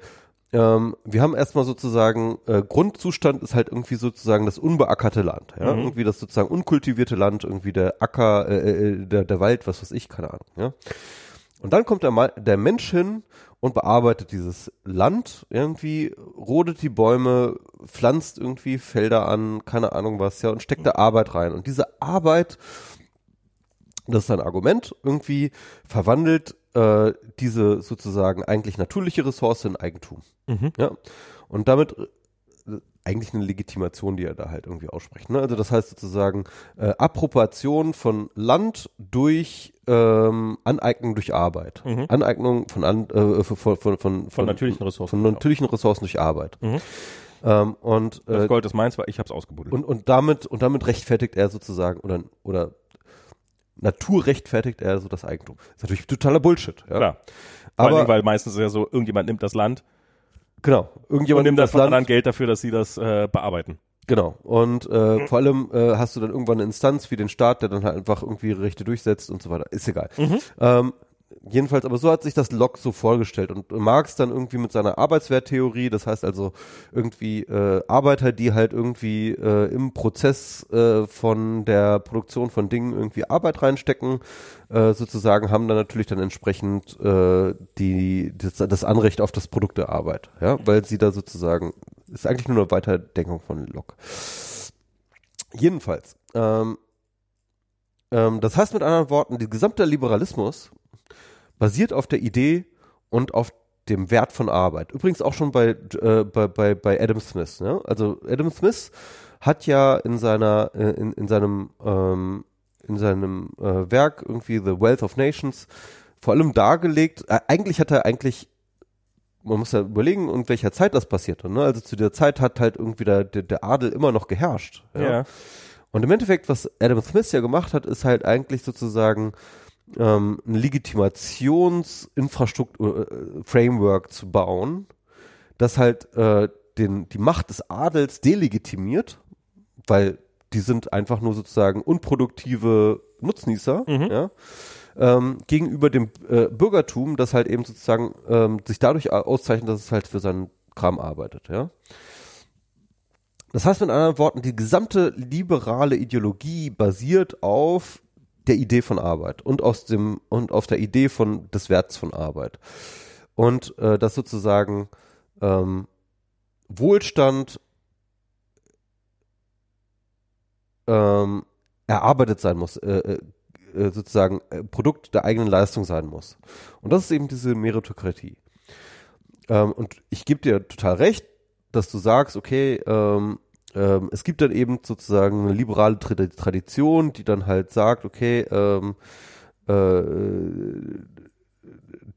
ähm, wir haben erstmal sozusagen, äh, Grundzustand ist halt irgendwie sozusagen das unbeackerte Land, ja, Mhm. irgendwie das sozusagen unkultivierte Land, irgendwie der Acker, äh, äh, der, der Wald, was weiß ich, keine Ahnung, ja. Und dann kommt der, der Mensch hin und bearbeitet dieses Land irgendwie, rodet die Bäume, pflanzt irgendwie Felder an, keine Ahnung was, ja, und steckt da Arbeit rein. Und diese Arbeit, das ist ein Argument, irgendwie verwandelt äh, diese sozusagen eigentlich natürliche Ressource in Eigentum. Mhm. Ja. Und damit eigentlich eine Legitimation, die er da halt irgendwie ausspricht. Ne? Also das heißt sozusagen äh, Appropriation von Land durch ähm, Aneignung durch Arbeit. Mhm. Aneignung von, an, äh, von, von, von, von, von natürlichen Ressourcen. von natürlichen Ressourcen durch Arbeit. Mhm. Ähm, und, Das äh, Gold ist meins, weil ich hab's ausgebuddelt. und, und damit und damit rechtfertigt er sozusagen oder oder Natur rechtfertigt er so das Eigentum. ist natürlich totaler Bullshit. Ja? Klar. Vor Aber Dingen, weil meistens ist ja so, irgendjemand nimmt das Land genau, und irgendjemand nimmt nimmt das von Land anderen Geld dafür, dass sie das äh, bearbeiten. Genau. Und äh, vor allem äh, hast du dann irgendwann eine Instanz wie den Staat, der dann halt einfach irgendwie ihre Rechte durchsetzt und so weiter. Ist egal. Ähm, jedenfalls, aber so hat sich das Locke so vorgestellt. Und Marx dann irgendwie mit seiner Arbeitswerttheorie, das heißt also irgendwie äh, Arbeiter, die halt irgendwie äh, im Prozess äh, von der Produktion von Dingen irgendwie Arbeit reinstecken, äh, sozusagen haben dann natürlich dann entsprechend äh, die das, das Anrecht auf das Produkt der Arbeit, ja, weil sie da sozusagen ist eigentlich nur eine Weiterdenkung von Locke. Jedenfalls, ähm, ähm, das heißt mit anderen Worten, der gesamte Liberalismus basiert auf der Idee und auf dem Wert von Arbeit. Übrigens auch schon bei, äh, bei, bei, bei Adam Smith. Ne? Also Adam Smith hat ja in seiner, äh, in, in seinem, ähm, in seinem äh, Werk irgendwie The Wealth of Nations vor allem dargelegt, äh, eigentlich hat er eigentlich man muss ja überlegen, in welcher Zeit das passierte. Ne? Also zu der Zeit hat halt irgendwie der, der, der Adel immer noch geherrscht. Ja? Und im Endeffekt, was Adam Smith ja gemacht hat, ist halt eigentlich sozusagen ähm, ein Legitimationsinfrastruktur, äh, Framework zu bauen, das halt äh, den, die Macht des Adels delegitimiert, weil die sind einfach nur sozusagen unproduktive Nutznießer, Mhm. ja, ähm, gegenüber dem äh, Bürgertum, das halt eben sozusagen ähm, sich dadurch au- auszeichnet, dass es halt für seinen Kram arbeitet, ja. Das heißt mit anderen Worten, die gesamte liberale Ideologie basiert auf der Idee von Arbeit und aus dem und auf der Idee von des Werts von Arbeit und äh, dass sozusagen ähm, Wohlstand ähm, erarbeitet sein muss, äh, äh, äh, sozusagen äh, Produkt der eigenen Leistung sein muss. Und das ist eben diese Meritokratie. Ähm, und ich gebe dir total recht, dass du sagst, okay, ähm, ähm, es gibt dann eben sozusagen eine liberale Tra Tradition, die dann halt sagt, okay, ähm, äh,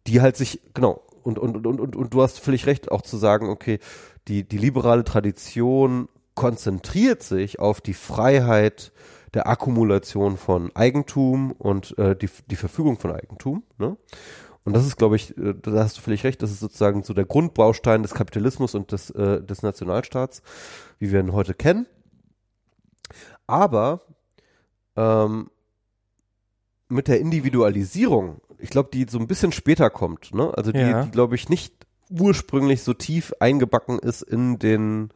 die halt sich, genau, und, und, und, und, und du hast völlig recht, auch zu sagen, okay, die, die liberale Tradition konzentriert sich auf die Freiheit der Akkumulation von Eigentum und äh, die, die Verfügung von Eigentum. Ne? Und das ist, glaube ich, äh, da hast du völlig recht, das ist sozusagen so der Grundbaustein des Kapitalismus und des, äh, des Nationalstaats, wie wir ihn heute kennen. Aber ähm, mit der Individualisierung, ich glaube, die so ein bisschen später kommt, ne? Also die, Ja. die glaube ich, nicht ursprünglich so tief eingebacken ist in den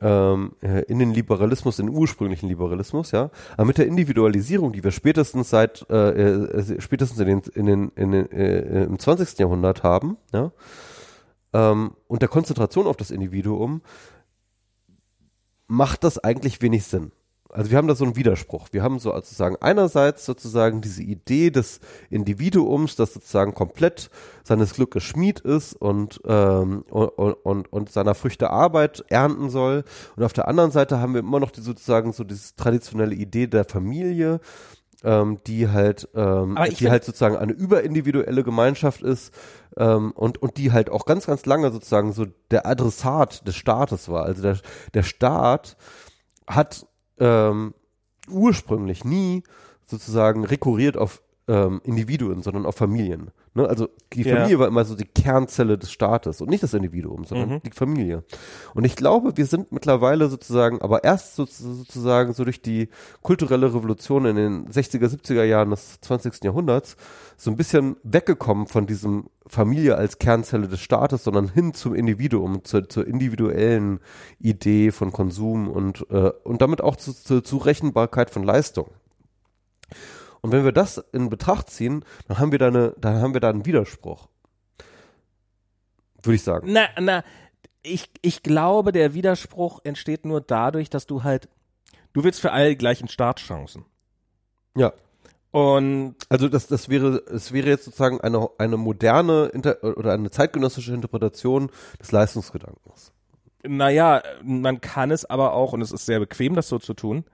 ähm, äh, in den Liberalismus, in den ursprünglichen Liberalismus, ja. Aber mit der Individualisierung, die wir spätestens seit äh, äh, spätestens in den, in den, in den äh, im 20. Jahrhundert haben, ja, ähm, und der Konzentration auf das Individuum, macht das eigentlich wenig Sinn. Also wir haben da so einen Widerspruch. Wir haben so sozusagen einerseits sozusagen diese Idee des Individuums, das sozusagen komplett seines Glückes Schmied ist und, ähm, und, und, und seiner Früchte Arbeit ernten soll. Und auf der anderen Seite haben wir immer noch die, sozusagen so diese traditionelle Idee der Familie, ähm, die halt, ähm, die halt sozusagen eine überindividuelle Gemeinschaft ist ähm, und, und die halt auch ganz, ganz lange sozusagen so der Adressat des Staates war. Also der, der Staat hat ähm, ursprünglich nie sozusagen rekurriert auf ähm, Individuen, sondern auf Familien. Ne? Also die Ja. Familie war immer so die Kernzelle des Staates und nicht das Individuum, sondern Mhm. die Familie. Und ich glaube, wir sind mittlerweile sozusagen, aber erst so, sozusagen so durch die kulturelle Revolution in den 60er, 70er Jahren des 20. Jahrhunderts so ein bisschen weggekommen von diesem Familie als Kernzelle des Staates, sondern hin zum Individuum, zur, zur individuellen Idee von Konsum und, äh, und damit auch zu, zur Zurechenbarkeit von Leistung. Und wenn wir das in Betracht ziehen, dann haben wir da eine, dann haben wir da einen Widerspruch. Würde ich sagen. Na, na, ich, ich glaube, der Widerspruch entsteht nur dadurch, dass du halt, du willst für alle die gleichen Startchancen. Ja. Und Also das, das wäre, es wäre jetzt sozusagen eine, eine moderne Inter oder eine zeitgenössische Interpretation des Leistungsgedankens. naja, man kann es aber auch, und es ist sehr bequem, das so zu tun,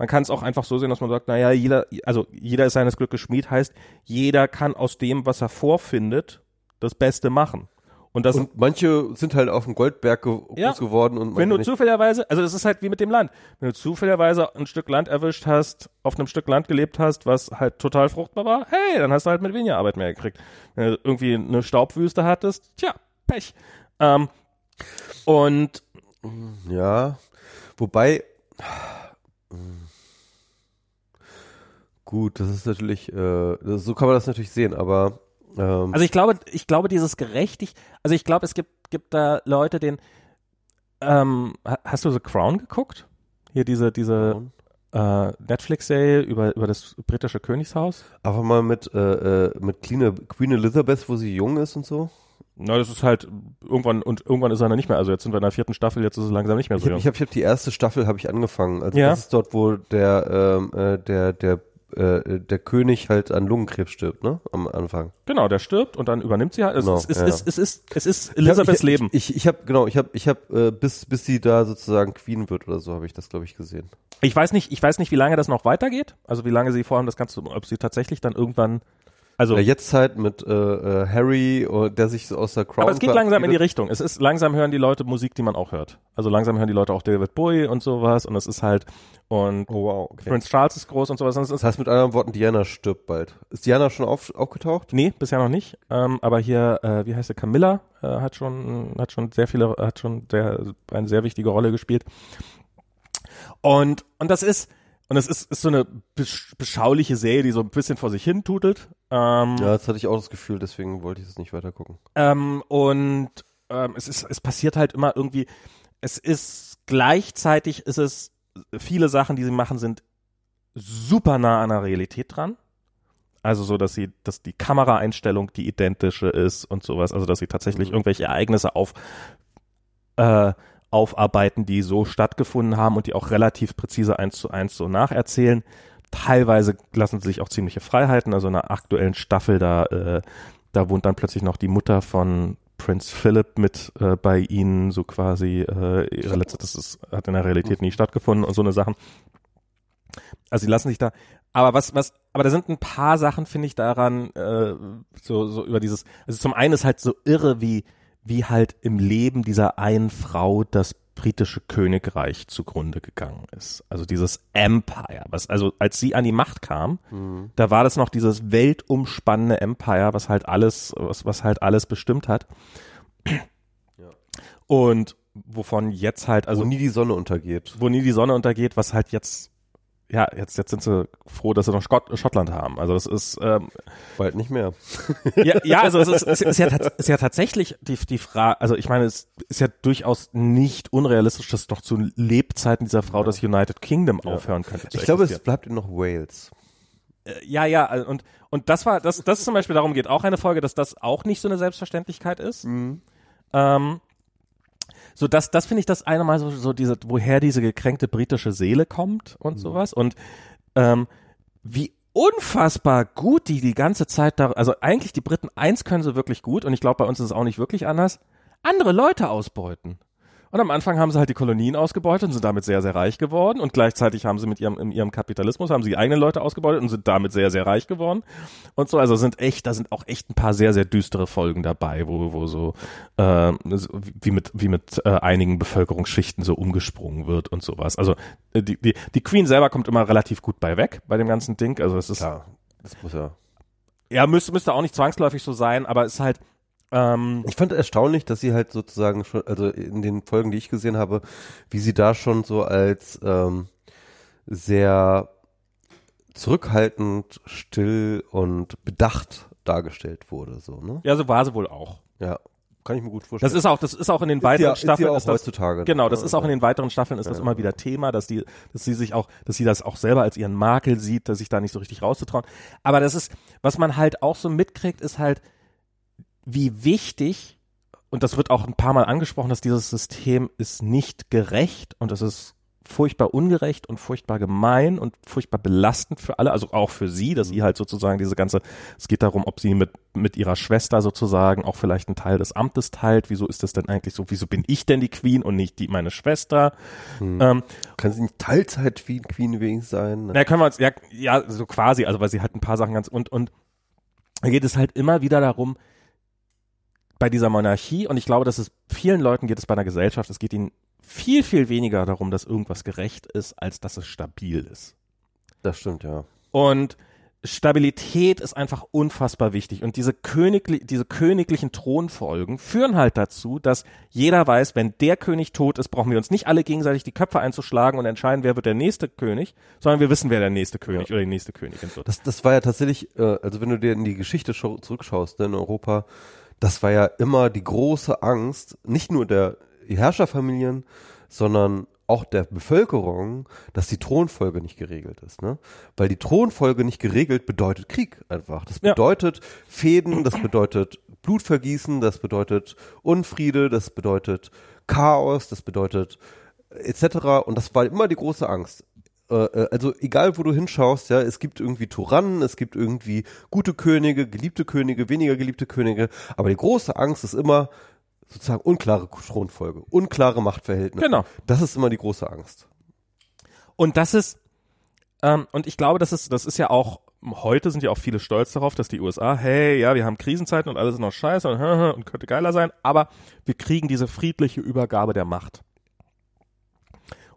man kann es auch einfach so sehen, dass man sagt, naja, jeder, also jeder ist seines Glückes Schmied, heißt, jeder kann aus dem, was er vorfindet, das Beste machen. Und das, Und manche sind halt auf dem Goldberg ge Ja. groß geworden und wenn du nicht. zufälligerweise, also das ist halt wie mit dem Land, wenn du zufälligerweise ein Stück Land erwischt hast, auf einem Stück Land gelebt hast, was halt total fruchtbar war, hey, dann hast du halt mit weniger Arbeit mehr gekriegt. Wenn du irgendwie eine Staubwüste hattest, tja, Pech. Ähm, und Ja, wobei gut, das ist natürlich, äh, das, so kann man das natürlich sehen, aber ähm, Also ich glaube, ich glaube, dieses gerechtig, also ich glaube, es gibt, gibt da Leute, den, ähm, ha- hast du The Crown geguckt? Hier diese, diese äh, Netflix-Serie über, über das britische Königshaus? einfach mal mit äh, äh, mit Queen, Queen Elizabeth, wo sie jung ist und so. Na, das ist halt irgendwann und irgendwann ist er dann nicht mehr. Also jetzt sind wir in der vierten Staffel, jetzt ist es langsam nicht mehr Ich so. habe ich hab, ich hab die erste Staffel habe ich angefangen. Also Ja. das ist dort, wo der ähm, äh, der der äh, der König halt an Lungenkrebs stirbt, ne? Am Anfang. genau, der stirbt und dann übernimmt sie halt. Es, Genau, ist, es, ja. ist, es, ist, es ist Elisabeths Leben. Ich, ich, ich habe genau, ich habe ich habe äh, bis bis sie da sozusagen Queen wird oder so habe ich das glaube ich gesehen. Ich weiß nicht, ich weiß nicht, wie lange das noch weitergeht. Also wie lange sie vorhaben, das Ganze, ob sie tatsächlich dann irgendwann, also Der Jetztzeit mit äh, äh, Harry, äh, der sich so aus der Crown Aber es geht langsam in die. Richtung. Es ist langsam hören die Leute Musik, die man auch hört. Also langsam hören die Leute auch David Bowie und sowas und es ist halt und Oh wow, okay. Prince Charles ist groß und sowas. Und Das heißt mit anderen Worten, Diana stirbt bald. Ist Diana schon auf, aufgetaucht? nee, bisher noch nicht. Ähm, aber hier, äh, wie heißt sie, Camilla äh, hat schon hat schon sehr viele, hat schon sehr, eine sehr wichtige Rolle gespielt. Und und das ist und es ist, ist so eine besch beschauliche Serie, die so ein bisschen vor sich hin tutelt. Ähm, Ja, das hatte ich auch das Gefühl, deswegen wollte ich das nicht weiter gucken. Ähm, und ähm, es ist, es passiert halt immer irgendwie, es ist gleichzeitig ist es, viele Sachen, die sie machen, sind super nah an der Realität dran. Also so, dass sie, dass die Kameraeinstellung die identische ist und sowas, also dass sie tatsächlich Mhm. irgendwelche Ereignisse auf, äh, aufarbeiten, die so stattgefunden haben und die auch relativ präzise eins zu eins so nacherzählen. Teilweise lassen sie sich auch ziemliche Freiheiten, also in einer aktuellen Staffel, da, äh, da wohnt dann plötzlich noch die Mutter von Prince Philip mit äh, bei ihnen, so quasi äh, ihre letzte, das ist, hat in der Realität nie stattgefunden und so eine Sachen. Also sie lassen sich da, aber was, was, aber da sind ein paar Sachen, finde ich, daran, äh, so, so über dieses, also zum einen ist halt so irre, wie, wie halt im Leben dieser einen Frau das britische Königreich zugrunde gegangen ist. Also dieses Empire, was also als sie an die Macht kam, mhm. da war das noch dieses weltumspannende Empire, was halt alles, was, was halt alles bestimmt hat. Ja. Und wovon jetzt halt, also wo nie die Sonne untergeht. Wo nie die Sonne untergeht, was halt jetzt ja, jetzt, jetzt sind sie froh, dass sie noch Skott, Schottland haben. Also das ist ähm, bald nicht mehr. ja, ja, also es ist, es ist, ja, ist ja tatsächlich die, die Frage, also ich meine, es ist ja durchaus nicht unrealistisch, dass doch zu Lebzeiten dieser Frau das United Kingdom ja. aufhören könnte. Ich glaube, es bleibt noch Wales. Äh, ja, ja, und, und das war, das, das zum Beispiel darum geht auch eine Folge, dass das auch nicht so eine Selbstverständlichkeit ist. Mhm. Ähm, so das, das finde ich das eine Mal so, so diese, woher diese gekränkte britische Seele kommt und mhm. sowas und ähm, wie unfassbar gut die die ganze Zeit da, also eigentlich die Briten eins können sie wirklich gut und ich glaube bei uns ist es auch nicht wirklich anders, andere Leute ausbeuten. Und am Anfang haben sie halt die Kolonien ausgebeutet und sind damit sehr, sehr reich geworden. Und gleichzeitig haben sie mit ihrem, in ihrem Kapitalismus, haben sie die eigenen Leute ausgebeutet und sind damit sehr, sehr reich geworden. Und so, also sind echt, da sind auch echt ein paar sehr, sehr düstere Folgen dabei, wo, wo so, äh, wie mit, wie mit äh, einigen Bevölkerungsschichten so umgesprungen wird und sowas. Also äh, die, die, die Queen selber kommt immer relativ gut bei weg bei dem ganzen Ding. Also es ist. Klar, das muss ja. Ja, müsste, müsste auch nicht zwangsläufig so sein, aber es ist halt, ähm, ich fand erstaunlich, dass sie halt sozusagen schon, also in den Folgen, die ich gesehen habe, wie sie da schon so als ähm, sehr zurückhaltend, still und bedacht dargestellt wurde, so, ne? Ja, so war sie wohl auch. Ja. Kann ich mir gut vorstellen. Das ist auch, das ist auch in den ist weiteren ja, Staffeln. Ist ja auch heutzutage. genau, das ist auch in den weiteren Staffeln ist das immer wieder Thema, dass die, dass sie sich auch, dass sie das auch selber als ihren Makel sieht, dass sich da nicht so richtig rauszutrauen. Aber das ist, was man halt auch so mitkriegt, ist halt, wie wichtig, und das wird auch ein paar Mal angesprochen, dass dieses System ist nicht gerecht und es ist furchtbar ungerecht und furchtbar gemein und furchtbar belastend für alle, also auch für sie, dass sie halt sozusagen diese ganze, es geht darum, ob sie mit, mit ihrer Schwester sozusagen auch vielleicht einen Teil des Amtes teilt. Wieso ist das denn eigentlich so? Wieso bin ich denn die Queen und nicht die, meine Schwester? Hm. Ähm, Kann sie nicht Teilzeit-Queen Queen wenigstens sein? Ne? Na, können wir uns, ja, ja, so quasi, also weil sie halt ein paar Sachen ganz, und, und da geht es halt immer wieder darum, bei dieser Monarchie, und ich glaube, dass es vielen Leuten geht es bei einer Gesellschaft, es geht ihnen viel, viel weniger darum, dass irgendwas gerecht ist, als dass es stabil ist. Das stimmt, ja. Und Stabilität ist einfach unfassbar wichtig. Und diese, königli diese königlichen Thronfolgen führen halt dazu, dass jeder weiß, wenn der König tot ist, brauchen wir uns nicht alle gegenseitig die Köpfe einzuschlagen und entscheiden, wer wird der nächste König, sondern wir wissen, wer der nächste König ja. oder die nächste Königin wird. Das, das war ja tatsächlich, äh, also wenn du dir in die Geschichte zurückschaust, ne, in Europa, das war ja immer die große Angst, nicht nur der Herrscherfamilien, sondern auch der Bevölkerung, dass die Thronfolge nicht geregelt ist, ne? Weil die Thronfolge nicht geregelt bedeutet Krieg einfach. Das bedeutet ja. Fäden, das bedeutet Blutvergießen, das bedeutet Unfriede, das bedeutet Chaos, das bedeutet etc. Und das war immer die große Angst. Äh, äh, also egal wo du hinschaust, ja, es gibt irgendwie Tyrannen, es gibt irgendwie gute Könige, geliebte Könige, weniger geliebte Könige, aber die große Angst ist immer sozusagen unklare Thronfolge, unklare Machtverhältnisse. Genau. Das ist immer die große Angst. Und das ist, ähm, und ich glaube, das ist, das ist ja auch, heute sind ja auch viele stolz darauf, dass die USA, hey, ja, wir haben Krisenzeiten und alles ist noch scheiße und, und könnte geiler sein, aber wir kriegen diese friedliche Übergabe der Macht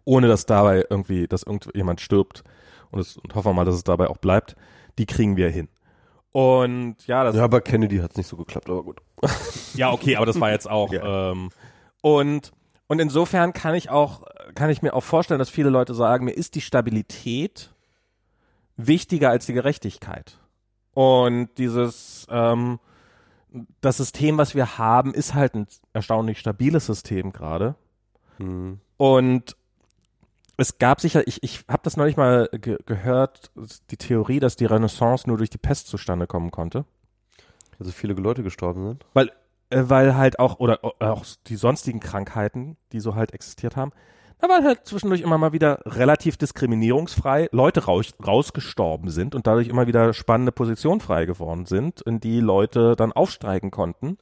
ohne dass dabei irgendwie, dass irgendjemand stirbt und, es, und hoffen wir mal, dass es dabei auch bleibt, die kriegen wir hin. Und ja, das. Ja, aber Kennedy hat es nicht so geklappt, aber gut. ja, okay, aber das war jetzt auch. ja. ähm, und und insofern kann ich auch, kann ich mir auch vorstellen, dass viele Leute sagen, mir ist die Stabilität wichtiger als die Gerechtigkeit. Und dieses, ähm, das System, was wir haben, ist halt ein erstaunlich stabiles System gerade. Hm. Und es gab sicher, ich, ich habe das neulich mal ge gehört, die Theorie, dass die Renaissance nur durch die Pest zustande kommen konnte. Also viele Leute gestorben sind? Weil, äh, weil halt auch, oder äh, auch die sonstigen Krankheiten, die so halt existiert haben, da waren halt zwischendurch immer mal wieder relativ diskriminierungsfrei Leute raus, rausgestorben sind und dadurch immer wieder spannende Positionen frei geworden sind, in die Leute dann aufsteigen konnten.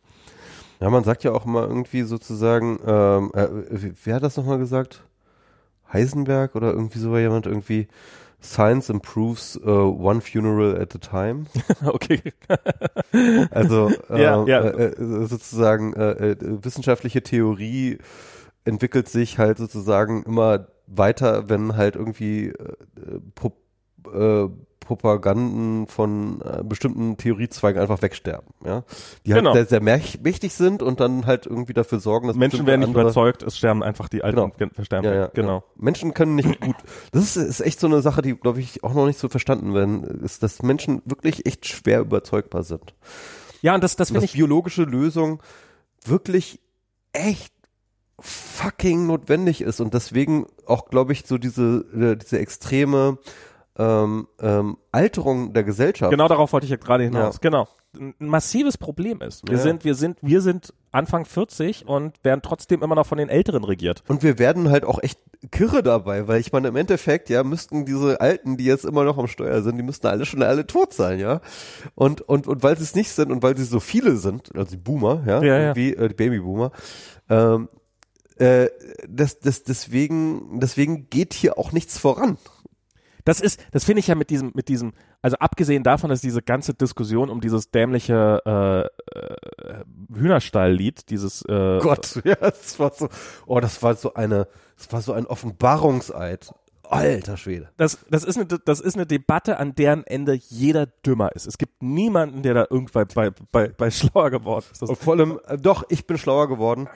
Ja, man sagt ja auch immer irgendwie sozusagen, ähm, äh, wer hat das nochmal gesagt? Heisenberg oder irgendwie so war jemand irgendwie Science improves uh, one funeral at a time. okay. also äh, ja, ja. Äh, äh sozusagen äh, äh, wissenschaftliche Theorie entwickelt sich halt sozusagen immer weiter, wenn halt irgendwie äh, Pro, äh, Propaganden von äh, bestimmten Theoriezweigen einfach wegsterben, ja. Die halt Genau. sehr, sehr mächtig sind und dann halt irgendwie dafür sorgen, dass Menschen werden nicht andere, überzeugt, es sterben einfach die Alten, Genau. gen- sterben ja, ja, genau. Ja. Menschen können nicht gut. Das ist, ist echt so eine Sache, die, glaube ich, auch noch nicht so verstanden werden, ist, dass Menschen wirklich echt schwer überzeugbar sind. Ja, und das, das finde dass ich, biologische Lösung wirklich echt fucking notwendig ist und deswegen auch, glaube ich, so diese, äh, diese extreme ähm, ähm, Alterung der Gesellschaft. genau darauf wollte ich ja gerade hinaus. Ja. Genau. Ein massives Problem ist. Wir Ja. sind, wir sind, wir sind Anfang 40 und werden trotzdem immer noch von den Älteren regiert. Und wir werden halt auch echt kirre dabei, weil ich meine, im Endeffekt, ja, müssten diese Alten, die jetzt immer noch am Steuer sind, die müssten alle schon alle tot sein, ja. Und, und, und weil sie es nicht sind und weil sie so viele sind, also die Boomer, ja, Ja, ja. wie äh, die Babyboomer, ähm, äh, das, das, deswegen, deswegen geht hier auch nichts voran. Das ist, das finde ich ja mit diesem, mit diesem, also abgesehen davon, dass diese ganze Diskussion um dieses dämliche äh, äh, Hühnerstall-Lied, dieses äh, Gott, ja, das war so, oh, das war so eine, das war so ein Offenbarungseid. Alter Schwede. das, das, ist eine, das ist eine Debatte, an deren Ende jeder dümmer ist. Es gibt niemanden, der da irgendwann bei, bei, bei schlauer geworden ist. Das, Und vor allem, äh, doch, ich bin schlauer geworden.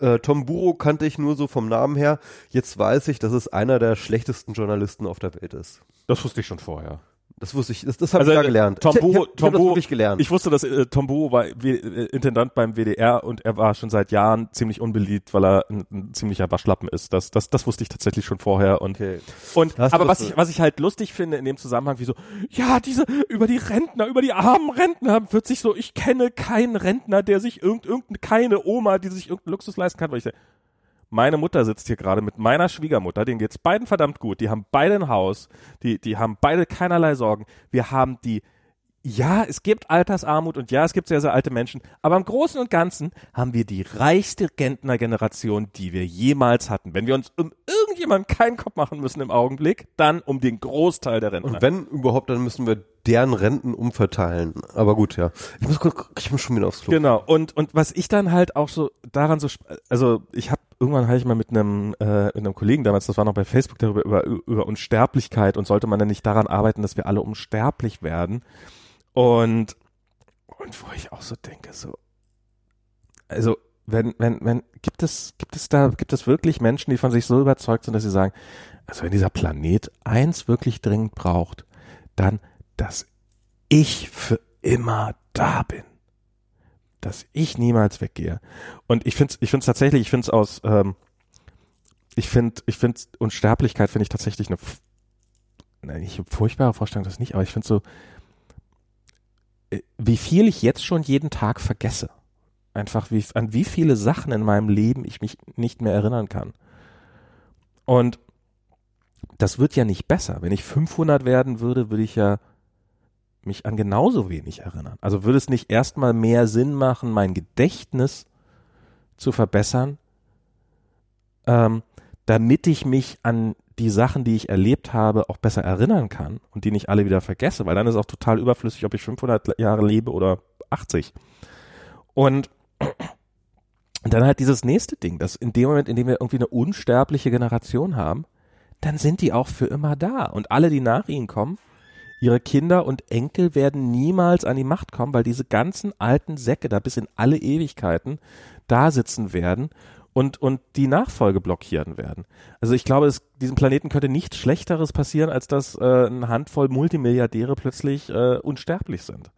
Äh, Tom Burrow kannte ich nur so vom Namen her. Jetzt weiß ich, dass es einer der schlechtesten Journalisten auf der Welt ist. das wusste ich schon vorher. Das wusste ich, das, das habe Also, ich da äh, gelernt. Tom ich, ich, hab- ich Tom wirklich gelernt. Ich wusste, dass äh, Tom Burrow war w äh, Intendant beim WDR und er war schon seit Jahren ziemlich unbeliebt, weil er ein, ein ziemlicher Waschlappen ist. Das, das, das wusste ich tatsächlich schon vorher. Und, okay. und aber was ich, was ich halt lustig finde in dem Zusammenhang, wie so, ja, diese, über die Rentner, über die armen Rentner wird sich so, ich kenne keinen Rentner, der sich irgend, irgendeine, keine Oma, die sich irgendeinen Luxus leisten kann, weil ich denke, meine Mutter sitzt hier gerade mit meiner Schwiegermutter, denen geht's beiden verdammt gut. Die haben beide ein Haus, die, die haben beide keinerlei Sorgen. Wir haben die, ja, es gibt Altersarmut und ja, es gibt sehr, sehr alte Menschen, aber im Großen und Ganzen haben wir die reichste Rentnergeneration, die wir jemals hatten. Wenn wir uns um irgendjemanden keinen Kopf machen müssen im Augenblick, dann um den Großteil der Rentner. Und wenn überhaupt, dann müssen wir deren Renten umverteilen. Aber gut, ja. Ich muss ich muss schon wieder aufs Klo. Genau. Und und was ich dann halt auch so daran so, also ich habe irgendwann habe ich mal mit einem äh, mit einem Kollegen damals, das war noch bei Facebook darüber über über Unsterblichkeit und sollte man denn nicht daran arbeiten, dass wir alle unsterblich werden. Und und wo ich auch so denke, so also wenn wenn wenn gibt es gibt es da gibt es wirklich Menschen, die von sich so überzeugt sind, dass sie sagen, also wenn dieser Planet eins wirklich dringend braucht, dann dass ich für immer da bin dass ich niemals weggehe. Und ich finde es ich find's tatsächlich, ich finde es aus, ähm, ich finde, ich finde Unsterblichkeit finde ich tatsächlich eine, nein, nicht eine furchtbare Vorstellung, das nicht, aber ich finde so, äh, wie viel ich jetzt schon jeden Tag vergesse. Einfach wie, an wie viele Sachen in meinem Leben ich mich nicht mehr erinnern kann. Und das wird ja nicht besser. Wenn ich 500 werden würde, würde ich ja mich an genauso wenig erinnern. Also würde es nicht erstmal mehr Sinn machen, mein Gedächtnis zu verbessern, ähm, damit ich mich an die Sachen, die ich erlebt habe, auch besser erinnern kann und die nicht alle wieder vergesse, weil dann ist auch total überflüssig, ob ich 500 Jahre lebe oder 80. Und dann halt dieses nächste Ding, dass in dem Moment, in dem wir irgendwie eine unsterbliche Generation haben, dann sind die auch für immer da. Und alle, die nach ihnen kommen, ihre Kinder und Enkel werden niemals an die Macht kommen, weil diese ganzen alten Säcke da bis in alle Ewigkeiten da sitzen werden und, und die Nachfolge blockieren werden. Also ich glaube, es, diesem Planeten könnte nichts Schlechteres passieren, als dass äh, eine Handvoll Multimilliardäre plötzlich äh, unsterblich sind.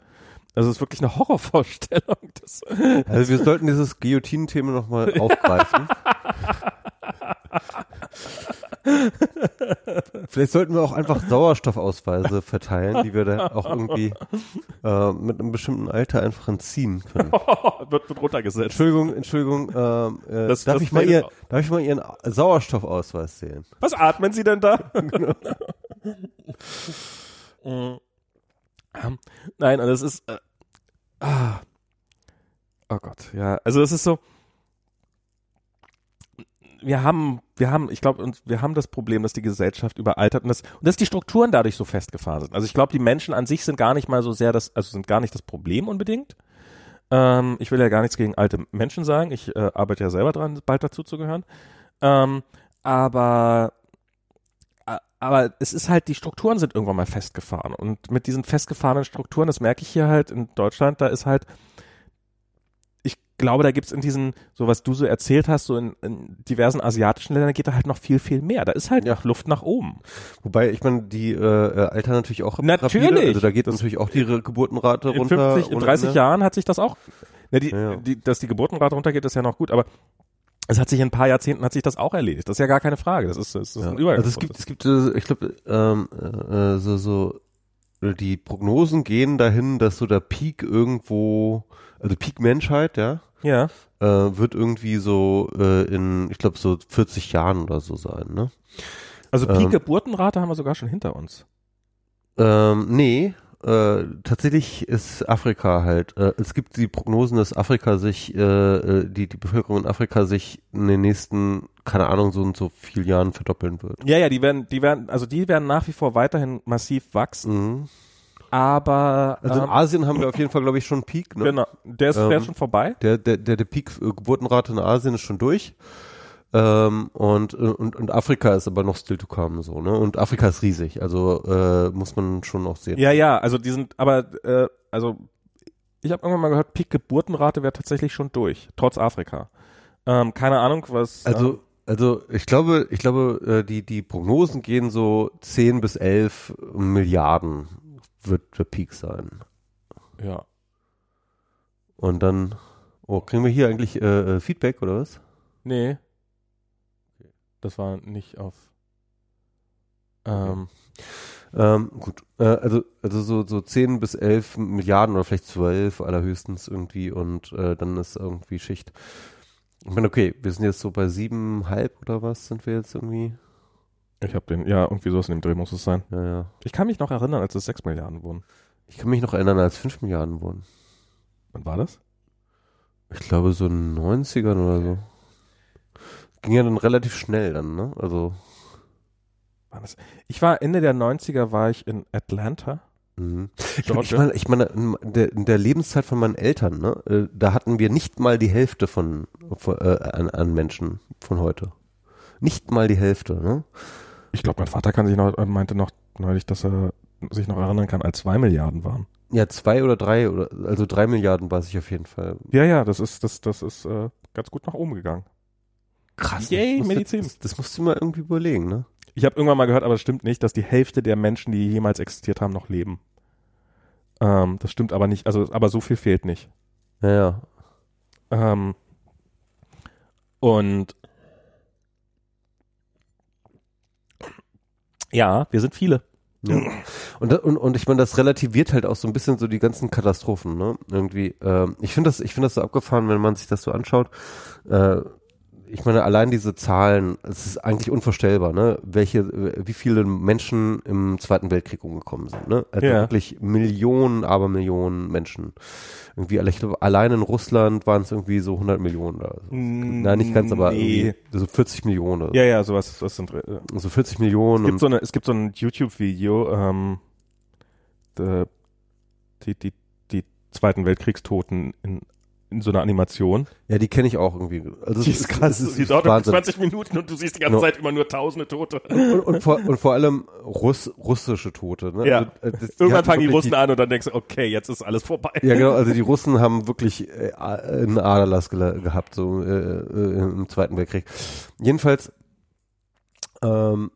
Also es ist wirklich eine Horrorvorstellung. Das, Also wir sollten dieses Guillotinen-Thema nochmal aufgreifen. Vielleicht sollten wir auch einfach Sauerstoffausweise verteilen, die wir da auch irgendwie äh, mit einem bestimmten Alter einfach entziehen können. wird, wird runtergesetzt. Entschuldigung, Entschuldigung, ähm, äh, Das- darf, das ich mal ihr, darf ich mal Ihren Sauerstoffausweis sehen? Was atmen Sie denn da? Ähm, Nein, das ist. Äh, ah. Oh Gott, ja. Also das ist so. Wir haben, wir haben, ich glaube, wir haben das Problem, dass die Gesellschaft überaltert und, das, und dass die Strukturen dadurch so festgefahren sind. Also ich glaube, die Menschen an sich sind gar nicht mal so sehr das, also sind gar nicht das Problem unbedingt. Ähm, ich will ja gar nichts gegen alte Menschen sagen. Ich äh, arbeite ja selber dran, bald dazu zu gehören. Ähm, aber aber es ist halt, die Strukturen sind irgendwann mal festgefahren. Und mit diesen festgefahrenen Strukturen, das merke ich hier halt in Deutschland, da ist halt, glaube, da gibt's in diesen, so was du so erzählt hast, so in, in diversen asiatischen Ländern geht da halt noch viel, viel mehr. Da ist halt Ja. Luft nach oben. Wobei, ich meine, die äh, äh, altern natürlich auch Natürlich. rapide. Also da geht natürlich auch die Re- Geburtenrate In runter. 50, in und, 30 ne? Jahren hat sich das auch, ne, die, Ja. Die, dass die Geburtenrate runtergeht, ist ja noch gut, aber es hat sich in ein paar Jahrzehnten hat sich das auch erledigt. Das ist ja gar keine Frage. Das ist, das ist Ja. ein Übergang. Also es gibt, es gibt, äh, ich glaube, ähm, äh, so, so, äh, die Prognosen gehen dahin, dass so der Peak irgendwo, also Peak Menschheit, ja, ja. äh, wird irgendwie so äh, in, ich glaube, so 40 Jahren oder so sein, ne? Also Ähm. Peak-Geburtenrate haben wir sogar schon hinter uns. Ähm, nee, äh, tatsächlich ist Afrika halt, äh, es gibt die Prognosen, dass Afrika sich, äh, äh, die, die Bevölkerung in Afrika sich in den nächsten, keine Ahnung, so und so vielen Jahren verdoppeln wird. Ja, ja, die werden, die werden, also die werden nach wie vor weiterhin massiv wachsen, Mhm. Aber Also in ähm, Asien haben wir auf jeden Fall, glaube ich, schon einen Peak, ne? genau, der ist, der Ähm, ist schon vorbei. Der, der, der, der Peak äh, Geburtenrate in Asien ist schon durch. Ähm, und, und, und Afrika ist aber noch still to come, so, ne? Und Afrika ist riesig, also äh, muss man schon noch sehen. Ja, ja, also die sind, aber äh, also ich habe irgendwann mal gehört, Peak-Geburtenrate wäre tatsächlich schon durch, trotz Afrika. Ähm, keine Ahnung, was. Also, also ich glaube, ich glaube, äh, die, die Prognosen gehen so 10 bis 11 Milliarden wird der Peak sein. ja. Und dann, oh, kriegen wir hier eigentlich äh, äh, Feedback oder was? Nee. Das war nicht auf. Ähm, Ähm, gut, äh, also, also so, so 10 bis 11 Milliarden oder vielleicht 12 allerhöchstens irgendwie und äh, dann ist irgendwie Schicht. Ich meine, okay, wir sind jetzt so bei siebenhalb oder was sind wir jetzt irgendwie? Ich habe den, ja, irgendwie sowas in dem Dreh muss es sein. Ja, ja. Ich kann mich noch erinnern, als es 6 Milliarden wurden. Ich kann mich noch erinnern, als 5 Milliarden wurden. Wann war das? Ich glaube so in den 90ern oder so. Ging ja dann relativ schnell dann, ne? Also? Ich war Ende der 90er, war ich in Atlanta. mhm. ich meine, ich meine, in der, in der Lebenszeit von meinen Eltern, ne, äh, da hatten wir nicht mal die Hälfte von, von äh, an, an Menschen von heute. Nicht mal die Hälfte, ne? Ich glaube, mein Vater kann sich noch, äh, meinte noch neulich, dass er sich noch erinnern kann, als 2 Milliarden waren. Ja, zwei oder drei oder also drei Milliarden weiß ich auf jeden Fall. Ja, ja, das ist, das, das ist äh, ganz gut nach oben gegangen. Krass. Yay, das musst du- Medizin. Das, das musst du mal irgendwie überlegen, ne? Ich habe irgendwann mal gehört, aber es stimmt nicht, dass die Hälfte der Menschen, die jemals existiert haben, noch leben. Ähm, das stimmt aber nicht, also aber so viel fehlt nicht. Ja, ja. Ähm, und ja, wir sind viele. Ja. Und, und, und ich meine, das relativiert halt auch so ein bisschen so die ganzen Katastrophen, ne? Irgendwie. Ähm, ich finde das, ich finde das so abgefahren, wenn man sich das so anschaut. Äh, ich meine, allein diese Zahlen, es ist eigentlich unvorstellbar, ne? Welche, wie viele Menschen im Zweiten Weltkrieg umgekommen sind, ne? Also Ja. wirklich Millionen, aber Millionen Menschen. Irgendwie, ich glaube, allein in Russland waren es irgendwie so 100 Millionen oder so. Nein, nicht ganz, aber Nee. so 40 Millionen. Ja, ja, sowas. Das sind, äh, so. So 40 Millionen. es gibt so eine, es gibt so ein YouTube-Video, ähm, die, die, die Zweiten Weltkriegstoten in, in so einer Animation. Ja, die kenne ich auch irgendwie. Also Die ist krass. Die dauert Wahnsinn. 20 Minuten und du siehst die ganze Genau. Zeit immer nur tausende Tote. Und, und, vor, und vor allem Russ, russische Tote. Ne? Ja. Also, äh, das- Irgendwann fangen die Russen an und dann denkst du, okay, jetzt ist alles vorbei. Ja, genau. Also die Russen haben wirklich äh, einen Aderlass gela- gehabt so äh, äh, im Zweiten Weltkrieg. Jedenfalls, ähm,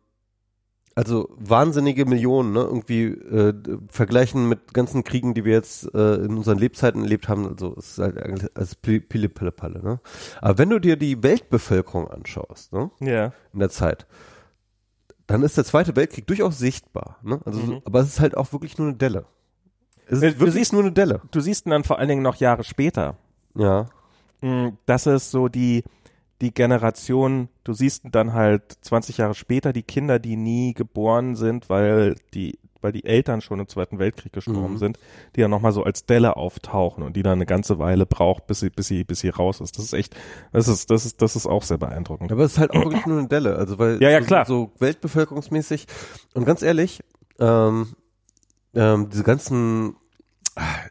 also wahnsinnige Millionen, ne? Irgendwie äh, vergleichen mit ganzen Kriegen, die wir jetzt äh, in unseren Lebzeiten erlebt haben. Also es ist halt eigentlich als Pille Pille Palle, ne? Aber wenn du dir die Weltbevölkerung anschaust, ne? Ja. in der Zeit, dann ist der Zweite Weltkrieg durchaus sichtbar. Ne? Also, so, Mhm. aber es ist halt auch wirklich nur eine Delle. Es Du ist wirklich siehst- nur eine Delle. Du siehst ihn dann vor allen Dingen noch Jahre später. Ja. Mm, Das ist so die, die Generation, du siehst dann halt 20 Jahre später die Kinder, die nie geboren sind, weil die, weil die Eltern schon im Zweiten Weltkrieg gestorben Mhm. sind, die dann nochmal so als Delle auftauchen und die dann eine ganze Weile braucht, bis sie, bis sie, bis sie raus ist. Das ist echt, das ist, das ist, das ist auch sehr beeindruckend. Aber es ist halt auch wirklich nur eine Delle. Also weil Ja, ja, so, klar. so weltbevölkerungsmäßig und ganz ehrlich, ähm, ähm, diese ganzen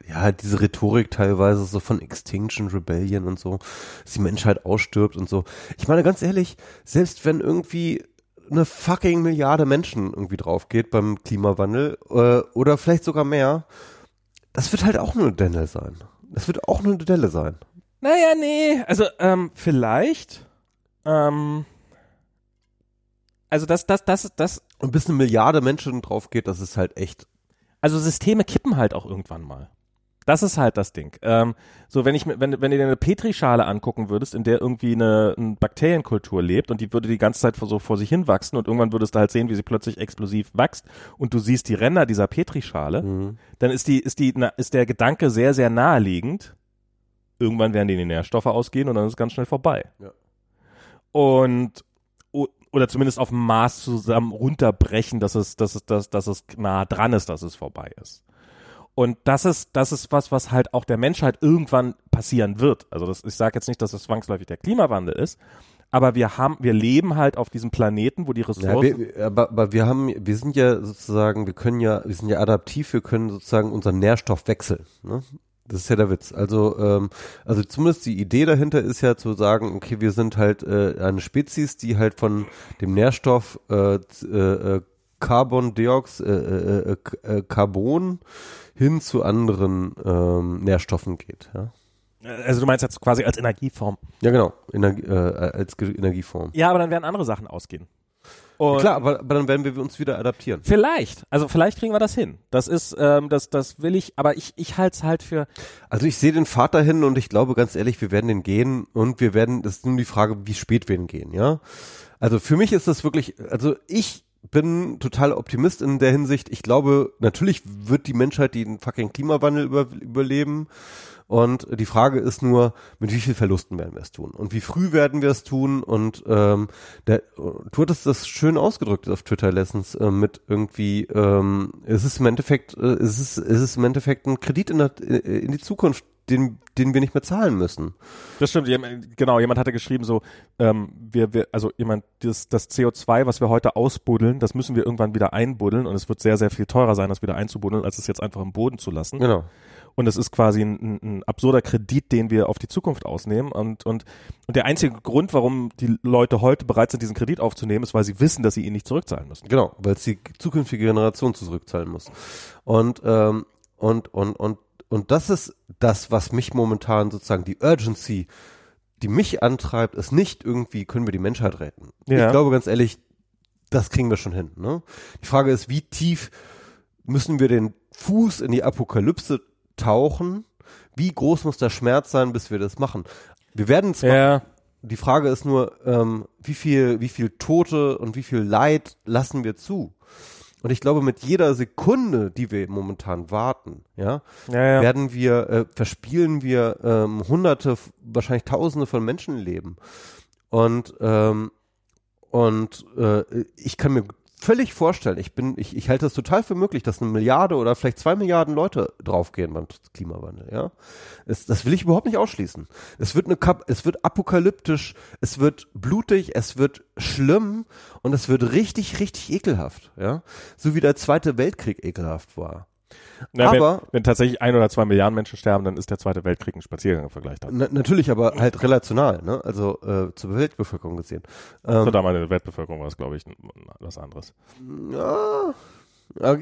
ja, diese Rhetorik teilweise so von Extinction Rebellion und so, dass die Menschheit ausstirbt und so. Ich meine, ganz ehrlich, selbst wenn irgendwie eine fucking Milliarde Menschen irgendwie drauf geht beim Klimawandel äh, oder vielleicht sogar mehr, das wird halt auch nur eine Delle sein. Das wird auch nur eine Delle sein. Naja, nee, also ähm, vielleicht. Ähm, also das, das, das, das. Und bis eine Milliarde Menschen drauf geht, das ist halt echt. Also Systeme kippen halt auch irgendwann mal. Das ist halt das Ding. Ähm, so, wenn ich wenn, wenn du dir eine Petrischale angucken würdest, in der irgendwie eine, eine Bakterienkultur lebt und die würde die ganze Zeit so vor sich hin wachsen und irgendwann würdest du halt sehen, wie sie plötzlich explosiv wächst und du siehst die Ränder dieser Petrischale, mhm. dann ist die, ist die, na, ist der Gedanke sehr, sehr naheliegend. Irgendwann werden die Nährstoffe ausgehen und dann ist es ganz schnell vorbei. Ja. Und oder zumindest auf dem Maß zusammen runterbrechen, dass es, dass es, dass, dass es nah dran ist, dass es vorbei ist. Und das ist, das ist was, was halt auch der Menschheit irgendwann passieren wird. Also das, ich sage jetzt nicht, dass das zwangsläufig der Klimawandel ist, aber wir haben, wir leben halt auf diesem Planeten, wo die Ressourcen. Ja, wir, aber, aber wir haben, wir sind ja sozusagen, wir können ja, wir sind ja adaptiv, wir können sozusagen unseren Nährstoff wechseln. Ne? Das ist ja der Witz. Also, ähm, also zumindest die Idee dahinter ist ja zu sagen, okay, wir sind halt äh, eine Spezies, die halt von dem Nährstoff äh, äh, Carbondioxid, äh, äh, äh, äh, Carbon hin zu anderen ähm, Nährstoffen geht. Ja? Also du meinst jetzt quasi als Energieform. Ja, genau, Energie, äh, als Ge Energieform. Ja, aber dann werden andere Sachen ausgehen. Und Klar, aber, aber dann werden wir uns wieder adaptieren. Vielleicht. Also vielleicht kriegen wir das hin. Das ist, ähm, das, das will ich, aber ich, ich halte es halt für. Also ich sehe den Pfad dahin und ich glaube ganz ehrlich, wir werden den gehen und wir werden, das ist nur die Frage, wie spät wir ihn gehen, ja. Also für mich ist das wirklich, also ich bin total Optimist in der Hinsicht. Ich glaube, natürlich wird die Menschheit den fucking Klimawandel über, überleben. Und die Frage ist nur, mit wie viel Verlusten werden wir es tun? Und wie früh werden wir es tun? Und ähm, der, du hattest das schön ausgedrückt auf Twitter letztens äh, mit irgendwie, ähm, es ist im Endeffekt, äh, es ist, es ist im Endeffekt ein Kredit in, der, in die Zukunft, den, den wir nicht mehr zahlen müssen. Das stimmt, genau, jemand hatte geschrieben so, ähm, wir, wir, also jemand, das, das CO2, was wir heute ausbuddeln, das müssen wir irgendwann wieder einbuddeln und es wird sehr, sehr viel teurer sein, das wieder einzubuddeln, als es jetzt einfach im Boden zu lassen. Genau. Und es ist quasi ein, ein absurder Kredit, den wir auf die Zukunft ausnehmen. Und, und, und der einzige Grund, warum die Leute heute bereit sind, diesen Kredit aufzunehmen, ist, weil sie wissen, dass sie ihn nicht zurückzahlen müssen. Genau, weil es die zukünftige Generation zurückzahlen muss. Und, ähm, und, und, und, und das ist das, was mich momentan sozusagen die Urgency, die mich antreibt, ist nicht irgendwie, können wir die Menschheit retten. Ja. Ich glaube ganz ehrlich, das kriegen wir schon hin. Ne? Die Frage ist, wie tief müssen wir den Fuß in die Apokalypse tauchen. Wie groß muss der Schmerz sein, bis wir das machen? Wir werden zwar, ja. die Frage ist nur, ähm, wie viel, wie viel Tote und wie viel Leid lassen wir zu? Und ich glaube, mit jeder Sekunde, die wir momentan warten, ja, ja, ja. werden wir, äh, verspielen wir ähm, Hunderte, wahrscheinlich Tausende von Menschenleben. Und ähm, und äh, ich kann mir völlig vorstellen. Ich bin, ich, ich halte es total für möglich, dass eine Milliarde oder vielleicht zwei Milliarden Leute draufgehen beim Klimawandel, ja. Es, das will ich überhaupt nicht ausschließen. Es wird eine Kap es wird apokalyptisch, es wird blutig, es wird schlimm und es wird richtig, richtig ekelhaft, ja. So wie der Zweite Weltkrieg ekelhaft war. Na, aber wenn, wenn, tatsächlich ein oder zwei Milliarden Menschen sterben, dann ist der Zweite Weltkrieg ein Spaziergang im Vergleich dazu. Na, natürlich, aber halt relational, ne? Also äh, zur Weltbevölkerung gesehen. Ähm, zur damaligen Weltbevölkerung war es, glaube ich, was anderes. Ja,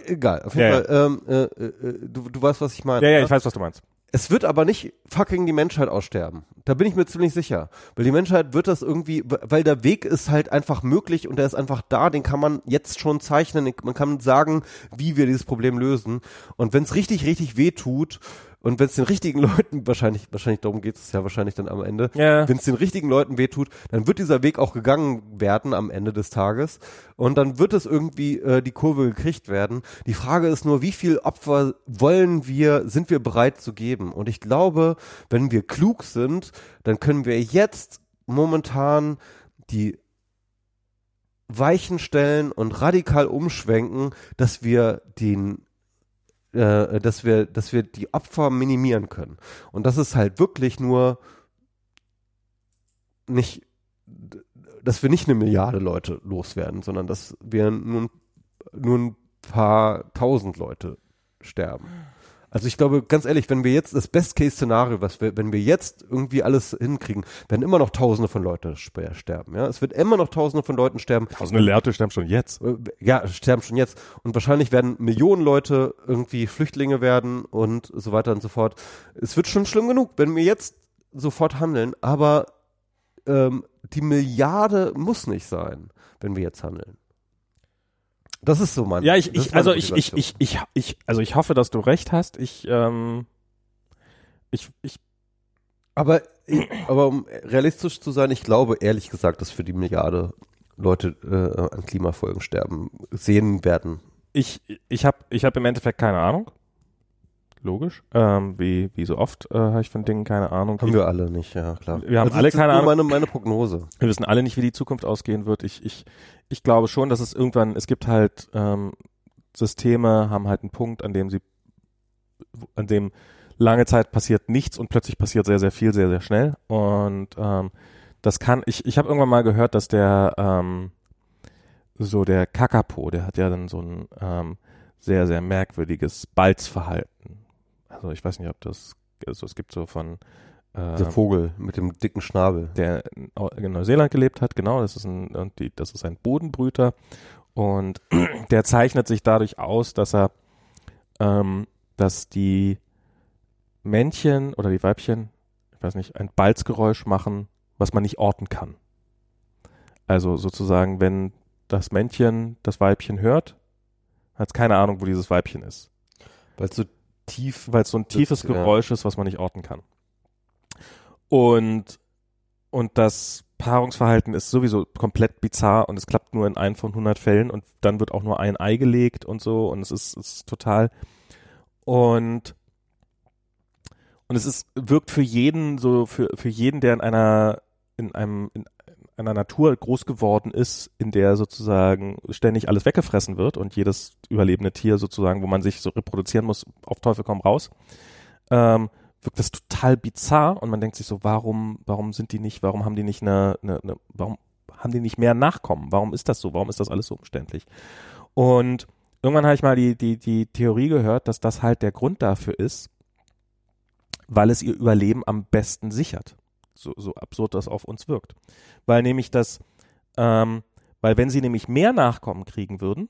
egal. Auf jeden ja, Fall. Ja. Ähm, äh, äh, du, du weißt, was ich meine. Ja, ja, ich weiß, was du meinst. Es wird aber nicht fucking die Menschheit aussterben. Da bin ich mir ziemlich sicher. Weil die Menschheit wird das irgendwie, weil der Weg ist halt einfach möglich und der ist einfach da, den kann man jetzt schon zeichnen. Man kann sagen, wie wir dieses Problem lösen. Und wenn es richtig, richtig weh tut, und wenn es den richtigen Leuten, wahrscheinlich, wahrscheinlich darum geht es ja wahrscheinlich dann am Ende, ja. wenn es den richtigen Leuten wehtut, dann wird dieser Weg auch gegangen werden am Ende des Tages. Und dann wird es irgendwie äh, die Kurve gekriegt werden. Die Frage ist nur, wie viel Opfer wollen wir, sind wir bereit zu geben? Und ich glaube, wenn wir klug sind, dann können wir jetzt momentan die Weichen stellen und radikal umschwenken, dass wir den äh, dass wir, dass wir die Opfer minimieren können. Und das ist halt wirklich nur nicht, dass wir nicht eine Milliarde Leute loswerden, sondern dass wir nur, nur ein paar tausend Leute sterben. Also ich glaube, ganz ehrlich, wenn wir jetzt das Best-Case-Szenario, was wir, wenn wir jetzt irgendwie alles hinkriegen, werden immer noch Tausende von Leuten sterben. Ja, es wird immer noch Tausende von Leuten sterben. Tausende Leute sterben schon jetzt. Äh, ja, sterben schon jetzt. Und wahrscheinlich werden Millionen Leute irgendwie Flüchtlinge werden und so weiter und so fort. Es wird schon schlimm genug, wenn wir jetzt sofort handeln. Aber ähm, die Milliarde muss nicht sein, wenn wir jetzt handeln. Das ist so mein. Ja, ich, ich also ich, ich, ich, ich, ich, also ich hoffe, dass du recht hast. Ich, ähm, ich, ich. Aber, aber um realistisch zu sein, ich glaube ehrlich gesagt, dass für die Milliarde Leute äh, an Klimafolgen sterben sehen werden. Ich, ich habe, ich habe im Endeffekt keine Ahnung logisch. Ähm, wie, wie so oft äh, habe ich von Dingen keine Ahnung. Haben wir alle nicht, ja klar. Wir haben also alle keine Ahnung. Meine, meine Prognose. Wir wissen alle nicht, wie die Zukunft ausgehen wird. Ich, ich, ich glaube schon, dass es irgendwann, es gibt halt ähm, Systeme, haben halt einen Punkt, an dem sie, an dem lange Zeit passiert nichts und plötzlich passiert sehr, sehr viel, sehr, sehr schnell. Und ähm, das kann, ich, ich habe irgendwann mal gehört, dass der ähm, so der Kakapo, der hat ja dann so ein ähm, sehr, sehr merkwürdiges Balzverhalten. Also ich weiß nicht, ob das, also es gibt so von äh, der Vogel mit dem dicken Schnabel, der in Neuseeland gelebt hat, genau, das ist ein, und die, das ist ein Bodenbrüter und der zeichnet sich dadurch aus, dass er, ähm, dass die Männchen oder die Weibchen, ich weiß nicht, ein Balzgeräusch machen, was man nicht orten kann. Also sozusagen, wenn das Männchen das Weibchen hört, hat keine Ahnung, wo dieses Weibchen ist. Weil es so tief, weil es so ein tiefes das, Geräusch ja. ist, was man nicht orten kann. Und, und das Paarungsverhalten ist sowieso komplett bizarr und es klappt nur in einem von 100 Fällen und dann wird auch nur ein Ei gelegt und so und es ist, ist total und und es ist wirkt für jeden so für für jeden der in einer in einem in einer Natur groß geworden ist, in der sozusagen ständig alles weggefressen wird und jedes überlebende Tier sozusagen, wo man sich so reproduzieren muss, auf Teufel komm raus, ähm, wirkt das total bizarr und man denkt sich so, warum, warum sind die nicht, warum haben die nicht eine, eine, eine warum haben die nicht mehr Nachkommen? Warum ist das so? Warum ist das alles so umständlich? Und irgendwann habe ich mal die, die, die Theorie gehört, dass das halt der Grund dafür ist, weil es ihr Überleben am besten sichert so, so absurd das auf uns wirkt. Weil nämlich das, ähm, weil wenn sie nämlich mehr Nachkommen kriegen würden,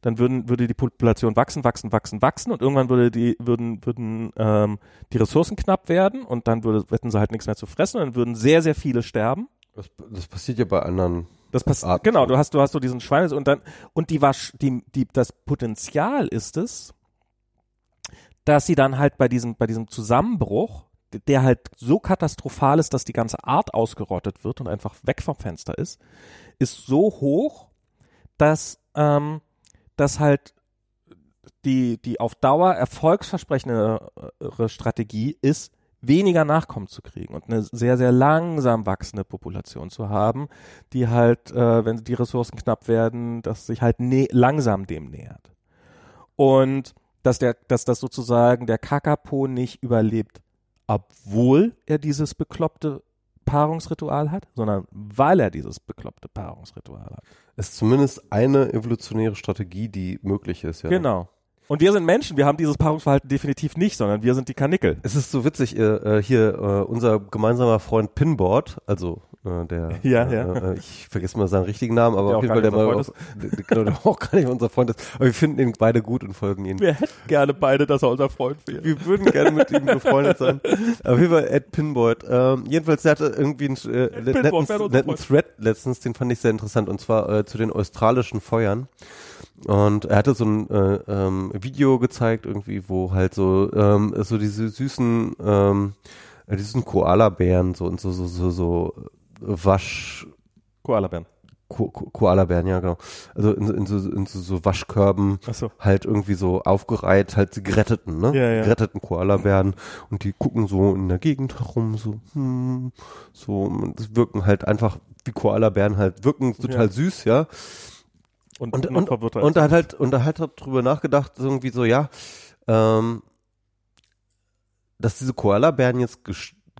dann würden, würde die Population wachsen, wachsen, wachsen, wachsen und irgendwann würde die, würden, würden ähm, die Ressourcen knapp werden und dann würde, hätten sie halt nichts mehr zu fressen und dann würden sehr, sehr viele sterben. Das, das passiert ja bei anderen. Das passiert, genau, du hast, du hast so diesen Schweine und dann, und die, Wasch, die, die, das Potenzial ist es, dass sie dann halt bei diesem, bei diesem Zusammenbruch der halt so katastrophal ist, dass die ganze Art ausgerottet wird und einfach weg vom Fenster ist, ist so hoch, dass, ähm, dass halt die, die auf Dauer erfolgsversprechende Strategie ist, weniger Nachkommen zu kriegen und eine sehr, sehr langsam wachsende Population zu haben, die halt, äh, wenn die Ressourcen knapp werden, dass sich halt langsam dem nähert. Und dass der, dass das sozusagen der Kakapo nicht überlebt obwohl er dieses bekloppte Paarungsritual hat, sondern weil er dieses bekloppte Paarungsritual hat. Ist zumindest eine evolutionäre Strategie, die möglich ist, ja. Genau. Und wir sind Menschen, wir haben dieses Paarungsverhalten definitiv nicht, sondern wir sind die Kanickel. Es ist so witzig, äh, hier äh, unser gemeinsamer Freund Pinboard, also äh, der, ja, äh, ja. Äh, ich vergesse mal seinen richtigen Namen, aber auf jeden Fall der mal auch, genau, der auch gar nicht unser Freund ist. Aber wir finden ihn beide gut und folgen ihm. Wir hätten gerne beide, dass er unser Freund wäre. Wir würden gerne mit ihm befreundet sein. Auf jeden Fall Ed Pinboard. Ähm, jedenfalls, der hatte irgendwie einen äh, netten, netten Thread letztens, den fand ich sehr interessant, und zwar äh, zu den australischen Feuern. Und er hatte so ein äh, ähm, Video gezeigt, irgendwie, wo halt so, ähm, so diese süßen, ähm, diesen Koala-Bären so und so, so, so, so Wasch. Koalabären. Ko Ko Koalabären, ja, genau. Also in, in, so, in so, so Waschkörben so. halt irgendwie so aufgereiht, halt die geretteten, ne? Ja, ja. Geretteten Koalabären und die gucken so in der Gegend herum, so, hm, so, und wirken halt einfach wie Koalabären halt, wirken total ja. süß, ja. Und, und, und, und, und da hat halt, und da hat er drüber nachgedacht, irgendwie so, ja, ähm, dass diese Koalabären jetzt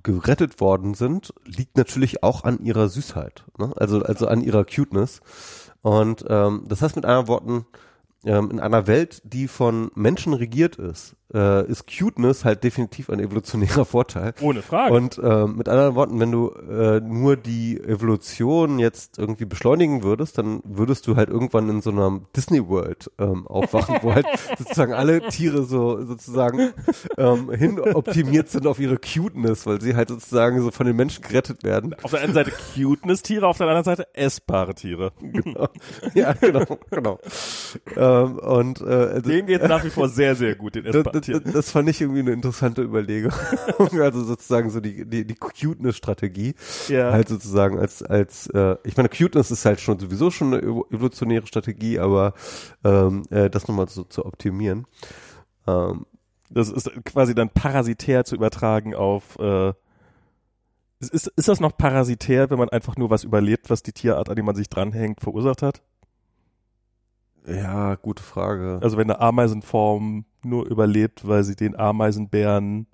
gerettet worden sind, liegt natürlich auch an ihrer Süßheit, ne? also, also an ihrer Cuteness. Und ähm, das heißt mit anderen Worten, ähm, in einer Welt, die von Menschen regiert ist, äh, ist Cuteness halt definitiv ein evolutionärer Vorteil. Ohne Frage. Und äh, mit anderen Worten, wenn du äh, nur die Evolution jetzt irgendwie beschleunigen würdest, dann würdest du halt irgendwann in so einer Disney World ähm, aufwachen, wo halt sozusagen alle Tiere so sozusagen ähm, hin optimiert sind auf ihre Cuteness, weil sie halt sozusagen so von den Menschen gerettet werden. auf der einen Seite Cuteness-Tiere, auf der anderen Seite essbare Tiere. Genau. Ja, genau, genau. ähm, und äh, also, Denen geht nach wie vor sehr, sehr gut, den essbaren das, das fand ich irgendwie eine interessante Überlegung. also sozusagen so die, die, die Cuteness-Strategie. Ja. Halt sozusagen als, als äh, ich meine, Cuteness ist halt schon sowieso schon eine evo- evolutionäre Strategie, aber ähm, äh, das nochmal so zu optimieren. Ähm, Das ist quasi dann parasitär zu übertragen auf äh, ist, ist, ist das noch parasitär, wenn man einfach nur was überlebt, was die Tierart, an die man sich dranhängt, verursacht hat? ja, gute Frage. Also wenn eine Ameisenform nur überlebt, weil sie den Ameisenbären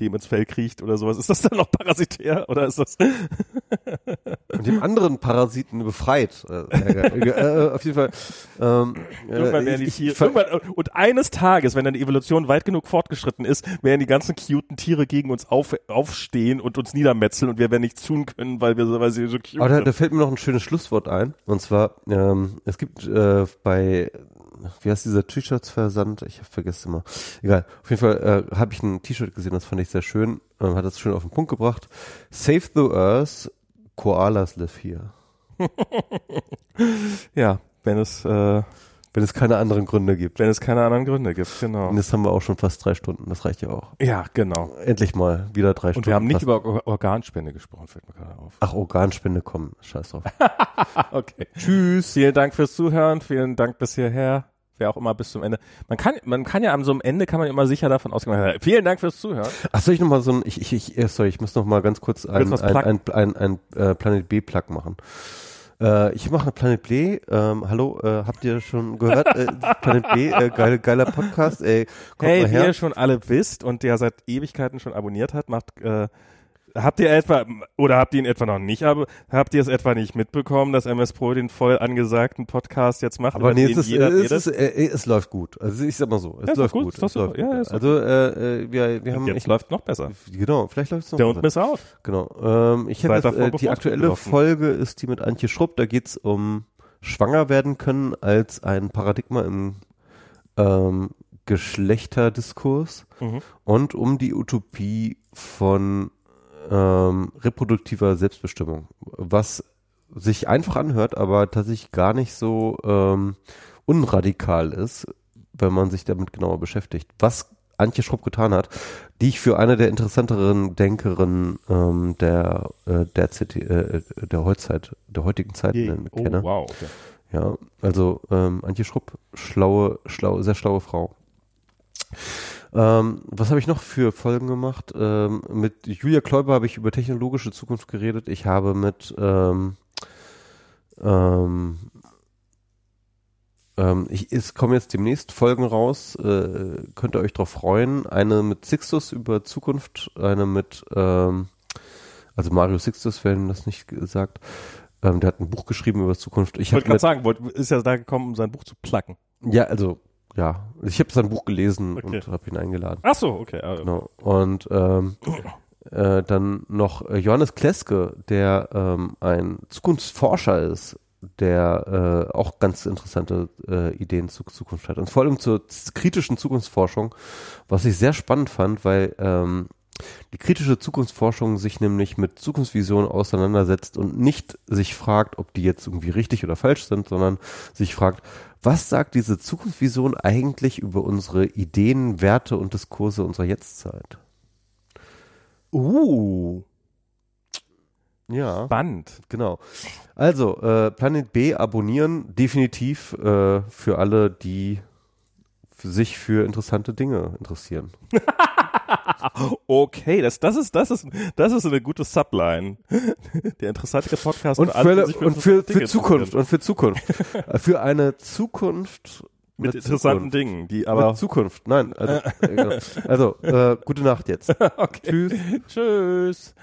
dem ins Fell kriecht oder sowas, ist das dann noch parasitär oder ist das Und dem anderen Parasiten befreit. Äh, äh, äh, auf jeden Fall. Ähm, äh, irgendwann werden die Tiere irgendwann, und eines Tages, wenn dann die Evolution weit genug fortgeschritten ist, werden die ganzen cuten Tiere gegen uns auf, aufstehen und uns niedermetzeln und wir werden nichts tun können, weil wir so- weil sie so cute Aber da, sind. da fällt mir noch ein schönes Schlusswort ein. Und zwar, ähm, es gibt äh, bei, wie heißt dieser T-Shirts-Versand? Ich hab vergessen immer. Egal. Auf jeden Fall äh, habe ich ein T-Shirt gesehen, das fand ich sehr schön. Ähm, hat das schön auf den Punkt gebracht. Save the Earth, Koalas live here. Ja, wenn es äh, Wenn es keine anderen Gründe gibt. wenn es keine anderen Gründe gibt, genau. Und jetzt haben wir auch schon fast drei Stunden. Das reicht ja auch. Ja, genau. Endlich mal wieder drei Stunden. Und wir haben nicht über Or- Organspende gesprochen, fällt mir gerade auf. Ach, Organspende, komm, scheiß drauf. Okay. Tschüss. Vielen Dank fürs Zuhören. Vielen Dank bis hierher. Wer auch immer bis zum Ende. Man kann, man kann ja am so einem Ende kann man immer sicher davon ausgehen. Vielen Dank fürs Zuhören. Ach, soll ich noch mal so ein, ich, ich, ich äh, sorry, ich muss noch mal ganz kurz ein, ein, ein, ein, ein, äh, Planet B-Plug machen. Äh, ich mache eine Planet B, ähm, hallo, äh, habt ihr schon gehört? äh, Planet B, äh, geile, geiler Podcast, ey, kommt hey, mal wie her. ihr schon alle wisst und der seit Ewigkeiten schon abonniert hat, macht, äh, habt ihr etwa, oder habt ihr ihn etwa noch nicht, aber habt ihr es etwa nicht mitbekommen, dass MS Pro den voll angesagten Podcast jetzt macht? Aber nee, es, ist, jeder es, ist, äh, es läuft gut. Also ich sag mal so, es Ja, läuft gut, gut. es läuft Ja, doch also äh, äh, wir, wir haben Jetzt läuft noch besser. genau, vielleicht läuft es noch. Don't besser. miss out. Genau. Ähm, ich habe äh, die aktuelle betroffen. Folge ist die mit Antje Schrupp. Da geht's um schwanger werden können als ein Paradigma im ähm, Geschlechterdiskurs Mhm. und um die Utopie von ähm, reproduktiver Selbstbestimmung, was sich einfach anhört, aber tatsächlich gar nicht so ähm, unradikal ist, wenn man sich damit genauer beschäftigt. Was Antje Schrupp getan hat, die ich für eine der interessanteren Denkerinnen ähm, der äh, der, CT, äh, der Heutzeit, der heutigen Zeit nennen- Oh, kenne. wow. Okay. Ja, also ähm, Antje Schrupp, schlaue, schlaue, sehr schlaue Frau. Ähm, was habe ich noch für Folgen gemacht? Ähm, mit Julia Kläuber habe ich über technologische Zukunft geredet. Ich habe mit ähm, ähm, ähm, ich, es kommen jetzt demnächst Folgen raus, äh, könnt ihr euch drauf freuen. Eine mit Sixtus über Zukunft, eine mit, ähm, also Mario Sixtus, wenn das nicht gesagt. Ähm, der hat ein Buch geschrieben über Zukunft. Ich wollte gerade sagen, wollt- ist ja da gekommen, um sein Buch zu placken. ja, also ja, ich habe sein Buch gelesen Okay. und habe ihn eingeladen. Ach so, okay. ah, Genau. Und ähm, äh, dann noch äh, Johannes Kleske, der ähm, ein Zukunftsforscher ist, der äh, auch ganz interessante äh, Ideen zur Zukunft hat. Und vor allem zur kritischen Zukunftsforschung, was ich sehr spannend fand, weil ähm, die kritische Zukunftsforschung sich nämlich mit Zukunftsvisionen auseinandersetzt und nicht sich fragt, ob die jetzt irgendwie richtig oder falsch sind, sondern sich fragt, was sagt diese Zukunftsvision eigentlich über unsere Ideen, Werte und Diskurse unserer Jetztzeit? Uh, Ja, Band. genau. Also, äh, Planet B abonnieren, definitiv äh, für alle, die sich für interessante Dinge interessieren. Okay, das, das ist, das ist, das ist eine gute Subline. Der interessante Podcast Und für die für, sich und für, für Zukunft, und für Zukunft. Äh, für eine Zukunft Mit mit interessanten Zukunft. Dingen, die Mit aber, Zukunft, nein. Also, äh, genau. also äh, gute Nacht jetzt. okay. Tschüss. Tschüss.